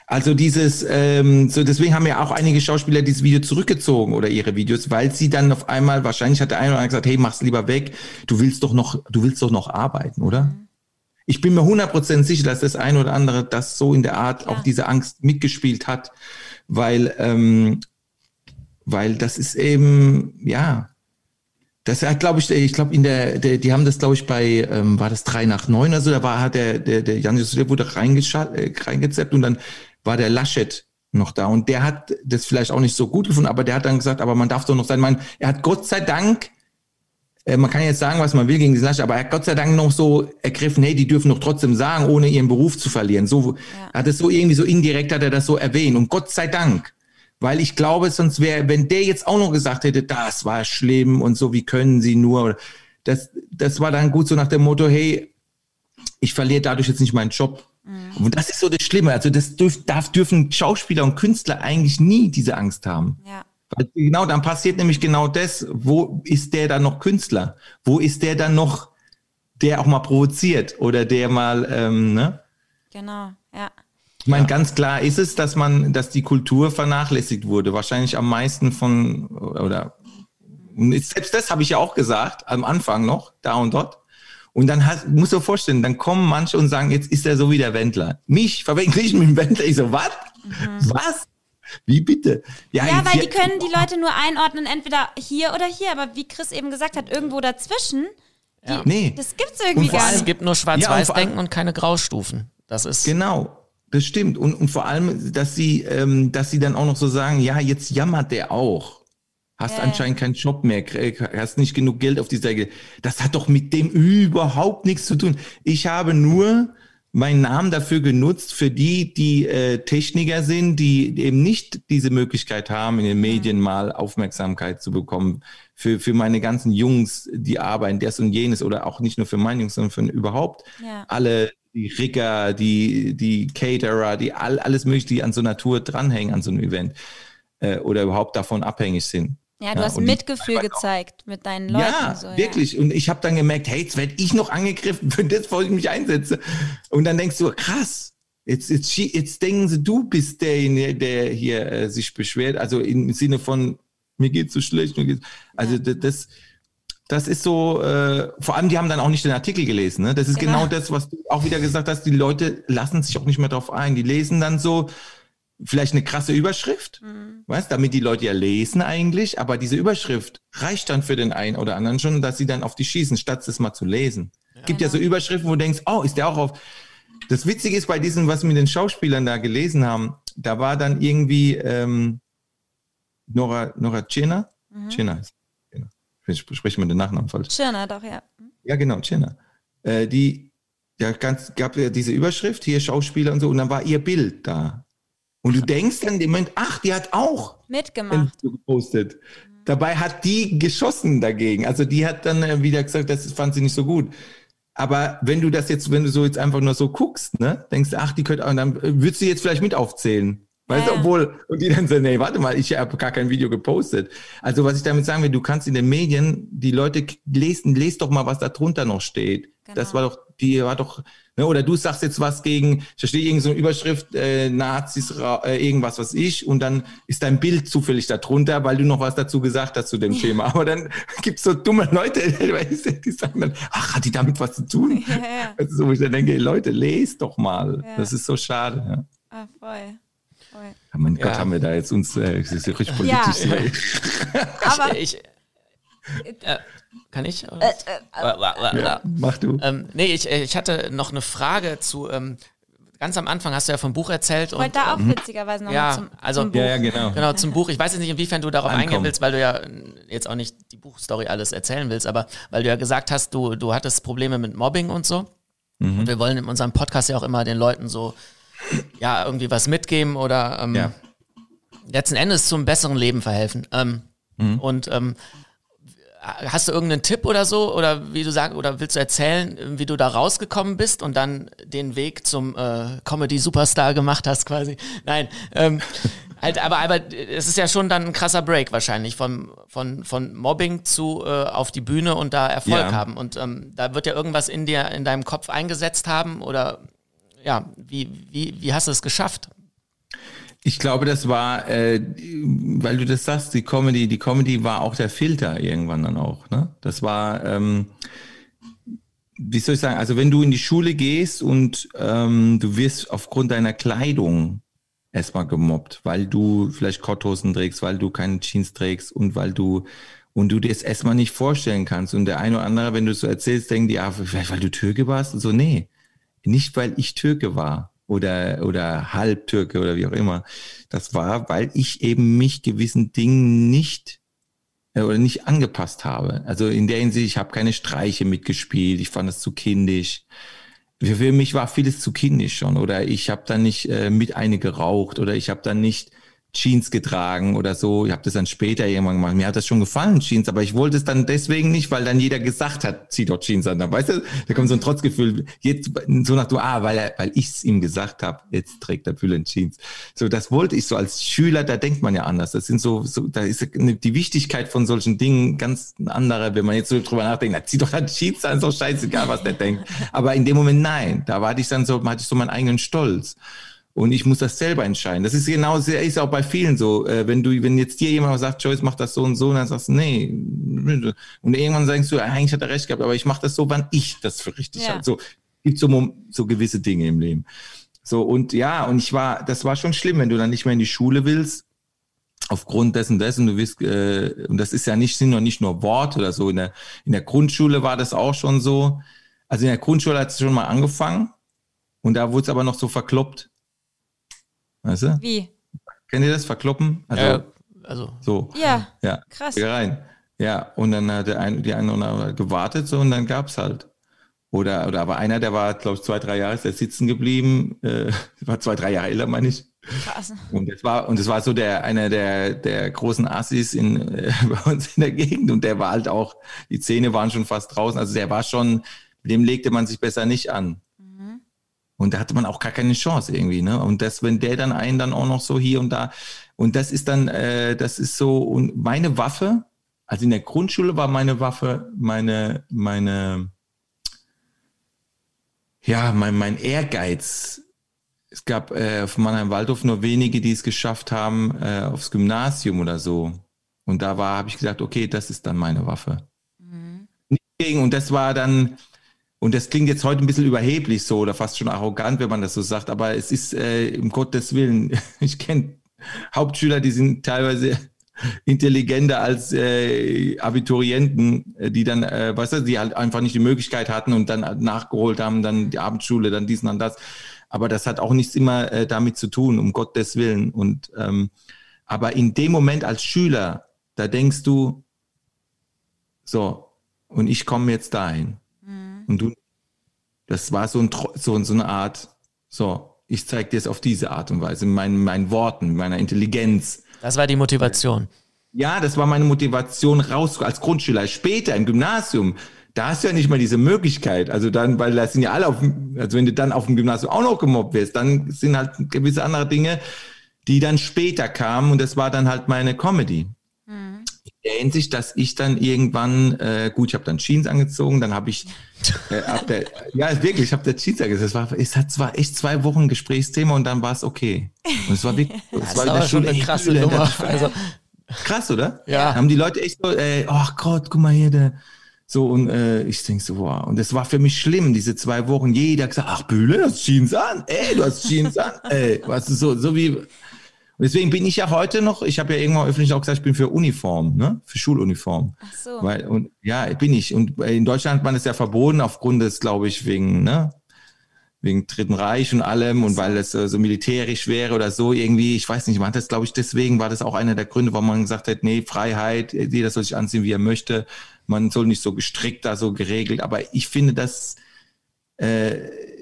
also dieses, ähm, so deswegen haben ja auch einige Schauspieler dieses Video zurückgezogen oder ihre Videos, weil sie dann auf einmal, wahrscheinlich hat der eine oder andere gesagt, hey, mach's lieber weg, du willst doch noch, du willst doch noch arbeiten, oder? Ich bin mir 100% sicher, dass das eine oder andere das so in der Art auch diese Angst mitgespielt hat, weil, ähm, weil das ist eben, ja, das hat, glaube ich, ich glaube, in der, der, die haben das, glaube ich, bei, ähm, war das drei nach neun oder so, da war, hat der, der, der Jan Josef wurde äh, reingezappt und dann war der Laschet noch da und der hat das vielleicht auch nicht so gut gefunden, aber der hat dann gesagt, aber man darf doch noch sein, man, er hat Gott sei Dank, man kann jetzt sagen, was man will gegen diesen Laschet, aber er hat Gott sei Dank noch so ergriffen, hey, die dürfen doch trotzdem sagen, ohne ihren Beruf zu verlieren. So, hat es so irgendwie so indirekt hat er das so erwähnt und Gott sei Dank. Weil ich glaube, sonst wäre, wenn der jetzt auch noch gesagt hätte, das war schlimm und so, wie können sie nur, das, das war dann gut so nach dem Motto, hey, ich verliere dadurch jetzt nicht meinen Job. Und das ist so das Schlimme. Also das dürf, darf, dürfen Schauspieler und Künstler eigentlich nie diese Angst haben. Ja. Genau, dann passiert nämlich genau das. Wo ist der dann noch Künstler? Wo ist der dann noch, der auch mal provoziert oder der mal, ähm, ne? Genau, ja. Ich meine, ganz klar ist es, dass man, dass die Kultur vernachlässigt wurde. Wahrscheinlich am meisten von, oder, und selbst das habe ich ja auch gesagt, am Anfang noch, da und dort. Und dann hast, musst du dir vorstellen, dann kommen manche und sagen, jetzt ist er so wie der Wendler. Mich verwechsel ich mit dem Wendler. Ich so, was? Was? Wie bitte? Ja, jetzt weil die können die (laughs) Leute nur einordnen, entweder hier oder hier, aber wie Chris eben gesagt hat, irgendwo dazwischen, Ja. Nee. das gibt's irgendwie gar allem- Es nicht. gibt nur Ja, und Schwarz-Weiß-Denken und keine Graustufen. Das ist. Genau, das stimmt. Und, und vor allem, dass sie, ähm, dass sie dann auch noch so sagen, ja, jetzt jammert der auch. Hast Ja, anscheinend keinen Job mehr, krieg- hast nicht genug Geld auf dieser. Ge- Das hat doch mit dem überhaupt nichts zu tun. Ich habe nur meinen Namen dafür genutzt für die, die äh, Techniker sind, die eben nicht diese Möglichkeit haben, in den Medien mal Aufmerksamkeit zu bekommen. Für, für meine ganzen Jungs, die arbeiten, das und jenes, oder auch nicht nur für meine Jungs, sondern für überhaupt Ja. alle, die Rigger, die, die Caterer, die all, alles mögliche, die an so einer Tour dranhängen, an so einem Event, äh, oder überhaupt davon abhängig sind. Ja, du Ja, hast Mitgefühl gezeigt mit deinen Leuten. ja, so, wirklich. Und ich habe dann gemerkt, hey, jetzt werde ich noch angegriffen für das, wo ich mich einsetze. Und dann denkst du, krass, jetzt, jetzt, jetzt denken sie, du bist derjenige, der hier äh, sich beschwert. Also im Sinne von, mir geht's so schlecht. Mir geht's, also Ja. das, das, das ist so, äh, vor allem die haben dann auch nicht den Artikel gelesen. Ne? Das ist Genau. genau das, was du auch wieder gesagt hast. Die Leute lassen sich auch nicht mehr drauf ein. Die lesen dann so, vielleicht eine krasse Überschrift, Mhm. weißt, damit die Leute ja lesen eigentlich, aber diese Überschrift reicht dann für den einen oder anderen schon, dass sie dann auf die schießen, statt es mal zu lesen. Gibt ja so Überschriften, wo du denkst, oh, ist der auch auf. Das Witzige ist bei diesem, was wir mit den Schauspielern da gelesen haben, da war dann irgendwie ähm, Nora, Nora Tschirner, Mhm. Tschirner heißt Tschirner. Ich spreche mir den Nachnamen falsch. Schirner, doch, ja. Ja, genau, Tschirner. Äh, die, ja, ganz, gab ja diese Überschrift, hier Schauspieler und so, und dann war ihr Bild da. Und du denkst dann im Moment, ach, die hat auch Mitgemacht. Gepostet. Dabei hat die geschossen dagegen. Also die hat dann äh, wieder gesagt, das fand sie nicht so gut. Aber wenn du das jetzt, wenn du so jetzt einfach nur so guckst, ne, denkst du, ach, die könnte, und dann würdest du jetzt vielleicht mit aufzählen. Weißt du, ja. obwohl, und die dann so, nee, warte mal, ich habe gar kein Video gepostet. Also was ich damit sagen will, du kannst in den Medien, die Leute lesen, lest doch mal, was da drunter noch steht. Das Genau. war doch, die war doch, ne, oder du sagst jetzt was gegen, da steht irgendeine so Überschrift, äh, Nazis, äh, irgendwas, was ich, und dann ist dein Bild zufällig da drunter, weil du noch was dazu gesagt hast zu dem Thema. Aber dann (laughs) gibt's so dumme Leute, (laughs) die sagen dann, ach, hat die damit was zu tun? Ja, ja. (laughs) Also, so, wo ich dann denke, Leute, lest doch mal. Ja. Das ist so schade. Ja. Ah, voll. voll. Ja, mein Ja. Gott, haben wir da jetzt uns, äh, das ist ja richtig Ja. politisch. Aber ich, äh, kann ich? Äh, Ja, mach du. Ähm, nee, ich, ich hatte noch eine Frage zu, ähm, ganz am Anfang hast du ja vom Buch erzählt. ich wollte Und, da auch witzigerweise noch ja, zum, also- zum Buch. Ja, ja, genau. Genau, zum Buch. Ich weiß jetzt nicht, inwiefern du darauf Ankommen. eingehen willst, weil du ja äh, jetzt auch nicht die Buchstory alles erzählen willst, aber weil du ja gesagt hast, du, du hattest Probleme mit Mobbing und so. Mhm. Und wir wollen in unserem Podcast ja auch immer den Leuten so, ja, irgendwie was mitgeben oder ähm, Ja. letzten Endes zum besseren Leben verhelfen. Ähm, Mhm. Und ähm, hast du irgendeinen Tipp oder so? Oder wie du sagst, oder willst du erzählen, wie du da rausgekommen bist und dann den Weg zum äh, Comedy-Superstar gemacht hast, quasi? Nein. Ähm, (laughs) halt, aber, aber es ist ja schon dann ein krasser Break wahrscheinlich von, von, von Mobbing zu äh, auf die Bühne und da Erfolg Ja. haben. Und ähm, da wird ja irgendwas in dir, in deinem Kopf eingesetzt haben oder ja, wie, wie, wie hast du es geschafft? Ich glaube, das war, äh, weil du das sagst, die Comedy, die Comedy war auch der Filter irgendwann dann auch. Ne? Das war, ähm, wie soll ich sagen, also wenn du in die Schule gehst und ähm, du wirst aufgrund deiner Kleidung erstmal gemobbt, weil du vielleicht Korthosen trägst, weil du keine Jeans trägst und weil du und du dir es erstmal nicht vorstellen kannst. Und der eine oder andere, wenn du es so erzählst, denkt, ja, vielleicht weil du Türke warst. Und so, nee, nicht weil ich Türke war oder, oder Halbtürke oder wie auch immer. Das war, weil ich eben mich gewissen Dingen nicht äh, oder nicht angepasst habe. Also in der Hinsicht, ich habe keine Streiche mitgespielt, ich fand es zu kindisch. Für, mich war vieles zu kindisch schon oder ich habe dann nicht äh, mit eine geraucht oder ich habe dann nicht Jeans getragen oder so. Ich habe das dann später irgendwann gemacht. Mir hat das schon gefallen, Jeans, aber ich wollte es dann deswegen nicht, weil dann jeder gesagt hat, zieh doch Jeans an. Weißt du, da kommt so ein Trotzgefühl, jetzt so nach du, ah, weil, er, weil ich es ihm gesagt habe, jetzt trägt der Bülent Jeans. So, das wollte ich so als Schüler, da denkt man ja anders. Das sind so, so da ist die Wichtigkeit von solchen Dingen ganz andere, wenn man jetzt so drüber nachdenkt, na, zieh doch dann Jeans an, doch scheißegal, was der denkt. Aber in dem Moment nein, da war ich dann so, hatte ich so meinen eigenen Stolz und ich muss das selber entscheiden. Das ist genau, ist auch bei vielen so. Äh, wenn du, wenn jetzt dir jemand sagt, Joyce, mach das so und so, und dann sagst du, nee. Und irgendwann sagst du, eigentlich hat er recht gehabt, aber ich mache das so, wann ich das für richtig Ja. halte. So gibt so, so gewisse Dinge im Leben. So und ja, und ich war, das war schon schlimm, wenn du dann nicht mehr in die Schule willst aufgrund dessen dessen du wirst äh, und das ist ja nicht sind noch nicht nur Worte oder so in der in der Grundschule war das auch schon so also in der Grundschule hat es schon mal angefangen und da wurde es aber noch so verkloppt weißt du Wie? kennt ihr das verkloppen also Äh, also, so Ja, ja krass. Rein ja und dann hat der ein, die eine oder andere gewartet so und dann gab's halt oder oder aber einer der war glaube ich zwei drei Jahre ist der sitzen geblieben äh, (laughs) war zwei drei Jahre älter meine ich krass. und das war, und das war so der, einer der, der großen Assis in, äh, (laughs) bei uns in der Gegend. Und der war halt auch, die Zähne waren schon fast draußen. Also der war schon, mit dem legte man sich besser nicht an. Und da hatte man auch gar keine Chance irgendwie, ne? Und das, wenn der dann einen dann auch noch so hier und da, und das ist dann, äh, das ist so, und meine Waffe, also in der Grundschule war meine Waffe, meine, meine, ja, mein, mein Ehrgeiz, es gab äh, auf Mannheim-Waldhof nur wenige, die es geschafft haben äh, aufs Gymnasium oder so. Und da war, habe ich gesagt, okay, das ist dann meine Waffe. Gegen, und das war dann, und das klingt jetzt heute ein bisschen überheblich so oder fast schon arrogant, wenn man das so sagt, aber es ist äh, um Gottes Willen, (laughs) ich kenne Hauptschüler, die sind teilweise (laughs) intelligenter als äh, Abiturienten, äh, die dann, äh, weißt du, die halt einfach nicht die Möglichkeit hatten und dann nachgeholt haben, dann die Abendschule, dann dies und dann das. Aber das hat auch nichts immer äh, damit zu tun, um Gottes Willen. Und ähm, aber in dem Moment als Schüler, da denkst du, so, und ich komme jetzt dahin. Und du, das war so, ein, so, so eine Art, so, ich zeige dir es auf diese Art und Weise, mit meinen, meinen Worten, meiner Intelligenz. das war die Motivation. Ja, das war meine Motivation raus als Grundschüler. Später im Gymnasium, da hast du ja nicht mal diese Möglichkeit. Also dann, weil das sind ja alle auf, dem- also wenn du dann auf dem Gymnasium auch noch gemobbt wirst, dann sind halt gewisse andere Dinge, die dann später kamen und das war dann halt meine Comedy. In der Hinsicht, dass ich dann irgendwann, äh, gut, ich habe dann Jeans angezogen, dann habe ich, äh, ab der, (laughs) ja wirklich, ich habe der Jeans angezogen. Es war, es hat zwar echt zwei Wochen Gesprächsthema und dann war es okay. Und es war wirklich, (laughs) es war ist in der aber schon eine krasse übel. Nummer. Also, (laughs) Krass, oder? Ja. Haben die Leute echt so, äh, ach Gott, guck mal hier, der, so, und äh, ich denk so, wow. Und das war für mich schlimm, diese zwei Wochen. Jeder hat gesagt, ach Bühle, du hast Jeans an. Ey, du hast Jeans an. Ey, weißt du, so, so wie. Und deswegen bin ich ja heute noch, ich habe ja irgendwann öffentlich auch gesagt, ich bin für Uniform, ne? Für Schuluniform. Ach so. Weil, und ja, bin ich. Und in Deutschland hat man es ja verboten, aufgrund des, glaube ich, wegen, ne? Wegen Dritten Reich und allem und weil es äh, so militärisch wäre oder so irgendwie, ich weiß nicht, man hat das, glaube ich, deswegen war das auch einer der Gründe, warum man gesagt hat, nee, Freiheit, jeder soll sich anziehen, wie er möchte, man soll nicht so gestrickt da so geregelt, aber ich finde das, äh,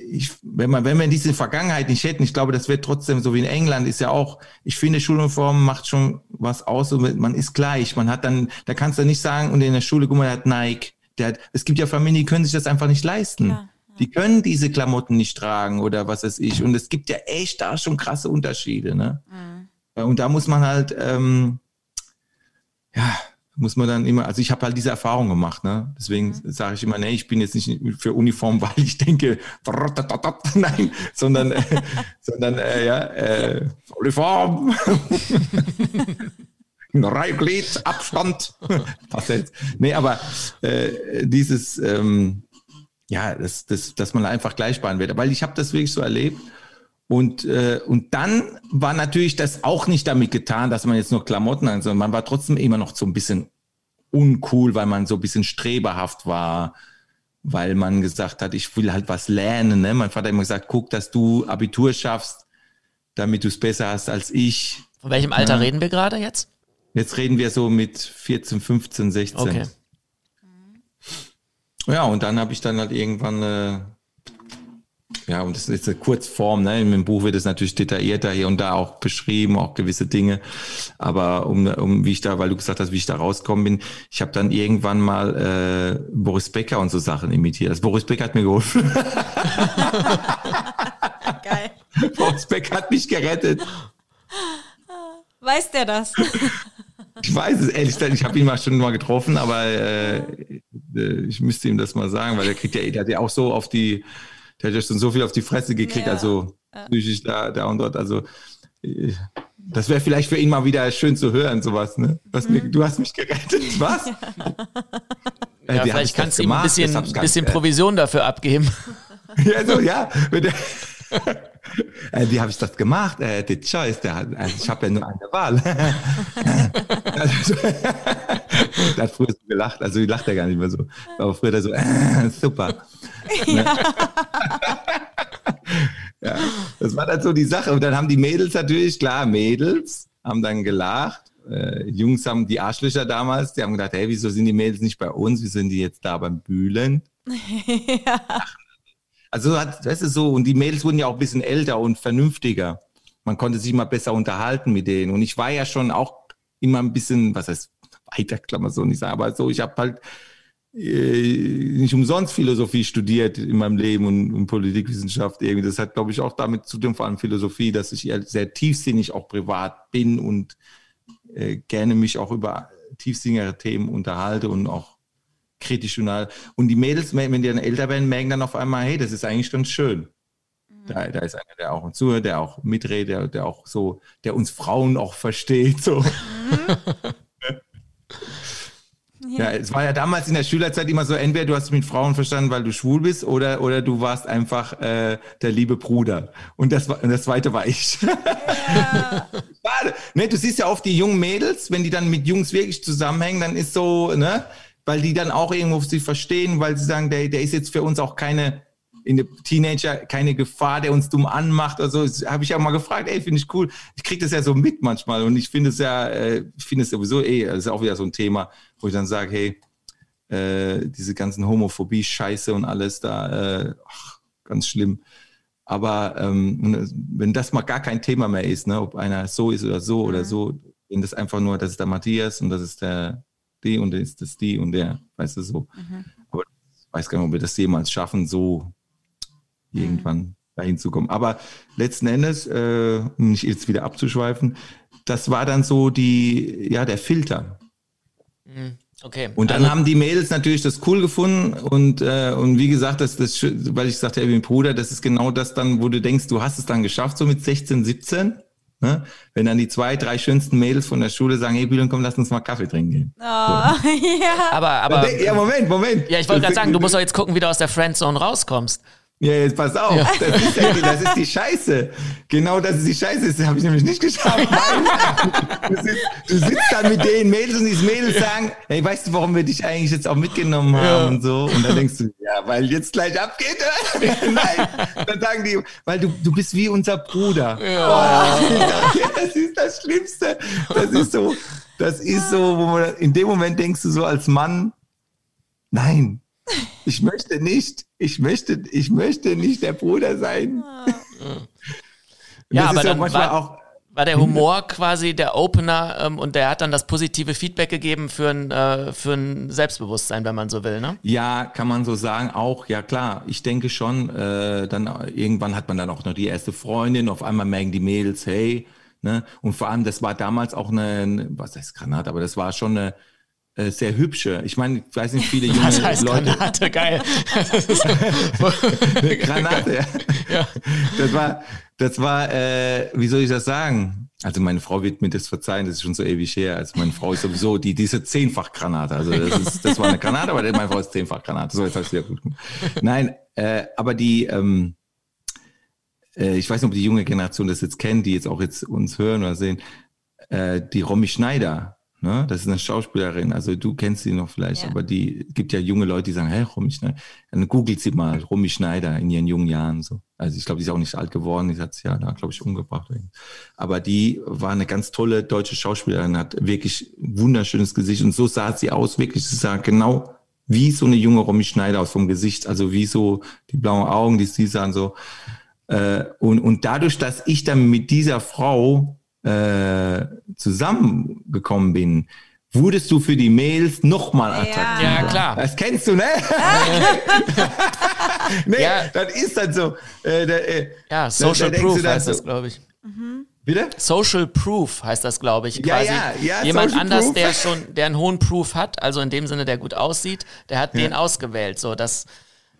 ich, wenn man, wenn wir diese Vergangenheit nicht hätten, ich glaube, das wird trotzdem so wie in England ist ja auch, ich finde Schuluniform macht schon was aus, und man ist gleich, man hat dann, da kannst du nicht sagen, und in der Schule, guck mal, der hat Nike, der hat, es gibt ja Familien, die können sich das einfach nicht leisten. Klar, Die können diese Klamotten nicht tragen oder was weiß ich. Und es gibt ja echt da schon krasse Unterschiede, ne? Und da muss man halt, ähm, ja, muss man dann immer, also ich habe halt diese Erfahrung gemacht, ne? Deswegen sage ich immer, nee, ich bin jetzt nicht für Uniform, (laughs) weil ich denke, (laughs) nein, sondern, äh, (laughs) sondern äh, ja, äh, Uniform, Reiheglied, Abstand. Was jetzt? Nee, aber äh, dieses, ähm, ja, das, das, dass man einfach gleichbahn wird. Weil ich habe das wirklich so erlebt. Und, äh, und dann war natürlich das auch nicht damit getan, dass man jetzt nur Klamotten an, sondern man war trotzdem immer noch so ein bisschen uncool, weil man so ein bisschen streberhaft war, weil man gesagt hat, ich will halt was lernen. Ne? Mein Vater hat immer gesagt, guck, dass du Abitur schaffst, damit du es besser hast als ich. von welchem Alter reden wir gerade jetzt? Jetzt reden wir so mit 14, 15, 16. Okay. Ja, und dann habe ich dann halt irgendwann, äh, ja, und das ist eine Kurzform, ne? Im Buch wird es natürlich detaillierter hier und da auch beschrieben, auch gewisse Dinge. Aber um, um wie ich da, weil du gesagt hast, wie ich da rausgekommen bin, ich habe dann irgendwann mal äh, Boris Becker und so Sachen imitiert. Also Boris Becker hat mir geholfen. (laughs) Geil. Boris Becker hat mich gerettet. Weiß der das? Ich weiß es ehrlich gesagt, ich habe ihn mal schon mal getroffen, aber äh, äh, ich müsste ihm das mal sagen, weil der kriegt ja, der hat ja auch so auf die, der hat ja schon so viel auf die Fresse gekriegt, Ja. also psychisch da, da und dort. Also äh, das wäre vielleicht für ihn mal wieder schön zu hören, sowas, ne? Was mir, du hast mich gerettet, (laughs) was? Äh, Ja, hab ich vielleicht kannst du ihm ein bisschen, bisschen Provision dafür abgeben. (laughs) Ja, so, ja. Wenn der, (laughs) (laughs) äh, wie habe ich das gemacht? Äh, the choice, der also ich habe ja nur eine Wahl. also, (laughs) der hat früher so gelacht, also lacht er gar nicht mehr so. Aber früher der so, äh, super. Ne? (laughs) ja, das war dann so die Sache. Und dann haben die Mädels natürlich, klar, Mädels haben dann gelacht. Äh, Jungs haben die Arschlöcher damals, die haben gedacht, hey, wieso sind die Mädels nicht bei uns? Wieso sind die jetzt da beim Bühlen? Also weißt du so, und die Mädels wurden ja auch ein bisschen älter und vernünftiger. Man konnte sich mal besser unterhalten mit denen. Und ich war ja schon auch immer ein bisschen, was heißt weiter, man so nicht sagen, aber so, ich habe halt äh, nicht umsonst Philosophie studiert in meinem Leben und, und Politikwissenschaft irgendwie. Das hat, glaube ich, auch damit zu tun, vor allem Philosophie, dass ich sehr tiefsinnig auch privat bin und äh, gerne mich auch über tiefsinnigere Themen unterhalte und auch kritisch und all. Und die Mädels, wenn die dann älter werden, merken dann auf einmal, hey, das ist eigentlich ganz schön. Da, da ist einer, der auch uns zuhört, der auch mitredet, der, der auch so, der uns Frauen auch versteht. So. (laughs) Ja, es war ja damals in der Schülerzeit immer so, entweder du hast dich mit Frauen verstanden, weil du schwul bist, oder, oder du warst einfach äh, der liebe Bruder. Und das, war, und das zweite war ich. (laughs) Schade. Ne, du siehst ja oft die jungen Mädels, wenn die dann mit Jungs wirklich zusammenhängen, dann ist so, ne, weil die dann auch irgendwo sich verstehen, weil sie sagen, der, der ist jetzt für uns auch keine, in der Teenager keine Gefahr, der uns dumm anmacht oder so. Das Habe ich ja mal gefragt, ey, finde ich cool. Ich kriege das ja so mit manchmal und ich finde es ja, äh, ich finde es sowieso eh, das ist auch wieder so ein Thema, wo ich dann sage, hey, äh, diese ganzen Homophobie-Scheiße und alles da, äh, ach, ganz schlimm. Aber ähm, wenn das mal gar kein Thema mehr ist, ne, ob einer so ist oder so oder so, wenn das einfach nur, das ist der Matthias und das ist der die und ist das die und der, weißt du so. Aber ich weiß gar nicht, ob wir das jemals schaffen, so irgendwann dahin zu kommen. Aber letzten Endes, äh, um nicht jetzt wieder abzuschweifen, das war dann so die, ja, der Filter. Okay. Und dann also, haben die Mädels natürlich das cool gefunden und, äh, und wie gesagt, das, das, weil ich sagte, ey, mein Bruder, das ist genau das dann, wo du denkst, du hast es dann geschafft, so mit 16, 17. Ne? Wenn dann die zwei, drei schönsten Mädels von der Schule sagen, hey Bülent, komm, lass uns mal Kaffee trinken gehen. Oh, (laughs) ja. aber, aber, ja, Moment, Moment. ja, ich wollte gerade sagen, du musst doch jetzt gucken, wie du aus der Friendzone rauskommst. Ja, jetzt pass auf, das, ist ja die, das ist die Scheiße. Genau das ist die Scheiße, das habe ich nämlich nicht geschafft. (laughs) du, sitzt, du sitzt dann mit den Mädels und diese Mädels sagen, hey, weißt du, warum wir dich eigentlich jetzt auch mitgenommen haben und so? Und dann denkst du, ja, weil jetzt gleich abgeht. (laughs) Nein, dann sagen die, weil du, du bist wie unser Bruder. Ja. das ist das Schlimmste. Das ist so, das ist so, wo man, in dem Moment denkst du so als Mann, nein, ich möchte nicht, ich möchte, ich möchte nicht der Bruder sein. Ja, aber dann war- auch, War der Humor quasi der Opener ähm, und der hat dann das positive Feedback gegeben für ein, äh, für ein Selbstbewusstsein, wenn man so will, ne? ja, kann man so sagen, auch, ja klar, ich denke schon, äh, dann irgendwann hat man dann auch noch die erste Freundin, auf einmal merken die Mädels, hey, ne, und vor allem, das war damals auch eine, was heißt Granat, aber das war schon eine äh, sehr hübsche. Ich meine, ich weiß nicht, viele (laughs) junge Das heißt Leute. Granate, (laughs) geil. Granate, ja. Ja. Das war, das war, äh, wie soll ich das sagen? Also meine Frau wird mir das verzeihen, das ist schon so ewig her. Also meine Frau ist sowieso die, diese zehnfach Granate. Also das ist, das war eine Granate, aber meine Frau ist zehnfach Granate. So, jetzt hast du ja gut. Nein, äh, aber die, ähm, äh, ich weiß nicht, ob die junge Generation das jetzt kennt, die jetzt auch jetzt uns hören oder sehen, äh, die Romy Schneider. Ne? Das ist eine Schauspielerin, also du kennst sie noch vielleicht, Ja. aber die gibt ja junge Leute, die sagen, hey, Romy Schneider, dann googelt sie mal, Romy Schneider in ihren jungen Jahren so. Also ich glaube, die ist auch nicht alt geworden, die hat sich ja da, glaube ich, umgebracht. Aber die war eine ganz tolle deutsche Schauspielerin, hat wirklich ein wunderschönes Gesicht und so sah sie aus, wirklich, sie sah genau wie so eine junge Romy Schneider aus vom Gesicht, also wie so die blauen Augen, die sie sahen so. Äh, und, und dadurch, dass ich dann mit dieser Frau äh, zusammengekommen bin, wurdest du für die Mails nochmal attraktiver. Ja, klar. Das kennst du, ne? (laughs) nee, Ja. das ist dann so. Äh, da, äh, Ja, Social denkst Proof du dann heißt so- das, glaube ich. Bitte? Social Proof heißt das, glaube ich. Ja, Quasi ja, ja, jemand Social anders, Proof. der schon, der einen hohen Proof hat, also in dem Sinne, der gut aussieht, der hat den ausgewählt. So, das,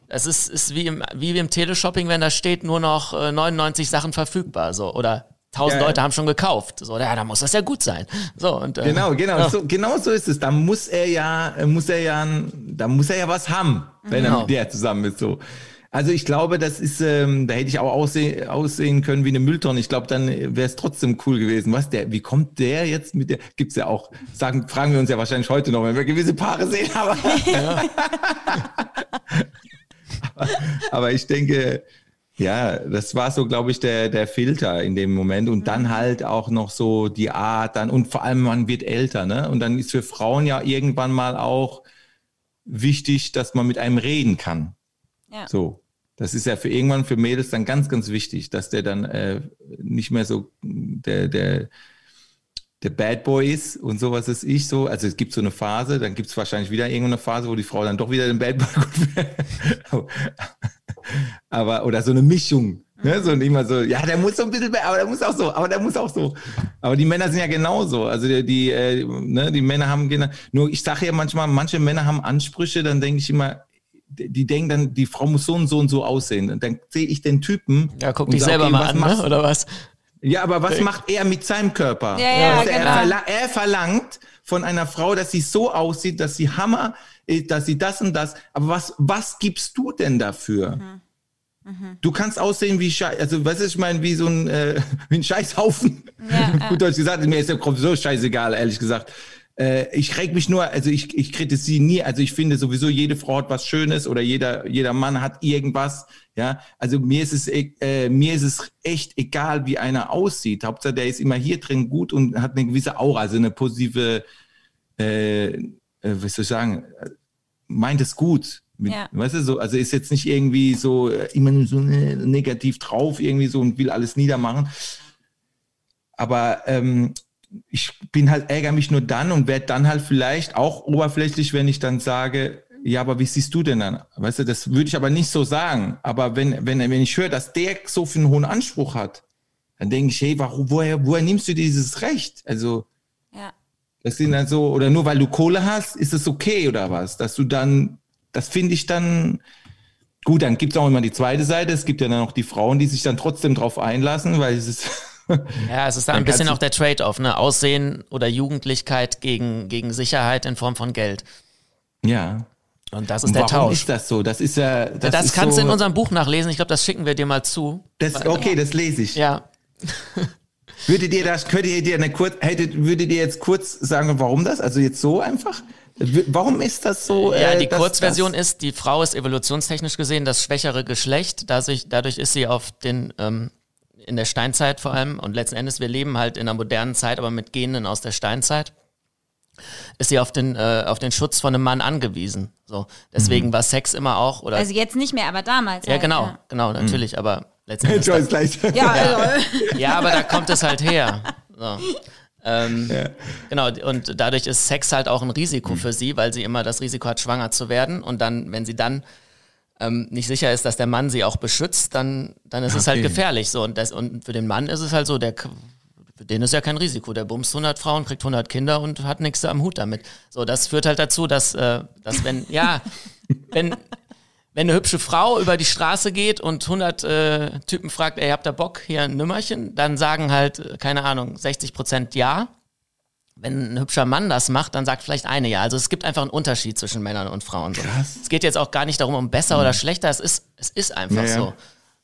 das ist, ist wie im, wie im Teleshopping, wenn da steht, nur noch äh, 99 Sachen verfügbar, so, oder 1000 Ja. Leute haben schon gekauft. So, ja, da muss das ja gut sein. So, und, äh, Genau, genau, Ja. so, genau so ist es. Da muss er ja, äh, muss er ja, da muss er ja was haben, wenn er Genau. mit der zusammen ist. So. Also ich glaube, das ist, ähm, da hätte ich auch aussehen, aussehen können wie eine Mülltonne. Ich glaube, dann wäre es trotzdem cool gewesen. Was der, wie kommt der jetzt mit der? Gibt's ja auch. Sagen, fragen wir uns ja wahrscheinlich heute noch, wenn wir gewisse Paare sehen. Aber, aber, (laughs) aber ich denke, ja, das war so, glaube ich, der, der Filter in dem Moment. Und dann halt auch noch so die Art, dann, und vor allem man wird älter, ne? Und dann ist für Frauen ja irgendwann mal auch wichtig, dass man mit einem reden kann. Ja. So. Das ist ja für irgendwann für Mädels dann ganz, ganz wichtig, dass der dann äh, nicht mehr so der, der, der Bad Boy ist und sowas ist ich so. Also es gibt so eine Phase, dann gibt es wahrscheinlich wieder irgendeine Phase, wo die Frau dann doch wieder den Bad Boy (laughs) gut. Aber oder so eine Mischung. Ne? So und immer so, ja, der muss so ein bisschen, aber der muss auch so, aber der muss auch so. Aber die Männer sind ja genauso. Also die, die, äh, ne, die Männer haben genau, nur ich sage ja manchmal, manche Männer haben Ansprüche, dann denke ich immer, die die denken dann, die Frau muss so und so und so aussehen. Und dann sehe ich den Typen. ja, guck dich sag, selber okay, mal an, machst ne? oder was? ja, aber was macht er mit seinem Körper? Ja, ja, Also er, genau. verla er verlangt von einer Frau, dass sie so aussieht, dass sie Hammer, dass sie das und das. Aber was, was gibst du denn dafür? Du kannst aussehen wie Scheiß, also was ist, ich meine, wie so ein, äh, (laughs) wie ein Scheißhaufen. Ja. (laughs) Gut Deutsch gesagt, mir ist der Kopf so scheißegal, ehrlich gesagt. Äh, ich reg mich nur, also ich, ich kritisiere nie, also ich finde sowieso, jede Frau hat was Schönes oder jeder, jeder Mann hat irgendwas, ja. Also mir ist es, äh, mir ist es echt egal, wie einer aussieht. Hauptsache, der ist immer hier drin gut und hat eine gewisse Aura, also eine positive, äh, äh, was soll ich sagen, äh, meint es gut. Mit, Ja. Weißt du, so, also ist jetzt nicht irgendwie so äh, immer nur so äh, negativ drauf irgendwie so und will alles niedermachen. Aber ähm, ich bin halt, ärgere mich nur dann und werde dann halt vielleicht auch oberflächlich, wenn ich dann sage, ja, aber wie siehst du denn dann? Weißt du, das würde ich aber nicht so sagen. Aber wenn, wenn, wenn ich höre, dass der so viel einen hohen Anspruch hat, dann denke ich, hey, warum, woher, woher nimmst du dieses Recht? Also. Das sind dann so, oder nur weil du Kohle hast, ist es okay oder was? Dass du dann, das finde ich dann, gut, dann gibt es auch immer die zweite Seite. Es gibt ja dann auch die Frauen, die sich dann trotzdem drauf einlassen, weil es ist, (laughs) Ja, es ist da ein bisschen auch der Trade-off, ne? Aussehen oder Jugendlichkeit gegen, gegen Sicherheit in Form von Geld. ja. Und das ist Und der warum Tausch. ist das so? Das ist ja, das, das ist kannst so, du in unserem Buch nachlesen. Ich glaube, das schicken wir dir mal zu. das, okay, das lese ich. Ja. (laughs) Würdet ihr das, könntet ihr dir eine kurz, hättet, würdet ihr jetzt kurz sagen, warum das? Also jetzt so einfach? Warum ist das so? Ja, äh, die dass- Kurzversion dass- ist, die Frau ist evolutionstechnisch gesehen das schwächere Geschlecht. Dadurch, dadurch ist sie auf den, ähm, in der Steinzeit vor allem, und letzten Endes, wir leben halt in der modernen Zeit, aber mit Genen aus der Steinzeit, ist sie auf den, äh, auf den Schutz von einem Mann angewiesen. So. Deswegen war Sex immer auch, oder, Also jetzt nicht mehr, aber damals. ja, halt, genau, Ja, genau, natürlich, aber letzten Endes. Joyce gleich. ja also, Ja, aber da kommt es halt her. So. Ähm, Genau, und dadurch ist Sex halt auch ein Risiko für sie, weil sie immer das Risiko hat, schwanger zu werden. Und dann, wenn sie dann ähm, nicht sicher ist, dass der Mann sie auch beschützt, dann, dann ist es halt Okay. gefährlich. So. Und, das, und für den Mann ist es halt so, der, für den ist ja kein Risiko. Der bumst 100 Frauen, kriegt 100 Kinder und hat nichts am Hut damit. So, das führt halt dazu, dass, äh, dass wenn, ja, wenn, wenn eine hübsche Frau über die Straße geht und 100 äh, Typen fragt, ey, habt ihr Bock, hier ein Nümmerchen? Dann sagen halt, äh, keine Ahnung, 60 Prozent ja. Wenn ein hübscher Mann das macht, dann sagt vielleicht eine ja. Also es gibt einfach einen Unterschied zwischen Männern und Frauen. So. Krass. Es geht jetzt auch gar nicht darum, um besser oder schlechter. Es ist, es ist einfach Ja, ja. so.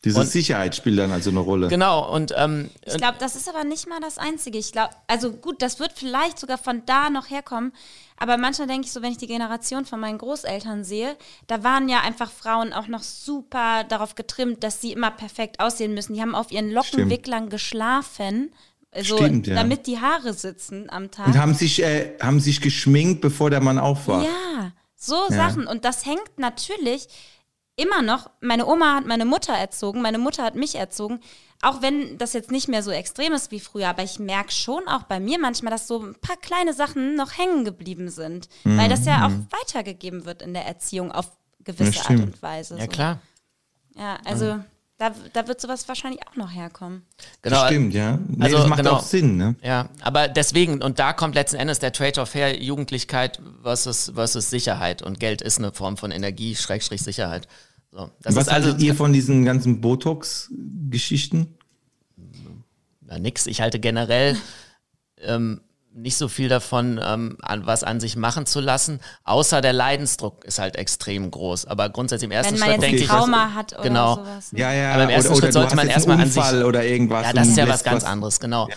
Diese Und- Sicherheit spielt dann also eine Rolle. Genau. Und ähm, ich glaube, das ist aber nicht mal das Einzige. Ich glaube, also gut, das wird vielleicht sogar von da noch herkommen. Aber manchmal denke ich so, wenn ich die Generation von meinen Großeltern sehe, da waren ja einfach Frauen auch noch super darauf getrimmt, dass sie immer perfekt aussehen müssen. Die haben auf ihren Lockenwicklern geschlafen, also, Stimmt, ja. damit die Haare sitzen am Tag. Und haben sich, äh, haben sich geschminkt, bevor der Mann auf war. Ja, So Sachen. Und das hängt natürlich immer noch. Meine Oma hat meine Mutter erzogen, meine Mutter hat mich erzogen. Auch wenn das jetzt nicht mehr so extrem ist wie früher, aber ich merke schon auch bei mir manchmal, dass so ein paar kleine Sachen noch hängen geblieben sind. Weil das ja auch weitergegeben wird in der Erziehung auf gewisse Art und Weise. Ja, so. klar. Ja, also da, da wird sowas wahrscheinlich auch noch herkommen. Genau. Das stimmt, ja. Nee, Also, das macht genau. auch Sinn, ne? Ja, aber deswegen, und da kommt letzten Endes der Trade-off her, Jugendlichkeit versus, versus Sicherheit. Und Geld ist eine Form von Energie, Schrägstrich Sicherheit. So, das Was ist also haltet ihr von diesen ganzen Botox-Geschichten? Na, nix. Ich halte generell ähm, nicht so viel davon, ähm, an, was an sich machen zu lassen, außer der Leidensdruck ist halt extrem groß. Aber grundsätzlich im ersten Wenn man Schritt jetzt denke ein ich, Trauma hat oder genau. sowas. ne? Ja, ja. Aber im ersten oder, Schritt oder sollte man erstmal einen an sich- oder irgendwas. ja, das ist ja was ganz anderes, genau. Ja.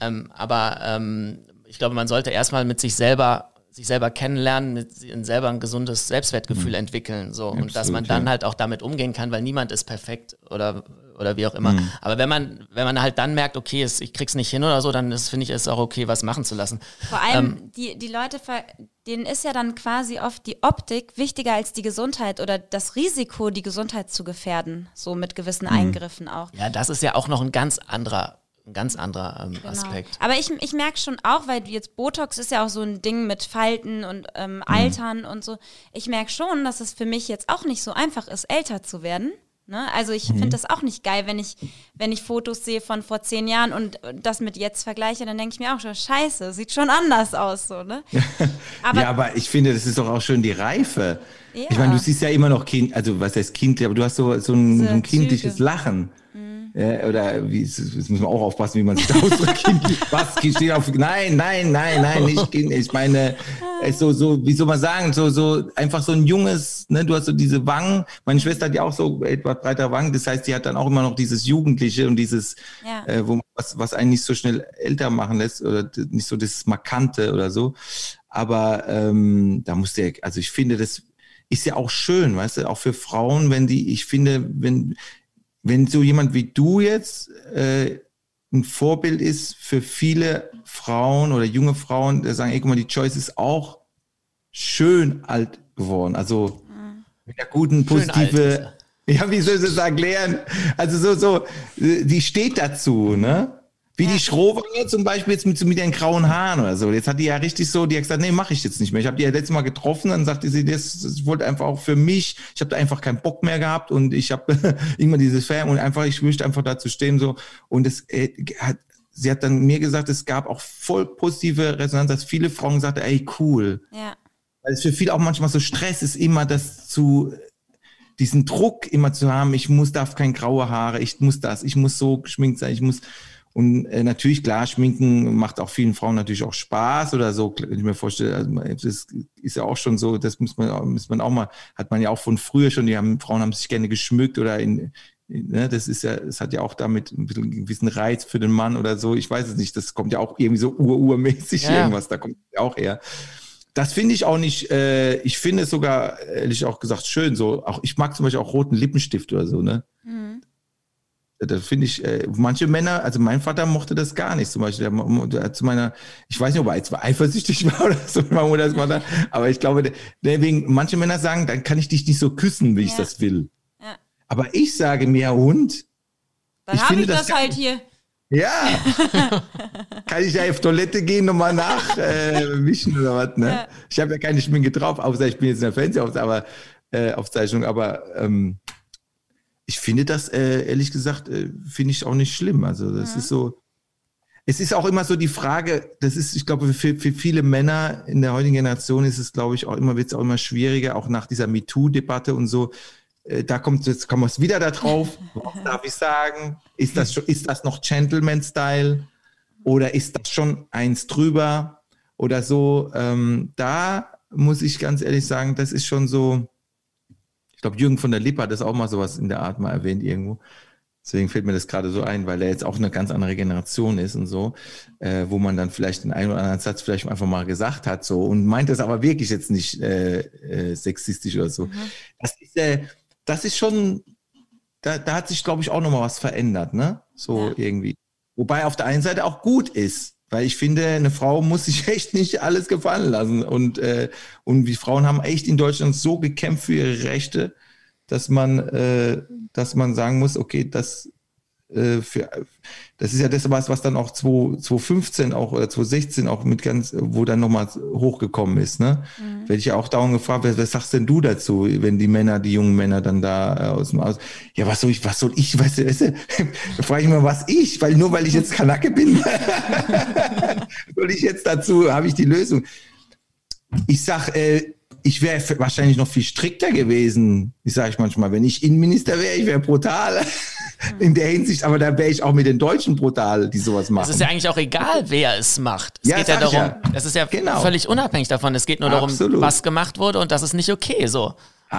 Ähm, aber ähm, ich glaube, man sollte erstmal mit sich selber sich selber kennenlernen, mit selber ein gesundes Selbstwertgefühl entwickeln, so und dass man Absolut, dann ja. halt auch damit umgehen kann, weil niemand ist perfekt oder oder wie auch immer. Aber wenn man wenn man halt dann merkt, okay, es, ich krieg's nicht hin oder so, dann ist finde ich es auch okay, was machen zu lassen. Vor allem, Ähm, die, die Leute, ver- denen ist ja dann quasi oft die Optik wichtiger als die Gesundheit oder das Risiko, die Gesundheit zu gefährden, so mit gewissen Mhm. Eingriffen auch. Ja, das ist ja auch noch ein ganz anderer ein ganz anderer ähm, Genau. Aspekt. Aber ich, ich merke schon auch, weil jetzt Botox ist ja auch so ein Ding mit Falten und ähm, Altern und so. Ich merke schon, dass es für mich jetzt auch nicht so einfach ist, älter zu werden. Ne? Also ich finde das auch nicht geil, wenn ich, wenn ich Fotos sehe von vor zehn Jahren und das mit jetzt vergleiche, dann denke ich mir auch schon, scheiße, sieht schon anders aus. So, ne? (laughs) Aber ja, aber ich finde, das ist doch auch schön die Reife. Ja. Ich meine, du siehst ja immer noch Kind, also was heißt Kind, aber du hast so, so ein, so ein kindliches Züge. Lachen. Ja, oder wie, das müssen wir auch aufpassen, wie man sich (laughs) da ausdrückt. Was steht auf, nein, nein, nein, nein, nicht Kind. Ich meine, so, so, wie soll man sagen, so, so, einfach so ein junges, ne, du hast so diese Wangen. Meine Schwester hat ja auch so etwas breiter Wangen, das heißt, die hat dann auch immer noch dieses Jugendliche und dieses, Ja. äh, wo, was, was einen nicht so schnell älter machen lässt oder nicht so das Markante oder so. Aber ähm, da muss der, also ich finde, das ist ja auch schön, weißt du, auch für Frauen, wenn die, ich finde, wenn, wenn so jemand wie du jetzt äh, ein Vorbild ist für viele Frauen oder junge Frauen, die sagen, ey, guck mal, die Choice ist auch schön alt geworden. Also mit einer guten, positive, (laughs) ja, wie soll ich das erklären? Also so, so, die steht dazu, ne? Wie die Schrohwange zum Beispiel jetzt mit, so mit den grauen Haaren oder so. Jetzt hat die ja richtig so, die hat gesagt, nee, mache ich jetzt nicht mehr. Ich habe die ja letztes Mal getroffen, dann sagte sie, das, das wollte einfach auch für mich, ich habe da einfach keinen Bock mehr gehabt und ich habe (laughs) immer dieses Färben und einfach, ich möchte einfach dazu stehen so. Und es äh, hat, sie hat dann mir gesagt, es gab auch voll positive Resonanz, dass viele Frauen sagten, ey, cool. ja. Weil es für viele auch manchmal so Stress ist, immer das zu, diesen Druck immer zu haben, ich muss, darf kein graue Haare, ich muss das, ich muss so geschminkt sein, ich muss, und äh, natürlich, klar, Schminken macht auch vielen Frauen natürlich auch Spaß oder so, wenn ich mir vorstelle, also, das ist ja auch schon so, das muss man, muss man auch mal, hat man ja auch von früher schon, die haben, Frauen haben sich gerne geschmückt oder in, ne, das ist ja, das hat ja auch damit ein bisschen einen gewissen Reiz für den Mann oder so, ich weiß es nicht, das kommt ja auch irgendwie so ur-urmäßig Ja. irgendwas, da kommt ja auch her. Das finde ich auch nicht, äh, ich finde es sogar, ehrlich auch gesagt, schön. So, auch ich mag zum Beispiel auch roten Lippenstift oder so, ne? Da finde ich, äh, manche Männer, also mein Vater mochte das gar nicht. Zum Beispiel, der, der zu meiner, ich weiß nicht, ob er jetzt eifersüchtig (laughs) war oder so, meine Mutter das gemacht hat, aber ich glaube, der, wegen, manche Männer sagen, dann kann ich dich nicht so küssen, wie ich Ja. das will. Ja. Aber ich sage mir, Hund, Dann Ich habe finde ich das, das halt hier. ja. (laughs) Kann ich ja auf Toilette gehen, nochmal nach äh, oder was, ne? Ja. Ich habe ja keine Schminke drauf, außer ich bin jetzt in der Fernsehaufzeichnung, aber, äh, Aufzeichnung, aber ähm, ich finde das, äh, ehrlich gesagt, äh, finde ich auch nicht schlimm. Also das ist so. Es ist auch immer so die Frage, das ist, ich glaube, für, für viele Männer in der heutigen Generation ist es, glaube ich, auch immer, wird es auch immer schwieriger, auch nach dieser MeToo-Debatte und so. Äh, da kommt jetzt kommen wir es wieder da drauf. (laughs) Was darf ich sagen? Ist das schon, ist das noch Gentleman-Style? Oder ist das schon eins drüber? Oder so? Ähm, da muss ich ganz ehrlich sagen, das ist schon so. Ich glaube, Jürgen von der Lippe hat das auch mal sowas in der Art mal erwähnt irgendwo. Deswegen fällt mir das gerade so ein, weil er jetzt auch eine ganz andere Generation ist und so, äh, wo man dann vielleicht den einen oder anderen Satz vielleicht einfach mal gesagt hat so und meint das aber wirklich jetzt nicht äh, äh, sexistisch oder so. Das ist, äh, das ist schon, da, da hat sich, glaube ich, auch nochmal was verändert, ne? So Ja. irgendwie. Wobei auf der einen Seite auch gut ist, Weil ich finde, eine Frau muss sich (laughs) echt nicht alles gefallen lassen. Und, äh, und wir Frauen haben echt in Deutschland so gekämpft für ihre Rechte, dass man, äh, dass man sagen muss, okay, das, äh, für, das ist ja das, was, was dann auch 2015 auch oder 2016 auch mit ganz, wo dann nochmal hochgekommen ist. Ne? Mhm. Werde ich ja auch dauernd gefragt, was, was sagst denn du dazu, wenn die Männer, die jungen Männer dann da äh, aus dem Aus. Ja, was soll ich, was soll ich, weißt du, weißt du, (laughs) frage ich mal, was ich, weil nur weil ich jetzt Kanake bin, (laughs) soll ich jetzt dazu, habe ich die Lösung. Ich sag, äh, ich wäre wahrscheinlich noch viel strikter gewesen, ich sage ich manchmal, wenn ich Innenminister wäre, ich wäre brutal (laughs) (laughs) in der Hinsicht, aber da wäre ich auch mit den Deutschen brutal, die sowas machen. Es ist ja eigentlich auch egal, wer es macht. Es Ja, geht ja darum, ja. es ist ja Genau. völlig unabhängig davon. Es geht nur darum, Absolut. was gemacht wurde und das ist nicht okay so.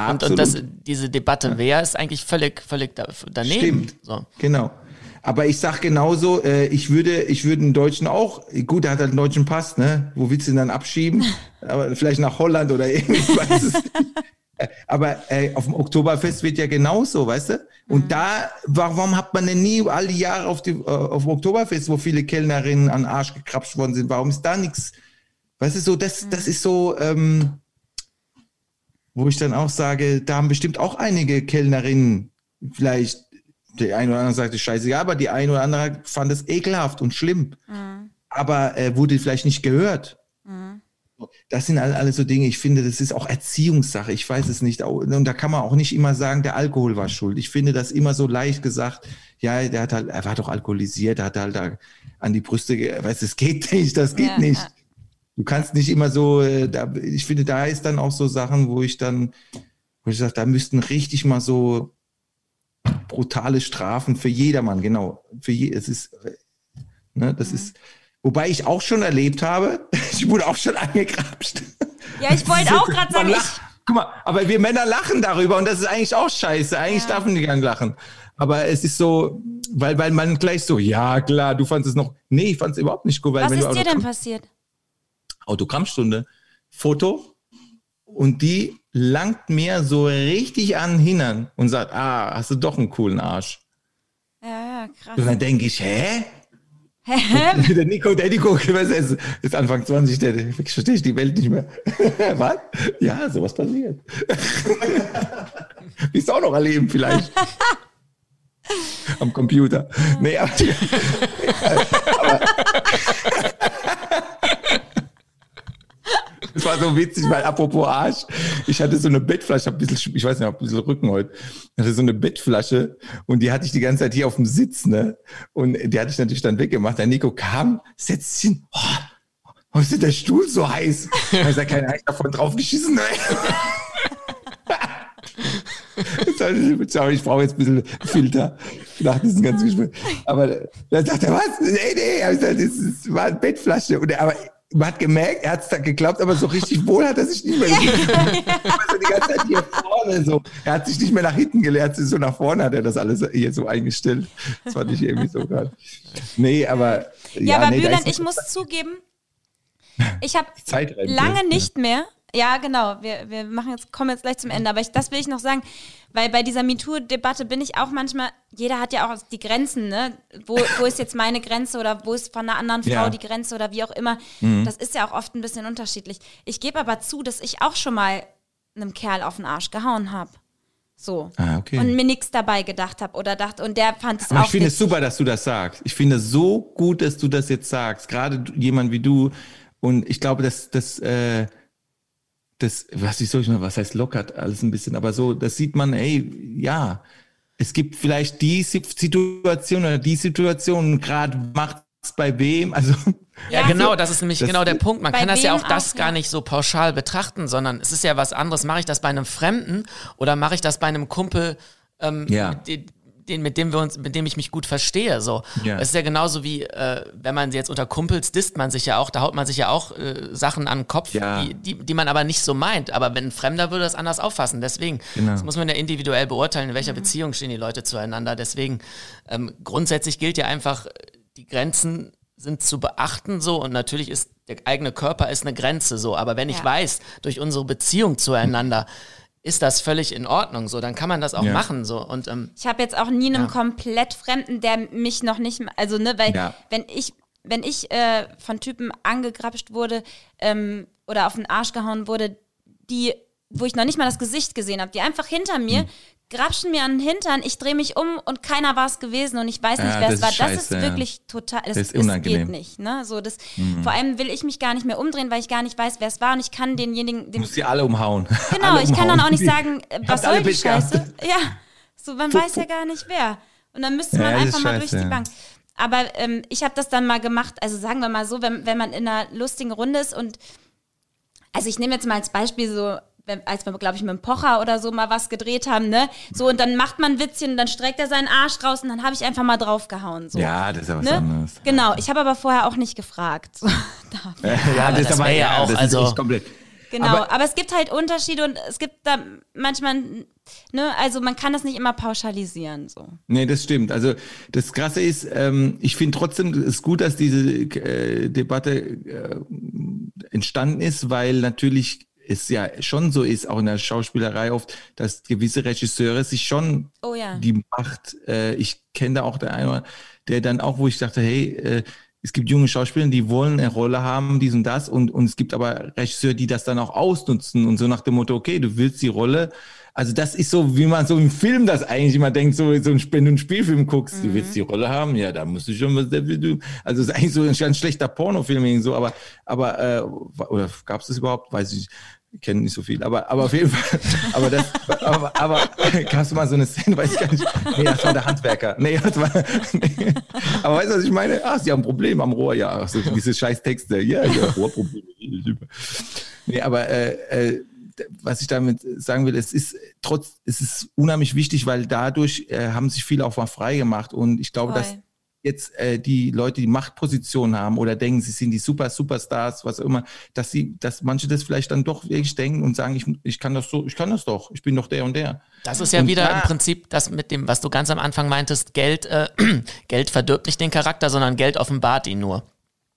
Und, und das, diese Debatte, wer ist eigentlich völlig, völlig da, daneben. Stimmt. So. Genau. Aber ich sag genauso, äh, ich würde, ich würde einen Deutschen auch, gut, der hat halt einen deutschen Pass, ne? Wo willst du ihn dann abschieben? (laughs) Aber vielleicht nach Holland oder (laughs) irgendwie, ich weiß es nicht. Aber äh, auf dem Oktoberfest wird ja genauso, weißt du? Und da, warum hat man denn nie all die Jahre auf, die, äh, auf dem Oktoberfest, wo viele Kellnerinnen an den Arsch gekrapscht worden sind, warum ist da nichts? Weißt du, so, das, das ist so, ähm, wo ich dann auch sage, da haben bestimmt auch einige Kellnerinnen vielleicht, der eine oder andere sagte scheißegal, aber die eine oder andere fand es ekelhaft und schlimm. Aber äh, wurde vielleicht nicht gehört. Das sind all, alles so Dinge, ich finde, das ist auch Erziehungssache, ich weiß es nicht. Au- Und da kann man auch nicht immer sagen, der Alkohol war schuld. Ich finde das immer so leicht gesagt, ja, der hat halt, er war doch alkoholisiert, er hat halt da an die Brüste, weißt du, das geht (laughs) nicht, das geht Ja, nicht. Du kannst nicht immer so, äh, da, ich finde, da ist dann auch so Sachen, wo ich dann, wo ich sage, da müssten richtig mal so brutale Strafen für jedermann, genau. Für je, es ist, äh, ne, das ist, wobei ich auch schon erlebt habe, (laughs) ich wurde auch schon angegrapscht. Ja, ich wollte auch gerade sagen, ich, lacht. Guck mal, aber wir Männer lachen darüber und das ist eigentlich auch scheiße. Eigentlich Ja. darf man nicht gern lachen. Aber es ist so, weil, weil man gleich so, ja klar, du fandest es noch, nee, ich fand es überhaupt nicht gut. Weil was ist dir denn passiert? Autogrammstunde, Foto und die langt mir so richtig an den Hintern und sagt, ah, hast du doch einen coolen Arsch. Ja, ja, krass. Und dann denke ich, hä? (laughs) der Nico, der Nico, (laughs) ist, ist Anfang 20, der, der verstehe ich die Welt nicht mehr. (laughs) was? Ja, sowas passiert. Willst du auch noch erleben vielleicht? Am Computer. Nee, aber, aber Das war so witzig, weil apropos Arsch, ich hatte so eine Bettflasche, ein bisschen, ich weiß nicht, hab ein bisschen Rücken heute. Ich hatte so eine Bettflasche und die hatte ich die ganze Zeit hier auf dem Sitz, ne? Und die hatte ich natürlich dann weggemacht. Der Nico kam, setzt sich hin, oh, warum ist denn der Stuhl so heiß? Da hab ich gesagt, keine Ahnung, davon draufgeschissen, ne? (laughs) Ich- brauche jetzt ein bisschen Filter nach diesem ganzen Gespräch. Aber dann sagt er, was? Nee, nee, das ist, war eine Bettflasche. Er, aber man hat gemerkt, er hat es dann geglaubt, aber so richtig wohl hat er sich nicht mehr gefühlt. Also die ganze Zeit hier vorne so. Er hat sich nicht mehr nach hinten gelehrt, so nach vorne hat er das alles hier so eingestellt. Das fand ich irgendwie so gerade. Nee, aber. Ja, aber nee, da Bülent, ich muss zugeben, ich habe lange nicht mehr. Ja, genau. Wir, wir machen jetzt, kommen jetzt gleich zum Ende. Aber ich, das will ich noch sagen, weil bei dieser MeToo-Debatte bin ich auch manchmal, jeder hat ja auch die Grenzen, ne? Wo, wo ist jetzt meine Grenze oder wo ist von einer anderen Frau Ja. Mhm. die Grenze oder wie auch immer. Das ist ja auch oft ein bisschen unterschiedlich. Ich gebe aber zu, dass ich auch schon mal einem Kerl auf den Arsch gehauen habe. So. Ah, okay. Und mir nichts dabei gedacht habe oder dachte, und der fand es auch ich finde es super, dass du das sagst. Ich finde es so gut, dass du das jetzt sagst. Gerade jemand wie du. Und ich glaube, dass das, äh, das, was ich soll ich mal, was heißt lockert alles ein bisschen, aber so, das sieht man, ey, ja, es gibt vielleicht die Si- Situation oder die Situation, gerade macht's bei wem, also Ja, Ja, genau, das ist nämlich Das- genau der Punkt. Man kann das ja auch das auch, gar nicht so pauschal betrachten, sondern es ist ja was anderes. Mache ich das bei einem Fremden oder mache ich das bei einem Kumpel, ähm, Ja. den, den, mit dem wir uns, mit dem ich mich gut verstehe. So, Ja. es ist ja genauso wie, äh, wenn man jetzt unter Kumpels disst man sich ja auch, da haut man sich ja auch äh, Sachen an den Kopf, Ja. die, die, die man aber nicht so meint. Aber wenn ein Fremder würde das anders auffassen. Deswegen, Genau. das muss man ja individuell beurteilen, in welcher Beziehung stehen die Leute zueinander. Deswegen, ähm, grundsätzlich gilt ja einfach, die Grenzen sind zu beachten so und natürlich ist der eigene Körper ist eine Grenze so, aber wenn ich Ja. weiß, durch unsere Beziehung zueinander (laughs) ist das völlig in Ordnung so, dann kann man das auch Ja. machen so und ähm, Ich habe jetzt auch nie einem Ja. komplett Fremden, der mich noch nicht, also ne, weil Ja. wenn ich wenn ich äh, von Typen angegrapscht wurde ähm, oder auf den Arsch gehauen wurde, die, wo ich noch nicht mal das Gesicht gesehen habe, die einfach hinter mir Hm. Grapschen mir an den Hintern, ich drehe mich um und keiner war es gewesen und ich weiß nicht, Ja, wer es war. ist das ist scheiße, wirklich total, das, Das ist unangenehm. Hm. geht nicht. Ne? So, das, Vor allem will ich mich gar nicht mehr umdrehen, weil ich gar nicht weiß, wer es war und ich kann denjenigen, Du dem, musst sie alle umhauen. Genau, (laughs) alle ich kann dann umhauen. auch nicht sagen, äh, was soll die Pech gehabt. Scheiße? Ja, so, man weiß ja gar nicht wer. Und dann müsste man Ja, einfach mal scheiße, durch die ja. Bank. Aber ähm, ich habe das dann mal gemacht, also sagen wir mal so, wenn, wenn man in einer lustigen Runde ist und, also ich nehme jetzt mal als Beispiel so, wenn, als wir, glaube ich, mit dem Pocher oder so mal was gedreht haben, ne? So, und dann macht man ein Witzchen und dann streckt er seinen Arsch raus und dann habe ich einfach mal draufgehauen. So. Ja, das ist ja was Ne? anderes. Genau, ich habe aber vorher auch nicht gefragt. So, (laughs) da. Ja, das aber- wär ja auch, das also- komplett. Genau, Aber- aber, es gibt halt Unterschiede und es gibt da manchmal, ne, also man kann das nicht immer pauschalisieren. So. Nee, das stimmt. Also das Krasse ist, ähm, ich finde trotzdem, es ist gut, dass diese äh, Debatte äh, entstanden ist, weil natürlich es ja schon so ist, auch in der Schauspielerei oft, dass gewisse Regisseure sich schon Oh ja. die Macht, äh, ich kenne da auch der eine, der dann auch, wo ich dachte, hey, äh, es gibt junge Schauspieler, die wollen eine Rolle haben, dies und das, und, und es gibt aber Regisseure, die das dann auch ausnutzen und so nach dem Motto, okay, du willst die Rolle. Also das ist so, wie man so im Film das eigentlich immer denkt, so, so ein, wenn du einen Spielfilm guckst, du willst die Rolle haben, ja, da musst du schon was. Also es ist eigentlich so ein ganz schlechter Pornofilm, so, aber, aber, äh, oder gab es das überhaupt? Weiß ich, ich kenne nicht so viel, aber, aber auf jeden Fall, aber das, aber, aber gab du mal so eine Szene, weiß ich gar nicht. Nee, das war der Handwerker. Nee, das war, nee. Aber weißt du, was ich meine? Ah, sie haben ein Problem am Rohr, ja, ach so, diese scheiß Texte, ja, ja, Rohrprobleme. Nee, aber, äh, äh, was ich damit sagen will, es ist trotz, es ist unheimlich wichtig, weil dadurch äh, haben sich viele auch mal frei gemacht und ich glaube, Voll. dass jetzt äh, die Leute, die Machtpositionen haben oder denken, sie sind die Super Superstars, was auch immer, dass sie, dass manche das vielleicht dann doch wirklich denken und sagen, ich, ich kann das so, ich kann das doch, ich bin doch der und der. Das ist ja Und wieder klar- im Prinzip das mit dem, was du ganz am Anfang meintest, Geld, äh, (clears throat) Geld verdirbt nicht den Charakter, sondern Geld offenbart ihn nur.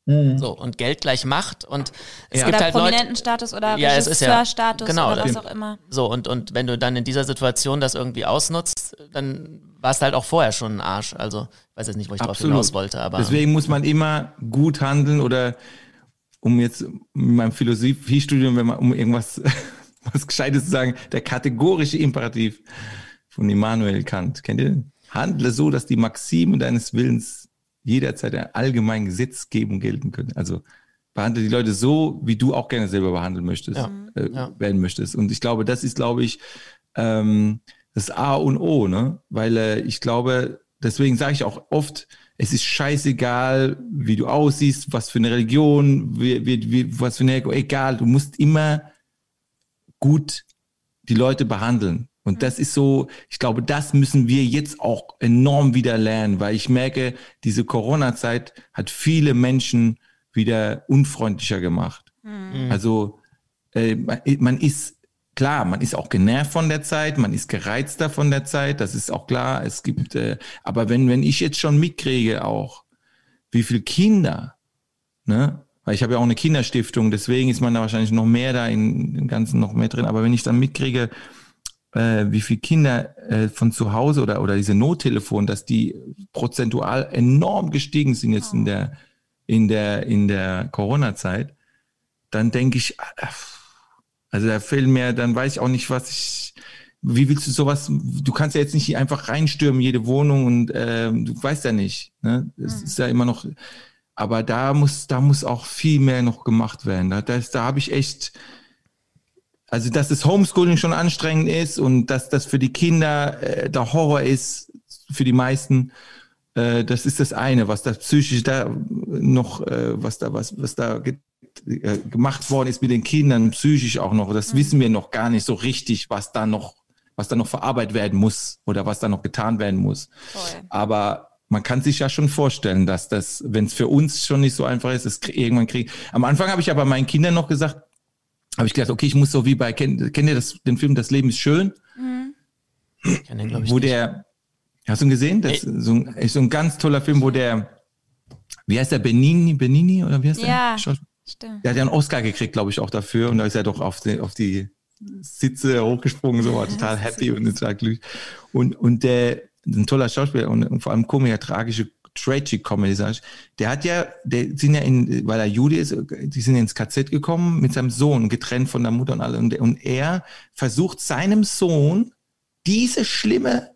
So, und Geld gleich Macht und es Ja. gibt Oder halt Leute, Prominentenstatus oder Ja, es ist ja- Regisseurstatus genau, oder was auch immer. so, und, und wenn du dann in dieser Situation das irgendwie ausnutzt, dann warst du halt auch vorher schon ein Arsch. Also, ich weiß jetzt nicht, wo ich drauf Absolut. hinaus wollte, aber. Deswegen muss man immer gut handeln oder um jetzt in meinem Philosophiestudium, wenn man um irgendwas (laughs) was Gescheites zu sagen, der kategorische Imperativ von Immanuel Kant. Kennt ihr den? Handle so, dass die Maximen deines Willens jederzeit der allgemeinen Gesetzgebung gelten können. Also behandle die Leute so, wie du auch gerne selber behandeln möchtest, Ja. äh, Ja. werden möchtest. Und ich glaube, das ist, glaube ich, ähm, das A und O, ne? Weil äh, ich glaube, deswegen sage ich auch oft, es ist scheißegal, wie du aussiehst, was für eine Religion, wie, wie, wie, was für eine egal, du musst immer gut die Leute behandeln. Und das ist so, ich glaube, das müssen wir jetzt auch enorm wieder lernen, weil ich merke, diese Corona-Zeit hat viele Menschen wieder unfreundlicher gemacht. Also äh, man, ist klar, man ist auch genervt von der Zeit, man ist gereizter von der Zeit, das ist auch klar. Es gibt, äh, aber wenn wenn ich jetzt schon mitkriege auch, wie viele Kinder, ne? Weil ich habe ja auch eine Kinderstiftung, deswegen ist man da wahrscheinlich noch mehr da in dem Ganzen noch mehr drin. Aber wenn ich dann mitkriege, äh, wie viele Kinder äh, von zu Hause oder, oder diese Nottelefon, dass die prozentual enorm gestiegen sind jetzt in der, in der, in der Corona-Zeit, dann denke ich, ah, also da fehlen mir, dann weiß ich auch nicht, was ich, wie willst du sowas, du kannst ja jetzt nicht einfach reinstürmen, jede Wohnung und ähm, du weißt ja nicht, ne? Es ist ja immer noch, aber da muss, da muss auch viel mehr noch gemacht werden. Da, da habe ich echt, also dass das Homeschooling schon anstrengend ist und dass das für die Kinder äh, der Horror ist, für die meisten, äh, das ist das eine, was da psychisch da noch, äh, was da, was, was da ge äh, gemacht worden ist mit den Kindern, psychisch auch noch, das wissen wir noch gar nicht so richtig, was da noch, was da noch verarbeitet werden muss oder was da noch getan werden muss. Voll. Aber man kann sich ja schon vorstellen, dass das, wenn es für uns schon nicht so einfach ist, es irgendwann kriegen. Am Anfang habe ich aber meinen Kindern noch gesagt, habe ich gedacht, okay, ich muss so wie bei, kennt, kennt ihr das, den Film Das Leben ist schön? Ich kenn den, wo nicht. der, hast du ihn gesehen? Das ist so ein, ist so ein ganz toller Film, wo der, wie heißt der, Benini, Benini oder wie heißt Ja. der? Stimmt. Der hat ja einen Oscar gekriegt, glaube ich, auch dafür. Und da ist er doch auf die, auf die Sitze hochgesprungen, so war total happy und total glücklich. Und, und der, ein toller Schauspieler und, und vor allem Komiker, tragische, Tragic Comedy, sag ich. Der hat ja, der sind ja in, weil er Jude ist, die sind ins KZ gekommen mit seinem Sohn, getrennt von der Mutter und alle. Und, und er versucht seinem Sohn diese schlimme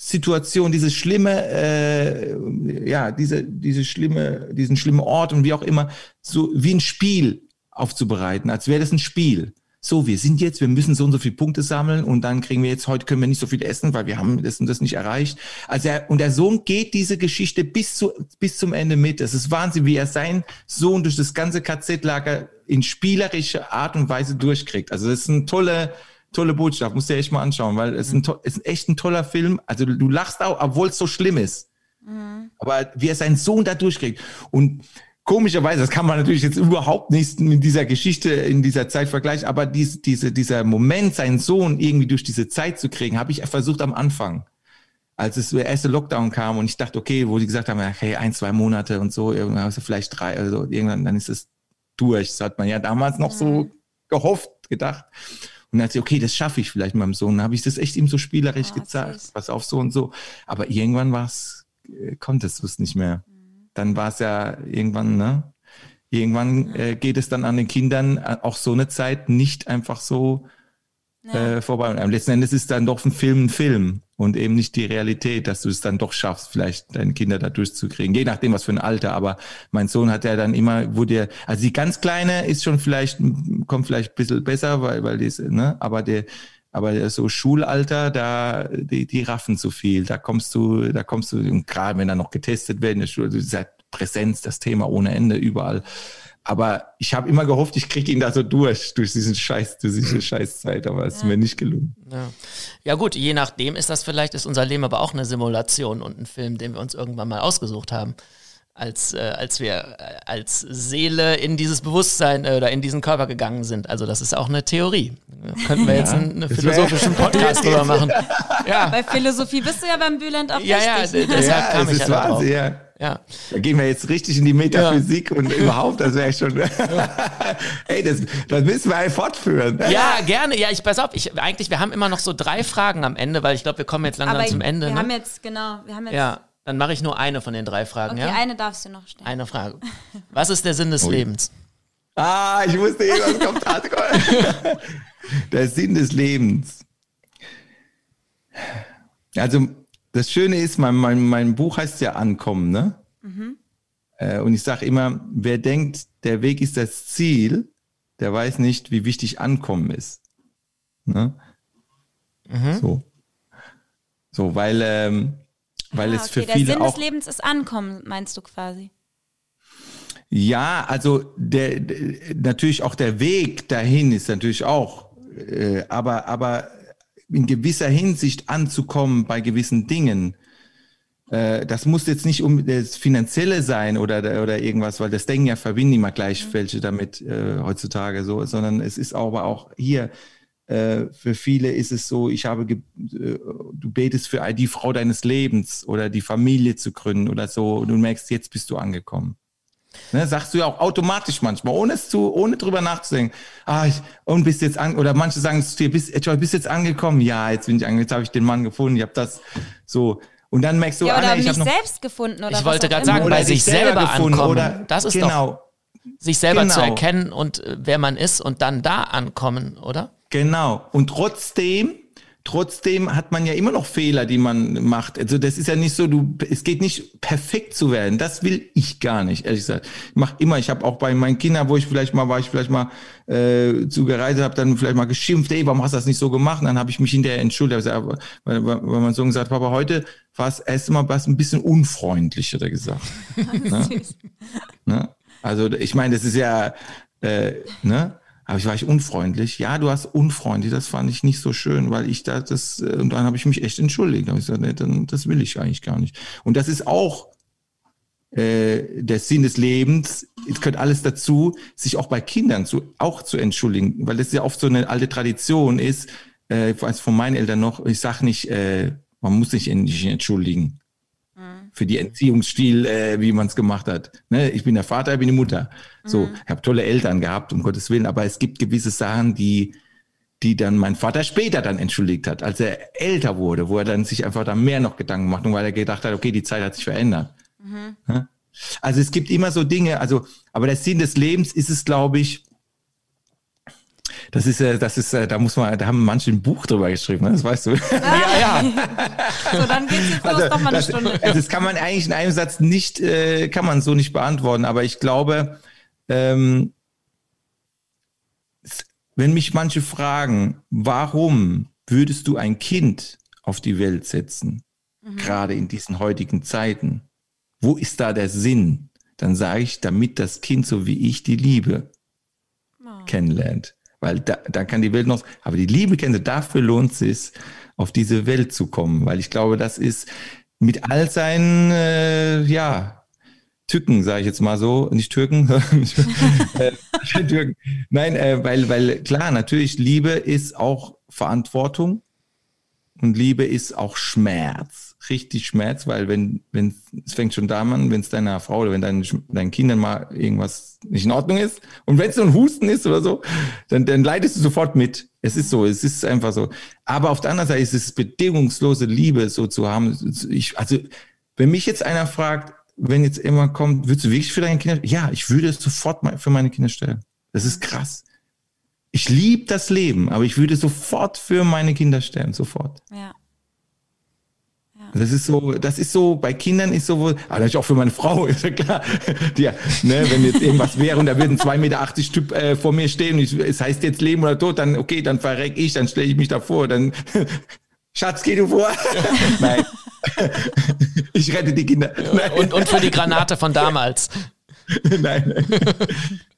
Situation, diese schlimme, äh, ja, diese, diese schlimme, diesen schlimmen Ort und wie auch immer, so wie ein Spiel aufzubereiten, als wäre das ein Spiel. So, wir sind jetzt, wir müssen so und so viele Punkte sammeln und dann kriegen wir jetzt, heute können wir nicht so viel essen, weil wir haben das und das nicht erreicht. Also er, und der Sohn geht diese Geschichte bis zu, bis zum Ende mit. Es ist Wahnsinn, wie er seinen Sohn durch das ganze KZ-Lager in spielerischer Art und Weise durchkriegt. Also das ist eine tolle, tolle Botschaft, musst du dir echt mal anschauen, weil es ist, ein, ist echt ein toller Film. Also du, du lachst auch, obwohl es so schlimm ist. Aber wie er seinen Sohn da durchkriegt. Und komischerweise, das kann man natürlich jetzt überhaupt nicht mit dieser Geschichte in dieser Zeit vergleichen, aber dies, diese, dieser Moment, seinen Sohn irgendwie durch diese Zeit zu kriegen, habe ich versucht am Anfang. Als es der erste Lockdown kam und ich dachte, okay, wo die gesagt haben, okay, ein, zwei Monate und so, irgendwann hast du vielleicht drei, also irgendwann, dann ist es durch. Das hat man ja damals noch so gehofft, gedacht. Und dann hat sie, okay, das schaffe ich vielleicht mit meinem Sohn. Dann habe ich das echt ihm so spielerisch Oh, gezeigt. Pass auf, so und so. Aber irgendwann war es, äh, konntest du es nicht mehr. Dann war es ja irgendwann, ne? Irgendwann äh, geht es dann an den Kindern äh, auch so eine Zeit nicht einfach so äh, vorbei. Und letzten Endes ist dann doch ein Film ein Film und eben nicht die Realität, dass du es dann doch schaffst, vielleicht deine Kinder da durchzukriegen. Je nachdem, was für ein Alter. Aber mein Sohn hat ja dann immer, wo der, also die ganz Kleine ist schon vielleicht, kommt vielleicht ein bisschen besser, weil, weil die ist, ne, aber der, aber so Schulalter, da, die, die raffen zu viel. Da kommst du, da kommst du, und gerade wenn da noch getestet werden, das ist halt Präsenz, das Thema ohne Ende überall. Aber ich habe immer gehofft, ich kriege ihn da so durch, durch diesen Scheiß, durch diese Scheißzeit, aber es ist mir nicht gelungen. Ja. ja gut, je nachdem ist das vielleicht, ist unser Leben aber auch eine Simulation und ein Film, den wir uns irgendwann mal ausgesucht haben. Als, äh, als wir äh, als Seele in dieses Bewusstsein äh, oder in diesen Körper gegangen sind. Also das ist auch eine Theorie. Da könnten wir jetzt einen, einen philosophischen Podcast drüber machen. (laughs) Ja, Bei Philosophie bist du ja beim Bülent auch ja, ja, richtig. d- deshalb ja, kam ich ja ist da drauf. Wahnsinn, ja. Ja. Da gehen wir jetzt richtig in die Metaphysik und überhaupt, das wäre schon. (laughs) Ey, das, das müssen wir halt fortführen. ja, gerne. Ja, ich pass auf, ich, eigentlich, wir haben immer noch so drei Fragen am Ende, weil ich glaube, wir kommen jetzt langsam Aber zum Ende. wir ne? haben jetzt, genau, wir haben jetzt, ja, dann mache ich nur eine von den drei Fragen. okay, ja? eine darfst du noch stellen. Eine Frage. Was ist der Sinn des Ui. Lebens? Ah, ich wusste eh, was kommt. (laughs) Der Sinn des Lebens. Also, das Schöne ist, mein, mein, mein Buch heißt ja Ankommen, ne? Äh, Und ich sage immer, wer denkt, der Weg ist das Ziel, der weiß nicht, wie wichtig Ankommen ist. Ne? So. So, weil, ähm, weil ah, es okay, für der viele Sinn auch. des Lebens ist Ankommen, meinst du quasi? Ja, also der, der natürlich auch der Weg dahin ist natürlich auch, äh, aber aber in gewisser Hinsicht anzukommen bei gewissen Dingen. Äh, das muss jetzt nicht um das Finanzielle sein oder oder irgendwas, weil das Denken ja verbinden immer gleich welche damit äh, heutzutage so, sondern es ist aber auch hier für viele ist es so, ich habe, ge- äh, du betest für die Frau deines Lebens oder die Familie zu gründen oder so und du merkst, jetzt bist du angekommen. Ne, sagst du ja auch automatisch manchmal, ohne es zu, ohne drüber nachzudenken. Ah, ich, und bist jetzt an, oder manche sagen es zu dir, bist, Joy, bist jetzt angekommen? Ja, jetzt bin ich angekommen, jetzt habe ich den Mann gefunden, ich habe das so. Und dann merkst du, ja, ah, oder nee, ich mich habe noch selbst gefunden oder Ich wollte gerade sagen, oder bei sich selber gefunden, ankommen. Oder, Das ist doch- genau, Sich selber zu Genau. erkennen und äh, wer man ist und dann da ankommen, oder? Genau. Und trotzdem, trotzdem hat man ja immer noch Fehler, die man macht. Also das ist ja nicht so, du, es geht nicht perfekt zu werden. Das will ich gar nicht, ehrlich gesagt. Ich mache immer, ich habe auch bei meinen Kindern, wo ich vielleicht mal war, ich vielleicht mal äh, zu gereist habe, dann vielleicht mal geschimpft, ey, warum hast du das nicht so gemacht? Und dann habe ich mich hinterher entschuldigt, gesagt, weil, weil, weil mein Sohn gesagt, Papa, heute war es erst mal was ein bisschen unfreundlich, hat er gesagt. (laughs) Süß. Ne? Also ich meine, das ist ja, äh, ne? Aber ich war ich unfreundlich. Ja, du hast unfreundlich. Das fand ich nicht so schön, weil ich da das äh, und dann habe ich mich echt entschuldigt. Da ich gesagt, nee, dann, das will ich eigentlich gar nicht. Und das ist auch äh, der Sinn des Lebens. Es gehört alles dazu, sich auch bei Kindern zu auch zu entschuldigen, weil das ja oft so eine alte Tradition ist. Äh, ich weiß von meinen Eltern noch. Ich sag nicht, äh, man muss sich nicht entschuldigen für die Entziehungsstil, äh, wie man es gemacht hat. Ne? Ich bin der Vater, ich bin die Mutter. So, ich habe tolle Eltern gehabt, um Gottes Willen, aber es gibt gewisse Sachen, die die dann mein Vater später dann entschuldigt hat, als er älter wurde, wo er dann sich einfach da mehr noch Gedanken macht und weil er gedacht hat, okay, die Zeit hat sich verändert. Ja? Also es gibt immer so Dinge, also, aber der Sinn des Lebens ist es, glaube ich, das ist, äh, das ist, äh, da muss man, da haben manche ein Buch drüber geschrieben, ne? das weißt du. (laughs) Ja, ja. So, dann geht's jetzt los, Also, noch mal eine das, Stunde. also das kann man eigentlich in einem Satz nicht, äh, kann man so nicht beantworten, aber ich glaube, ähm, wenn mich manche fragen, warum würdest du ein Kind auf die Welt setzen, gerade in diesen heutigen Zeiten, wo ist da der Sinn? Dann sage ich, damit das Kind so wie ich die Liebe kennenlernt. Weil da, da kann die Welt noch, aber die Liebe kennen, dafür lohnt es sich, auf diese Welt zu kommen. Weil ich glaube, das ist mit all seinen, äh, ja, Tücken, sage ich jetzt mal so, nicht Türken, (laughs) äh, Türken. Nein, äh, weil, weil klar, natürlich, Liebe ist auch Verantwortung und Liebe ist auch Schmerz, richtig Schmerz, weil wenn, wenn, es fängt schon da an, wenn es deiner Frau oder wenn deinen, deinen Kindern mal irgendwas nicht in Ordnung ist und wenn es so ein Husten ist oder so, dann, dann leidest du sofort mit. Es ist so, es ist einfach so. Aber auf der anderen Seite ist es bedingungslose Liebe so zu haben. Ich, also, wenn mich jetzt einer fragt, wenn jetzt immer kommt, würdest du wirklich für deine Kinder? Ja, ich würde es sofort mal für meine Kinder stellen. Das ist krass. Ich liebe das Leben, aber ich würde sofort für meine Kinder sterben, sofort. Ja. Das ist so, das ist so, bei Kindern ist so, aber natürlich auch für meine Frau, (laughs) ist ja klar. Die, ne, wenn jetzt irgendwas wäre und da würde ein 2,80 Meter Typ äh, vor mir stehen und ich, es heißt jetzt Leben oder Tod, dann okay, dann verreck ich, dann stelle ich mich davor, dann (laughs) Schatz, geh du vor. (laughs) Nein. ich rette die Kinder. Nein. Und, und für die Granate von damals. (laughs) Nein. (laughs)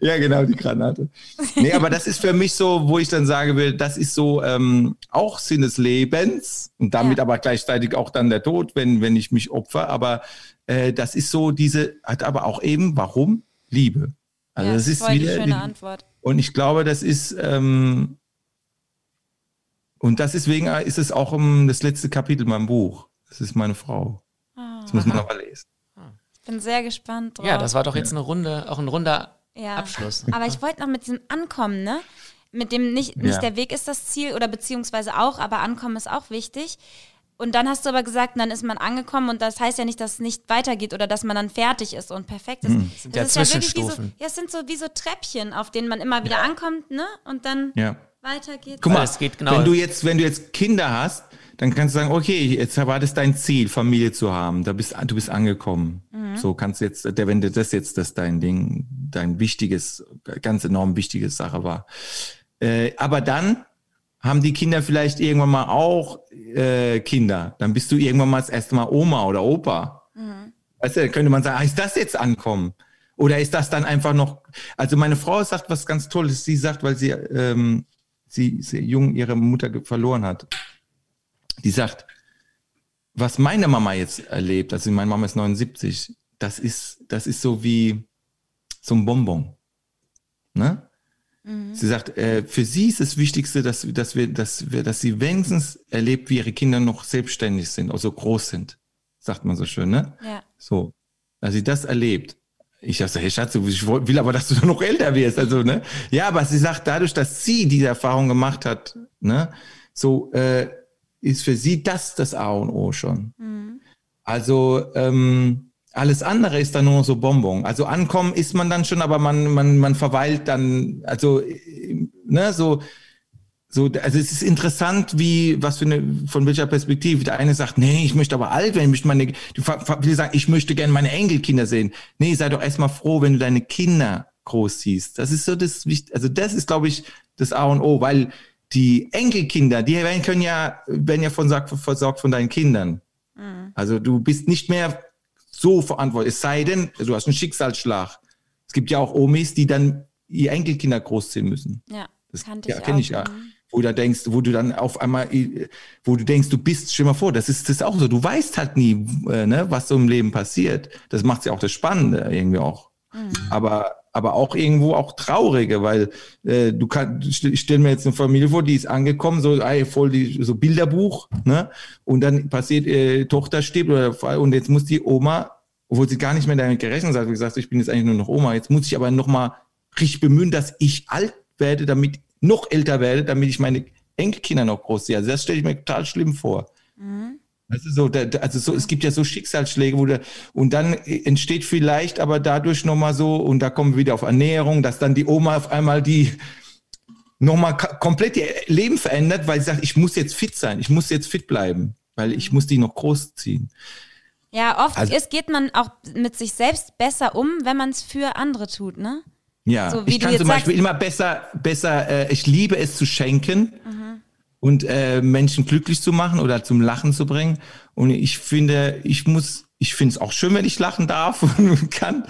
Ja, genau, die Granate. Nee, aber das ist für mich so, wo ich dann sage will, das ist so ähm, auch Sinn des Lebens und damit Ja. aber gleichzeitig auch dann der Tod, wenn, wenn ich mich opfer. Aber äh, das ist so diese, hat aber auch eben, warum? Liebe. Also ja, das ist wieder. schöne die- Antwort. und ich glaube, das ist, ähm, und das deswegen ist es auch um, das letzte Kapitel in meinem Buch. Das ist meine Frau. Ah. Das muss man aber lesen. Ich bin sehr gespannt drauf. Ja, das war doch jetzt eine Runde, auch ein runder Ja. Abschluss. Aber ich wollte noch mit diesem Ankommen, ne? Mit dem nicht, nicht Ja. der Weg ist das Ziel oder beziehungsweise auch, aber Ankommen ist auch wichtig. Und dann hast du aber gesagt, dann ist man angekommen und das heißt ja nicht, dass es nicht weitergeht oder dass man dann fertig ist und perfekt ist. Hm. Das ja ist ja wirklich wie so, Zwischenstufen. ja, es sind so wie so Treppchen, auf denen man immer wieder ankommt, ne? Und dann Ja. weiter geht's. Guck mal, Es geht genau- wenn du jetzt, wenn du jetzt Kinder hast, dann kannst du sagen, okay, jetzt war das dein Ziel, Familie zu haben. Da bist, du bist angekommen. So kannst du jetzt, der, wenn du das jetzt, das dein Ding, dein wichtiges, ganz enorm wichtiges Sache war. Äh, aber dann haben die Kinder vielleicht irgendwann mal auch äh, Kinder. Dann bist du irgendwann mal das erste Mal Oma oder Opa. Weißt du, dann könnte man sagen, ah, ist das jetzt ankommen? Oder ist das dann einfach noch, also meine Frau sagt was ganz Tolles. Sie sagt, weil sie, ähm, sie, sie jung ihre Mutter verloren hat. Die sagt, was meine Mama jetzt erlebt, also meine Mama ist 79, das ist, das ist so wie so ein Bonbon. Ne? Sie sagt, äh, für sie ist das Wichtigste, dass, dass wir, dass wir, dass sie wenigstens erlebt, wie ihre Kinder noch selbstständig sind, also groß sind. Sagt man so schön, ne? Ja. So, dass sie das erlebt. Ich dachte, hey Schatz, ich will aber, dass du noch älter wirst. Also, ne? Ja, aber sie sagt, dadurch, dass sie diese Erfahrung gemacht hat, ne, so äh, ist für sie das das A und O schon. Also ähm, alles andere ist dann nur so Bonbon. Also ankommen ist man dann schon, aber man, man, man verweilt dann, also äh, ne, so, so, also es ist interessant, wie, was für eine, von welcher Perspektive. Der eine sagt, nee, ich möchte aber alt werden, ich möchte meine, die viele sagen, ich möchte gerne meine Enkelkinder sehen. Nee, sei doch erstmal froh, wenn du deine Kinder groß siehst. Das ist so das also das ist, glaube ich, das A und O, weil die Enkelkinder, die werden, können ja, werden ja von, versorgt von deinen Kindern. Also du bist nicht mehr so verantwortlich, es sei denn, du hast einen Schicksalsschlag. Es gibt ja auch Omis, die dann ihr Enkelkinder großziehen müssen. Ja, Das kannte ja, ich kenne auch. ich ja. Mhm. Wo du denkst, wo du dann auf einmal, wo du denkst, du bist, stell mal vor, das ist das ist auch so. Du weißt halt nie, äh, ne, was so im Leben passiert. Das macht ja auch das Spannende irgendwie auch. Mhm. Aber, aber auch irgendwo auch traurige, weil äh, du kannst, ich stell mir jetzt eine Familie vor, die ist angekommen, so ey, voll die so Bilderbuch, ne? Und dann passiert, äh, Tochter stirbt oder und jetzt muss die Oma, obwohl sie gar nicht mehr damit gerechnet hat, wie gesagt, ich bin jetzt eigentlich nur noch Oma, jetzt muss ich aber noch mal richtig bemühen, dass ich alt werde, damit noch älter werde, damit ich meine Enkelkinder noch groß sehe. Also das stelle ich mir total schlimm vor. Weißt du, so, da, also so, es gibt ja so Schicksalsschläge, wo der, und dann entsteht vielleicht aber dadurch nochmal so, und da kommen wir wieder auf Ernährung, dass dann die Oma auf einmal die nochmal komplett ihr Leben verändert, weil sie sagt, ich muss jetzt fit sein, ich muss jetzt fit bleiben, weil ich muss die noch großziehen. Ja, oft Also- ist, geht man auch mit sich selbst besser um, wenn man es für andere tut, ne? Ja, So ich kann zum Beispiel sagst- immer besser, besser, äh, ich liebe es zu schenken und äh, Menschen glücklich zu machen oder zum Lachen zu bringen. Und ich finde, ich muss, ich finde es auch schön, wenn ich lachen darf (laughs) und kann,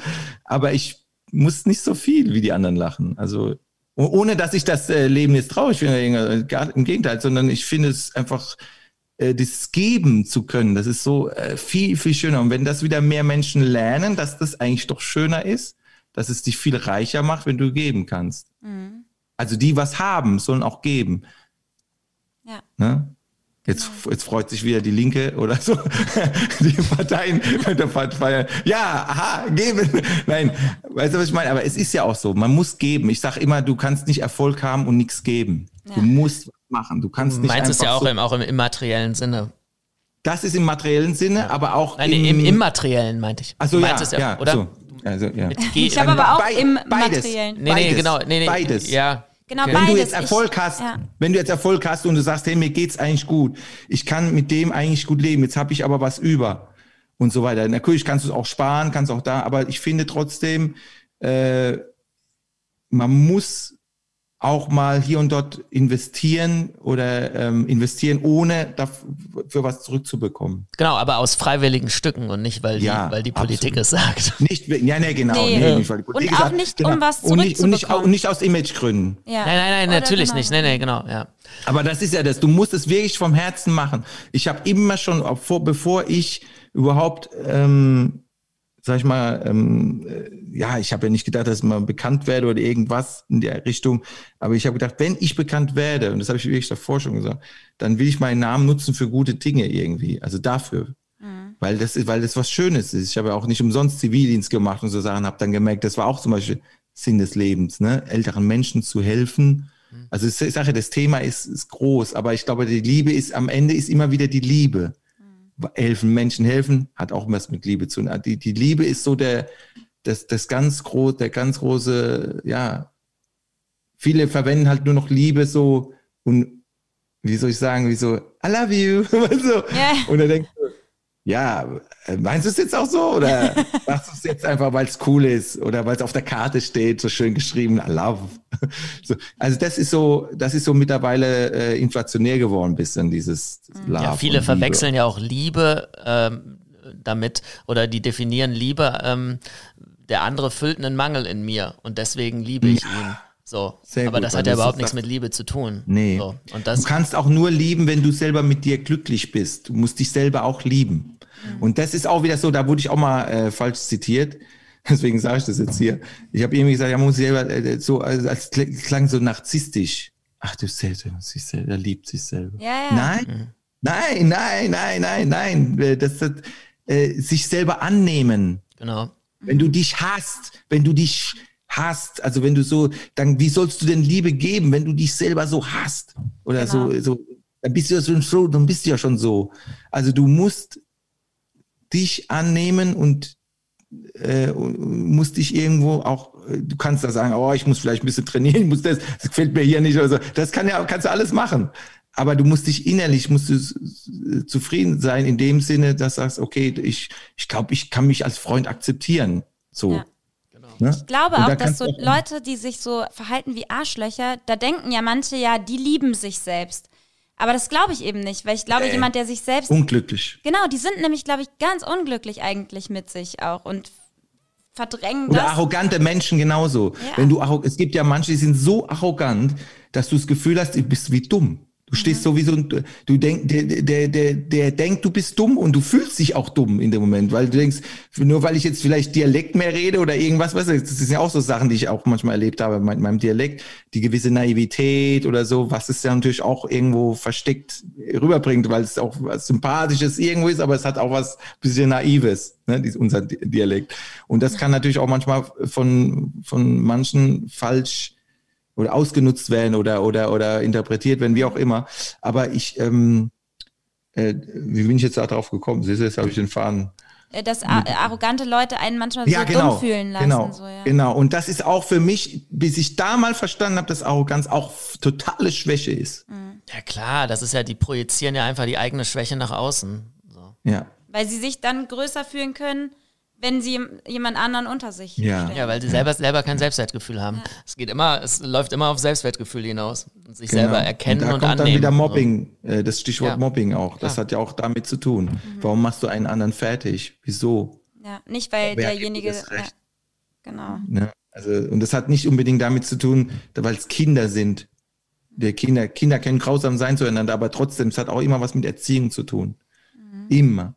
aber ich muss nicht so viel wie die anderen lachen. Also oh- ohne, dass ich das äh, Leben jetzt traurig finde, gar im Gegenteil, sondern ich finde es einfach äh, das geben zu können, das ist so äh, viel, viel schöner. Und wenn das wieder mehr Menschen lernen, dass das eigentlich doch schöner ist, dass es dich viel reicher macht, wenn du geben kannst. Also die was haben, sollen auch geben. Ja. Ne? Jetzt, jetzt freut sich wieder die Linke oder so. (laughs) Die Parteien (laughs) mit der Partei. Ja, aha, geben. Nein, weißt du, was ich meine? Aber es ist ja auch so. Man muss geben. Ich sage immer, du kannst nicht Erfolg haben und nichts geben. Du musst was machen. Du kannst Du nicht meinst es ja einfach auch so, im, auch im immateriellen Sinne. Das ist im materiellen Sinne, aber auch Nein, im, im immateriellen meinte ich. Also du ja, ja, ja, oder? So. Also, ja. Ich habe aber auch Bei- im beides. Materiellen. Nee, nee, Beides. genau. Nee, nee, Beides. Ja. Genau, Okay. Wenn beides. du jetzt Ich- Erfolg hast, ja. wenn du jetzt Erfolg hast und du sagst, hey, mir geht's eigentlich gut, ich kann mit dem eigentlich gut leben, jetzt habe ich aber was über und so weiter. Natürlich kannst du es auch sparen, kannst auch da, aber ich finde trotzdem, äh, man muss auch mal hier und dort investieren oder ähm, investieren, ohne dafür was zurückzubekommen. Genau, aber aus freiwilligen Stücken und nicht, weil die, Ja, weil die Politik absolut. es sagt. Nicht, ja, nee, genau. Nee. Nee, nicht, weil die Politik Und auch sagt, nicht, um was und nicht, und nicht, zurückzubekommen. und nicht aus Imagegründen. Ja. Nein, nein, nein, Oder natürlich genau. nicht. Nee, nee, genau, ja. Aber das ist ja das. Du musst es wirklich vom Herzen machen. Ich habe immer schon, bevor ich überhaupt, ähm, sag ich mal, ähm, äh, ja, ich habe ja nicht gedacht, dass ich mal bekannt werde oder irgendwas in der Richtung. Aber ich habe gedacht, wenn ich bekannt werde, und das habe ich wirklich davor schon gesagt, dann will ich meinen Namen nutzen für gute Dinge irgendwie. Also dafür. Weil das ist, weil das was Schönes ist. Ich habe ja auch nicht umsonst Zivildienst gemacht und so Sachen, habe dann gemerkt, das war auch zum Beispiel Sinn des Lebens, ne? älteren Menschen zu helfen. Also ich sage, das Thema ist, ist groß, aber ich glaube, die Liebe ist am Ende ist immer wieder die Liebe. Helfen, Menschen helfen, hat auch was mit Liebe zu tun. Die, die Liebe ist so der, das, das ganz groß, der ganz große, ja, viele verwenden halt nur noch Liebe so und wie soll ich sagen, wie so, I love you. (laughs) so. Ja. Und dann denkst du, ja, meinst du es jetzt auch so? Oder (laughs) machst du es jetzt einfach, weil es cool ist oder weil es auf der Karte steht, so schön geschrieben, I love. (laughs) So, also das ist so, das ist so mittlerweile äh, inflationär geworden, bisschen dieses Love. Ja, viele verwechseln ja auch Liebe ähm, damit oder die definieren Liebe, ähm, der andere füllt einen Mangel in mir und deswegen liebe ich ihn. So. Sehr Aber gut, das hat ja überhaupt nichts mit Liebe zu tun. Nee. So. Und Du das, kannst auch nur lieben, wenn du selber mit dir glücklich bist. Du musst dich selber auch lieben. Und das ist auch wieder so, da wurde ich auch mal äh, falsch zitiert. (laughs) Deswegen sage ich das jetzt hier. Ich habe irgendwie gesagt, ja, man muss selber äh, so, also, als kl- klang so narzisstisch. Ach, du selbst, sich selber, er liebt sich selber. Ja, ja. Nein, nein, nein, nein, nein, nein. Äh, Das, das, äh, sich selber annehmen. genau. Wenn du dich hasst, wenn du dich hasst, also wenn du so, dann wie sollst du denn Liebe geben, wenn du dich selber so hasst? Oder Genau. so, so, dann bist du ja schon so, dann bist du ja schon so. Also du musst dich annehmen und äh, musst dich irgendwo auch, äh, du kannst da sagen, oh, ich muss vielleicht ein bisschen trainieren, (laughs) ich muss das, das gefällt mir hier nicht oder so. Das kann ja, kannst du alles machen. Aber du musst dich innerlich, musst du zufrieden sein in dem Sinne, dass du sagst, okay, ich, ich glaube, ich kann mich als Freund akzeptieren. So. Ja. Ne? Ich glaube auch, da dass so Leute, die sich so verhalten wie Arschlöcher, da denken ja manche ja, die lieben sich selbst. Aber das glaube ich eben nicht, weil ich glaube, Nee. jemand, der sich selbst. Unglücklich. Genau, die sind nämlich, glaube ich, ganz unglücklich eigentlich mit sich auch und verdrängen Oder das. arrogante Menschen genauso. Ja. Wenn du es gibt ja manche, die sind so arrogant, dass du das Gefühl hast, du bist wie dumm. Du stehst Mhm. so wie so ein, du denk, der, der, der, der denkt, du bist dumm und du fühlst dich auch dumm in dem Moment, weil du denkst, nur weil ich jetzt vielleicht Dialekt mehr rede oder irgendwas, weißt du, das sind ja auch so Sachen, die ich auch manchmal erlebt habe mit meinem Dialekt, die gewisse Naivität oder so, was es ja natürlich auch irgendwo versteckt rüberbringt, weil es auch was Sympathisches irgendwo ist, aber es hat auch was bisschen Naives, ne, unser Di- Dialekt. Und das kann natürlich auch manchmal von, von manchen falsch oder ausgenutzt werden oder, oder, oder interpretiert werden, wie auch immer. Aber ich, ähm, äh, wie bin ich jetzt da drauf gekommen? Siehst du, jetzt habe ich den Faden. Äh, Dass arrogante Leute einen manchmal Ja, so genau. dumm fühlen lassen. genau, So, ja. genau. Und das ist auch für mich, bis ich da mal verstanden habe, dass Arroganz auch totale Schwäche ist. Ja klar, das ist ja, die projizieren ja einfach die eigene Schwäche nach außen. So. Ja. Weil sie sich dann größer fühlen können, wenn sie jem- jemand anderen unter sich Ja. stellen. Ja, weil sie selber, selber kein Selbstwertgefühl haben. Es geht immer, es läuft immer auf Selbstwertgefühl hinaus. Und sich Genau. selber erkennen und und, da kommt annehmen. dann wieder. Mobbing, äh, das Stichwort Ja. Mobbing auch. Das Klar. hat ja auch damit zu tun. Mhm. Warum machst du einen anderen fertig? Wieso? Ja, nicht weil Wer derjenige. Ja, genau. Ne? Also, und das hat nicht unbedingt damit zu tun, weil es Kinder sind. Der Kinder, Kinder können grausam sein zueinander, aber trotzdem, es hat auch immer was mit Erziehung zu tun. Mhm. Immer.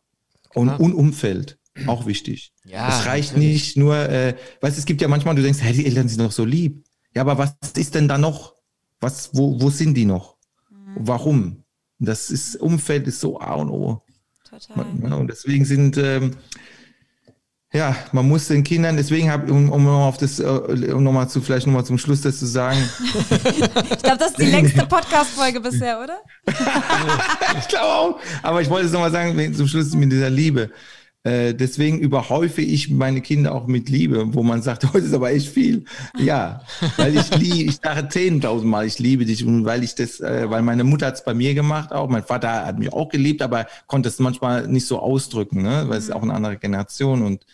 Und, und Umfeld. Auch wichtig. Ja, es reicht natürlich. nicht nur, äh, weißt du, es gibt ja manchmal, du denkst, hey, die Eltern sind doch so lieb. Ja, aber was ist denn da noch? Was, wo, wo sind die noch? Mhm. Warum? Das ist, Umfeld ist so A und O. Total. Ja, und deswegen sind, ähm, ja, man muss den Kindern, deswegen habe um, um auf das, äh, um nochmal zu, vielleicht nochmal zum Schluss das zu sagen, (laughs) Ich glaube, das ist die längste Podcast-Folge bisher, oder? (laughs) ich glaube auch, aber ich wollte es nochmal sagen, zum Schluss mit dieser Liebe. Äh, deswegen überhäufe ich meine Kinder auch mit Liebe, wo man sagt, (laughs) heute ist aber echt viel. Ja, weil ich liebe, ich sage zehntausendmal, ich liebe dich und weil ich das, äh, weil meine Mutter hat es bei mir gemacht auch, mein Vater hat mich auch geliebt, aber konnte es manchmal nicht so ausdrücken, ne? weil es ist auch eine andere Generation und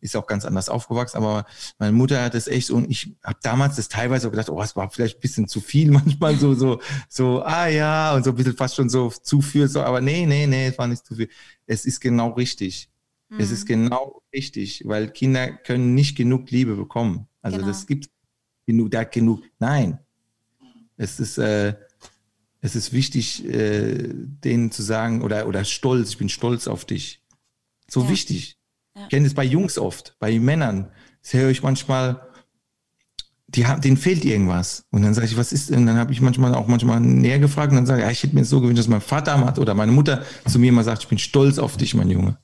ist auch ganz anders aufgewachsen, aber meine Mutter hat es echt und ich habe damals das teilweise auch gedacht, oh, es war vielleicht ein bisschen zu viel (laughs) manchmal so so so ah ja und so ein bisschen fast schon so zu viel so, aber nee, nee, nee, es war nicht zu viel. Es ist genau richtig. Es ist genau richtig, weil Kinder können nicht genug Liebe bekommen. Also Genau. das gibt genug, da genug. Nein, es ist äh, es ist wichtig, äh, denen zu sagen oder oder stolz. Ich bin stolz auf dich. So Ja. wichtig. Ja. Ich kenne es bei Jungs oft, bei Männern. Das höre ich manchmal, die haben, denen fehlt irgendwas. Und dann sage ich, was ist denn? Dann habe ich manchmal auch manchmal näher gefragt und dann sage ich, ja, ich hätte mir so gewünscht, dass mein Vater hat oder meine Mutter zu mir mal sagt, ich bin stolz auf dich, mein Junge.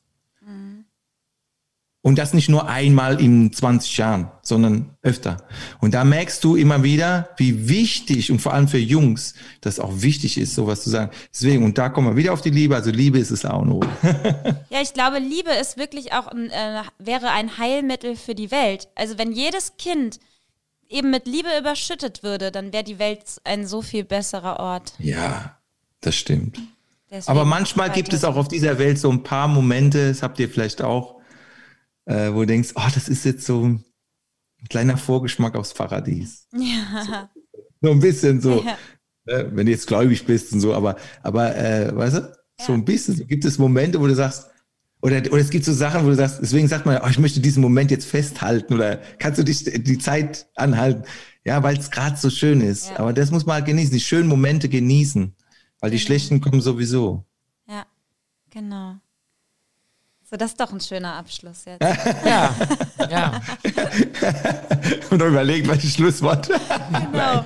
Und das nicht nur einmal in 20 Jahren, sondern öfter. Und da merkst du immer wieder, wie wichtig und vor allem für Jungs, das auch wichtig ist, sowas zu sagen. Deswegen, und da kommen wir wieder auf die Liebe. Also Liebe ist es A und O. Ja, ich glaube, Liebe ist wirklich auch ein, äh, wäre ein Heilmittel für die Welt. Also wenn jedes Kind eben mit Liebe überschüttet würde, dann wäre die Welt ein so viel besserer Ort. Ja, das stimmt. Deswegen Aber manchmal gibt es auch auf dieser Welt so ein paar Momente, das habt ihr vielleicht auch, äh, wo du denkst, oh, das ist jetzt so ein kleiner Vorgeschmack aufs Paradies. (laughs) Ja. So ein bisschen so, Ja. ne, wenn du jetzt gläubig bist und so, aber, aber äh, weißt du, so ein bisschen, so gibt es Momente, wo du sagst, oder, oder es gibt so Sachen, wo du sagst, deswegen sagt man, oh, ich möchte diesen Moment jetzt festhalten oder kannst du dich die Zeit anhalten? Ja, weil es gerade so schön ist. Ja. Aber das muss man halt genießen, die schönen Momente genießen, weil die Genau. schlechten kommen sowieso. ja, genau. So, das ist doch ein schöner Abschluss jetzt. Ja, (laughs) ja. Und (laughs) noch überlegt, welches Schlusswort Genau.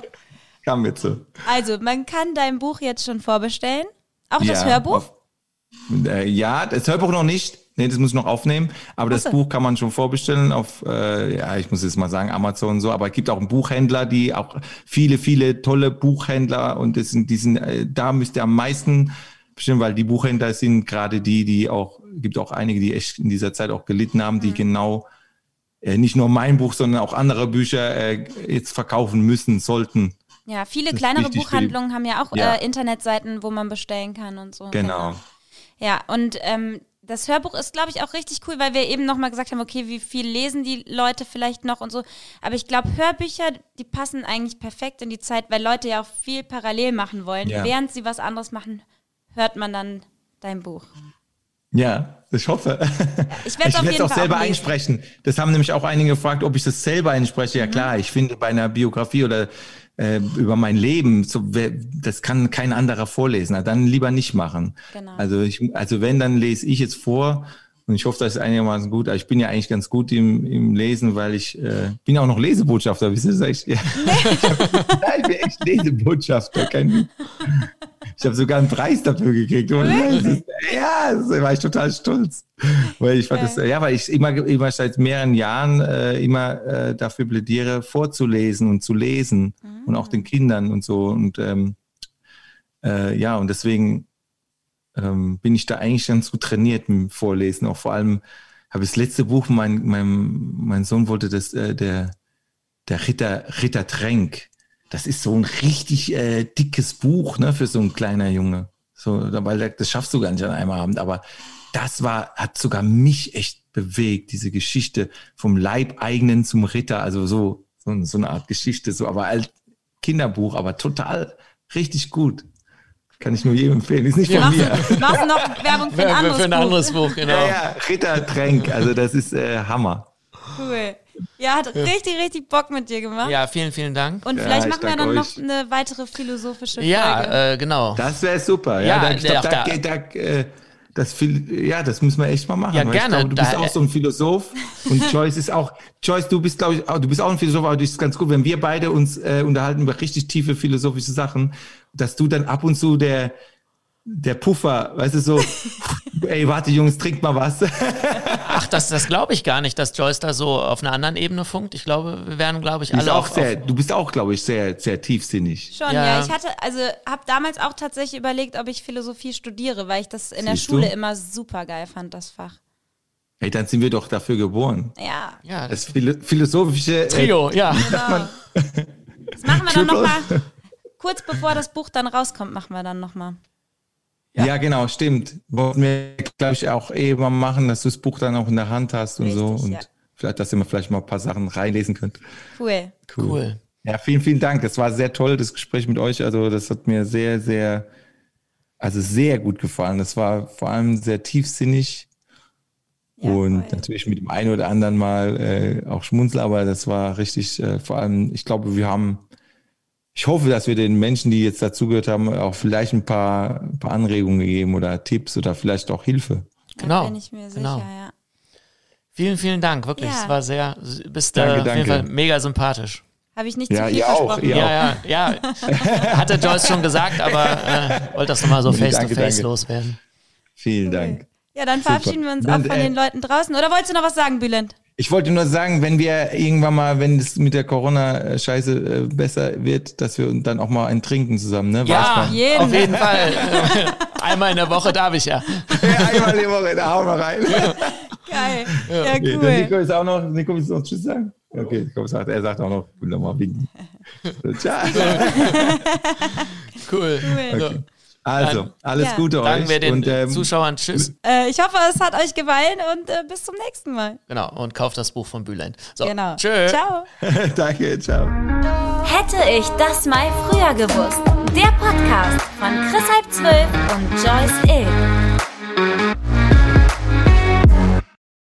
kam jetzt so. Also, man kann dein Buch jetzt schon vorbestellen. Auch das Ja, Hörbuch? auf- Äh, ja, das Hörbuch noch nicht. Nee, das muss ich noch aufnehmen. Aber das Ach so. Buch kann man schon vorbestellen auf, äh, ja, ich muss jetzt mal sagen, Amazon und so. Aber es gibt auch einen Buchhändler, die auch viele, viele tolle Buchhändler und das sind, die sind, äh, da müsst ihr am meisten bestimmen, weil die Buchhändler sind gerade die, die auch, gibt auch einige, die echt in dieser Zeit auch gelitten haben, Mhm. die genau äh, nicht nur mein Buch, sondern auch andere Bücher äh, jetzt verkaufen müssen, sollten. Ja, viele kleinere Buchhandlungen haben ja auch Ja. Äh, Internetseiten, wo man bestellen kann und so. Genau. Ja, und ähm, das Hörbuch ist, glaube ich, auch richtig cool, weil wir eben nochmal gesagt haben, okay, wie viel lesen die Leute vielleicht noch und so. Aber ich glaube, Hörbücher, die passen eigentlich perfekt in die Zeit, weil Leute ja auch viel parallel machen wollen. Ja. Während sie was anderes machen, hört man dann dein Buch. Ja, ich hoffe. Ich werde es auch Fall selber auch lesen. einsprechen. Das haben nämlich auch einige gefragt, ob ich das selber einspreche. Mhm. Ja klar, ich finde bei einer Biografie oder äh, über mein Leben, so, das kann kein anderer vorlesen. Na, dann lieber nicht machen. Genau. Also ich, also wenn, dann lese ich jetzt vor und ich hoffe, das ist einigermaßen gut. Aber ich bin ja eigentlich ganz gut im, im Lesen, weil ich äh, bin auch noch Lesebotschafter. Wisst ihr das? (laughs) Ich, ja. ja, ich bin echt Lesebotschafter. Kein, ich habe sogar einen Preis dafür gekriegt. Das ist, ja, da war ich total stolz. Weil ich fand das, ja, weil ich immer, immer seit mehreren Jahren äh, immer äh, dafür plädiere, vorzulesen und zu lesen und auch den Kindern und so. Und ähm, äh, ja, und deswegen ähm, bin ich da eigentlich ganz gut trainiert dem Vorlesen. Auch vor allem habe ich das letzte Buch, mein, mein, mein Sohn wollte das, äh, der, der Ritter, Ritter Tränk. Das ist so ein richtig äh, dickes Buch, ne, für so ein kleiner Junge. So, weil das schaffst du gar nicht an einem Abend. Aber das war, hat sogar mich echt bewegt, diese Geschichte vom Leibeigenen zum Ritter, also so, so, so eine Art Geschichte, so, aber als Kinderbuch, aber total richtig gut. Kann ich nur jedem empfehlen. Ist nicht von Machst mir. du noch Werbung für ein anderes für ein Buch? anderes Buch, genau. Ja, ja, Ritter Tränk, also das ist äh, Hammer. Cool. Ja, hat richtig, richtig Bock mit dir gemacht. Ja, vielen, vielen Dank. Und Ja, vielleicht ich machen wir dann noch euch. eine weitere philosophische Folge. Ja, äh, genau. Das wäre super. Ja, Ja, da, ich glaub, da, da- da, äh, das viel, ja, das müssen wir echt mal machen. Ja, gerne. Ich glaube, du bist auch so ein Philosoph und (laughs) Joyce ist auch, Joyce, du bist, glaube ich, auch, du bist auch ein Philosoph, aber das ist ganz gut, wenn wir beide uns äh, unterhalten über richtig tiefe philosophische Sachen, dass du dann ab und zu der, der Puffer, weißt du, so, (laughs) ey, warte, Jungs, trinkt mal was. (laughs) Ach, das, das glaube ich gar nicht, dass Joyce da so auf einer anderen Ebene funkt. Ich glaube, wir werden, glaube ich, alle auch auf, sehr, auf du bist auch, glaube ich, sehr, sehr tiefsinnig. Schon, Ja. ja. Ich hatte, also habe damals auch tatsächlich überlegt, ob ich Philosophie studiere, weil ich das in der Siehst Schule du? immer super geil fand, das Fach. Ey, dann sind wir doch dafür geboren. Ja. ja, Das philo philosophische äh, Trio, ja. (laughs) Genau. Das machen wir dann nochmal. Kurz bevor das Buch dann rauskommt, machen wir dann nochmal. Ja. genau, stimmt. Wollten wir, glaube ich, auch eh mal machen, dass du das Buch dann auch in der Hand hast und so. Richtig, Und ja. vielleicht, dass ihr mal vielleicht mal ein paar Sachen reinlesen könnt. Cool. Cool. Ja, vielen, vielen Dank. Das war sehr toll, das Gespräch mit euch. Also, das hat mir sehr, sehr, also sehr gut gefallen. Das war vor allem sehr tiefsinnig Ja, und voll. natürlich mit dem einen oder anderen Mal äh, auch Schmunzel, aber das war richtig, äh, vor allem, ich glaube, wir haben, ich hoffe, dass wir den Menschen, die jetzt dazugehört haben, auch vielleicht ein paar, ein paar Anregungen gegeben oder Tipps oder vielleicht auch Hilfe. Genau, Da bin ich mir sicher, genau. ja. Vielen, vielen Dank, wirklich. Ja. Es war sehr, bist Danke, äh, auf jeden danke. Fall mega sympathisch. Habe ich nicht Ja, zu viel ihr auch, versprochen. ihr Ja, ja, ja. (laughs) Hatte Joyce schon gesagt, aber äh, wollte das nochmal so Nee, face danke, to face danke. loswerden. Vielen Dank. Ja, dann verabschieden wir uns auch von äh, den Leuten draußen. Oder wolltest du noch was sagen, Bülent? Ich wollte nur sagen, wenn wir irgendwann mal, wenn es mit der Corona-Scheiße äh, besser wird, dass wir dann auch mal ein Trinken zusammen, ne? Ja, jeden. auf jeden Fall. (laughs) Einmal in der Woche darf ich ja. Ja, einmal die Woche, da hauen wir rein. Geil. Ja, Okay, der cool. Nico ist auch noch, Nico willst du noch Tschüss sagen? Okay, Nico sagt, er sagt auch noch, will noch mal winken. Ciao. (laughs) Cool. Cool. So, Also, alles Ja. Gute sagen euch. wir den und, ähm, Zuschauern Tschüss. Äh, ich hoffe, es hat euch gefallen und äh, bis zum nächsten Mal. Genau, und kauft das Buch von Bülent. So, Genau. Tschö. Ciao. (laughs) danke, ciao. Hätte ich das mal früher gewusst. Der Podcast von Chris Halb 12 und Joyce Ill.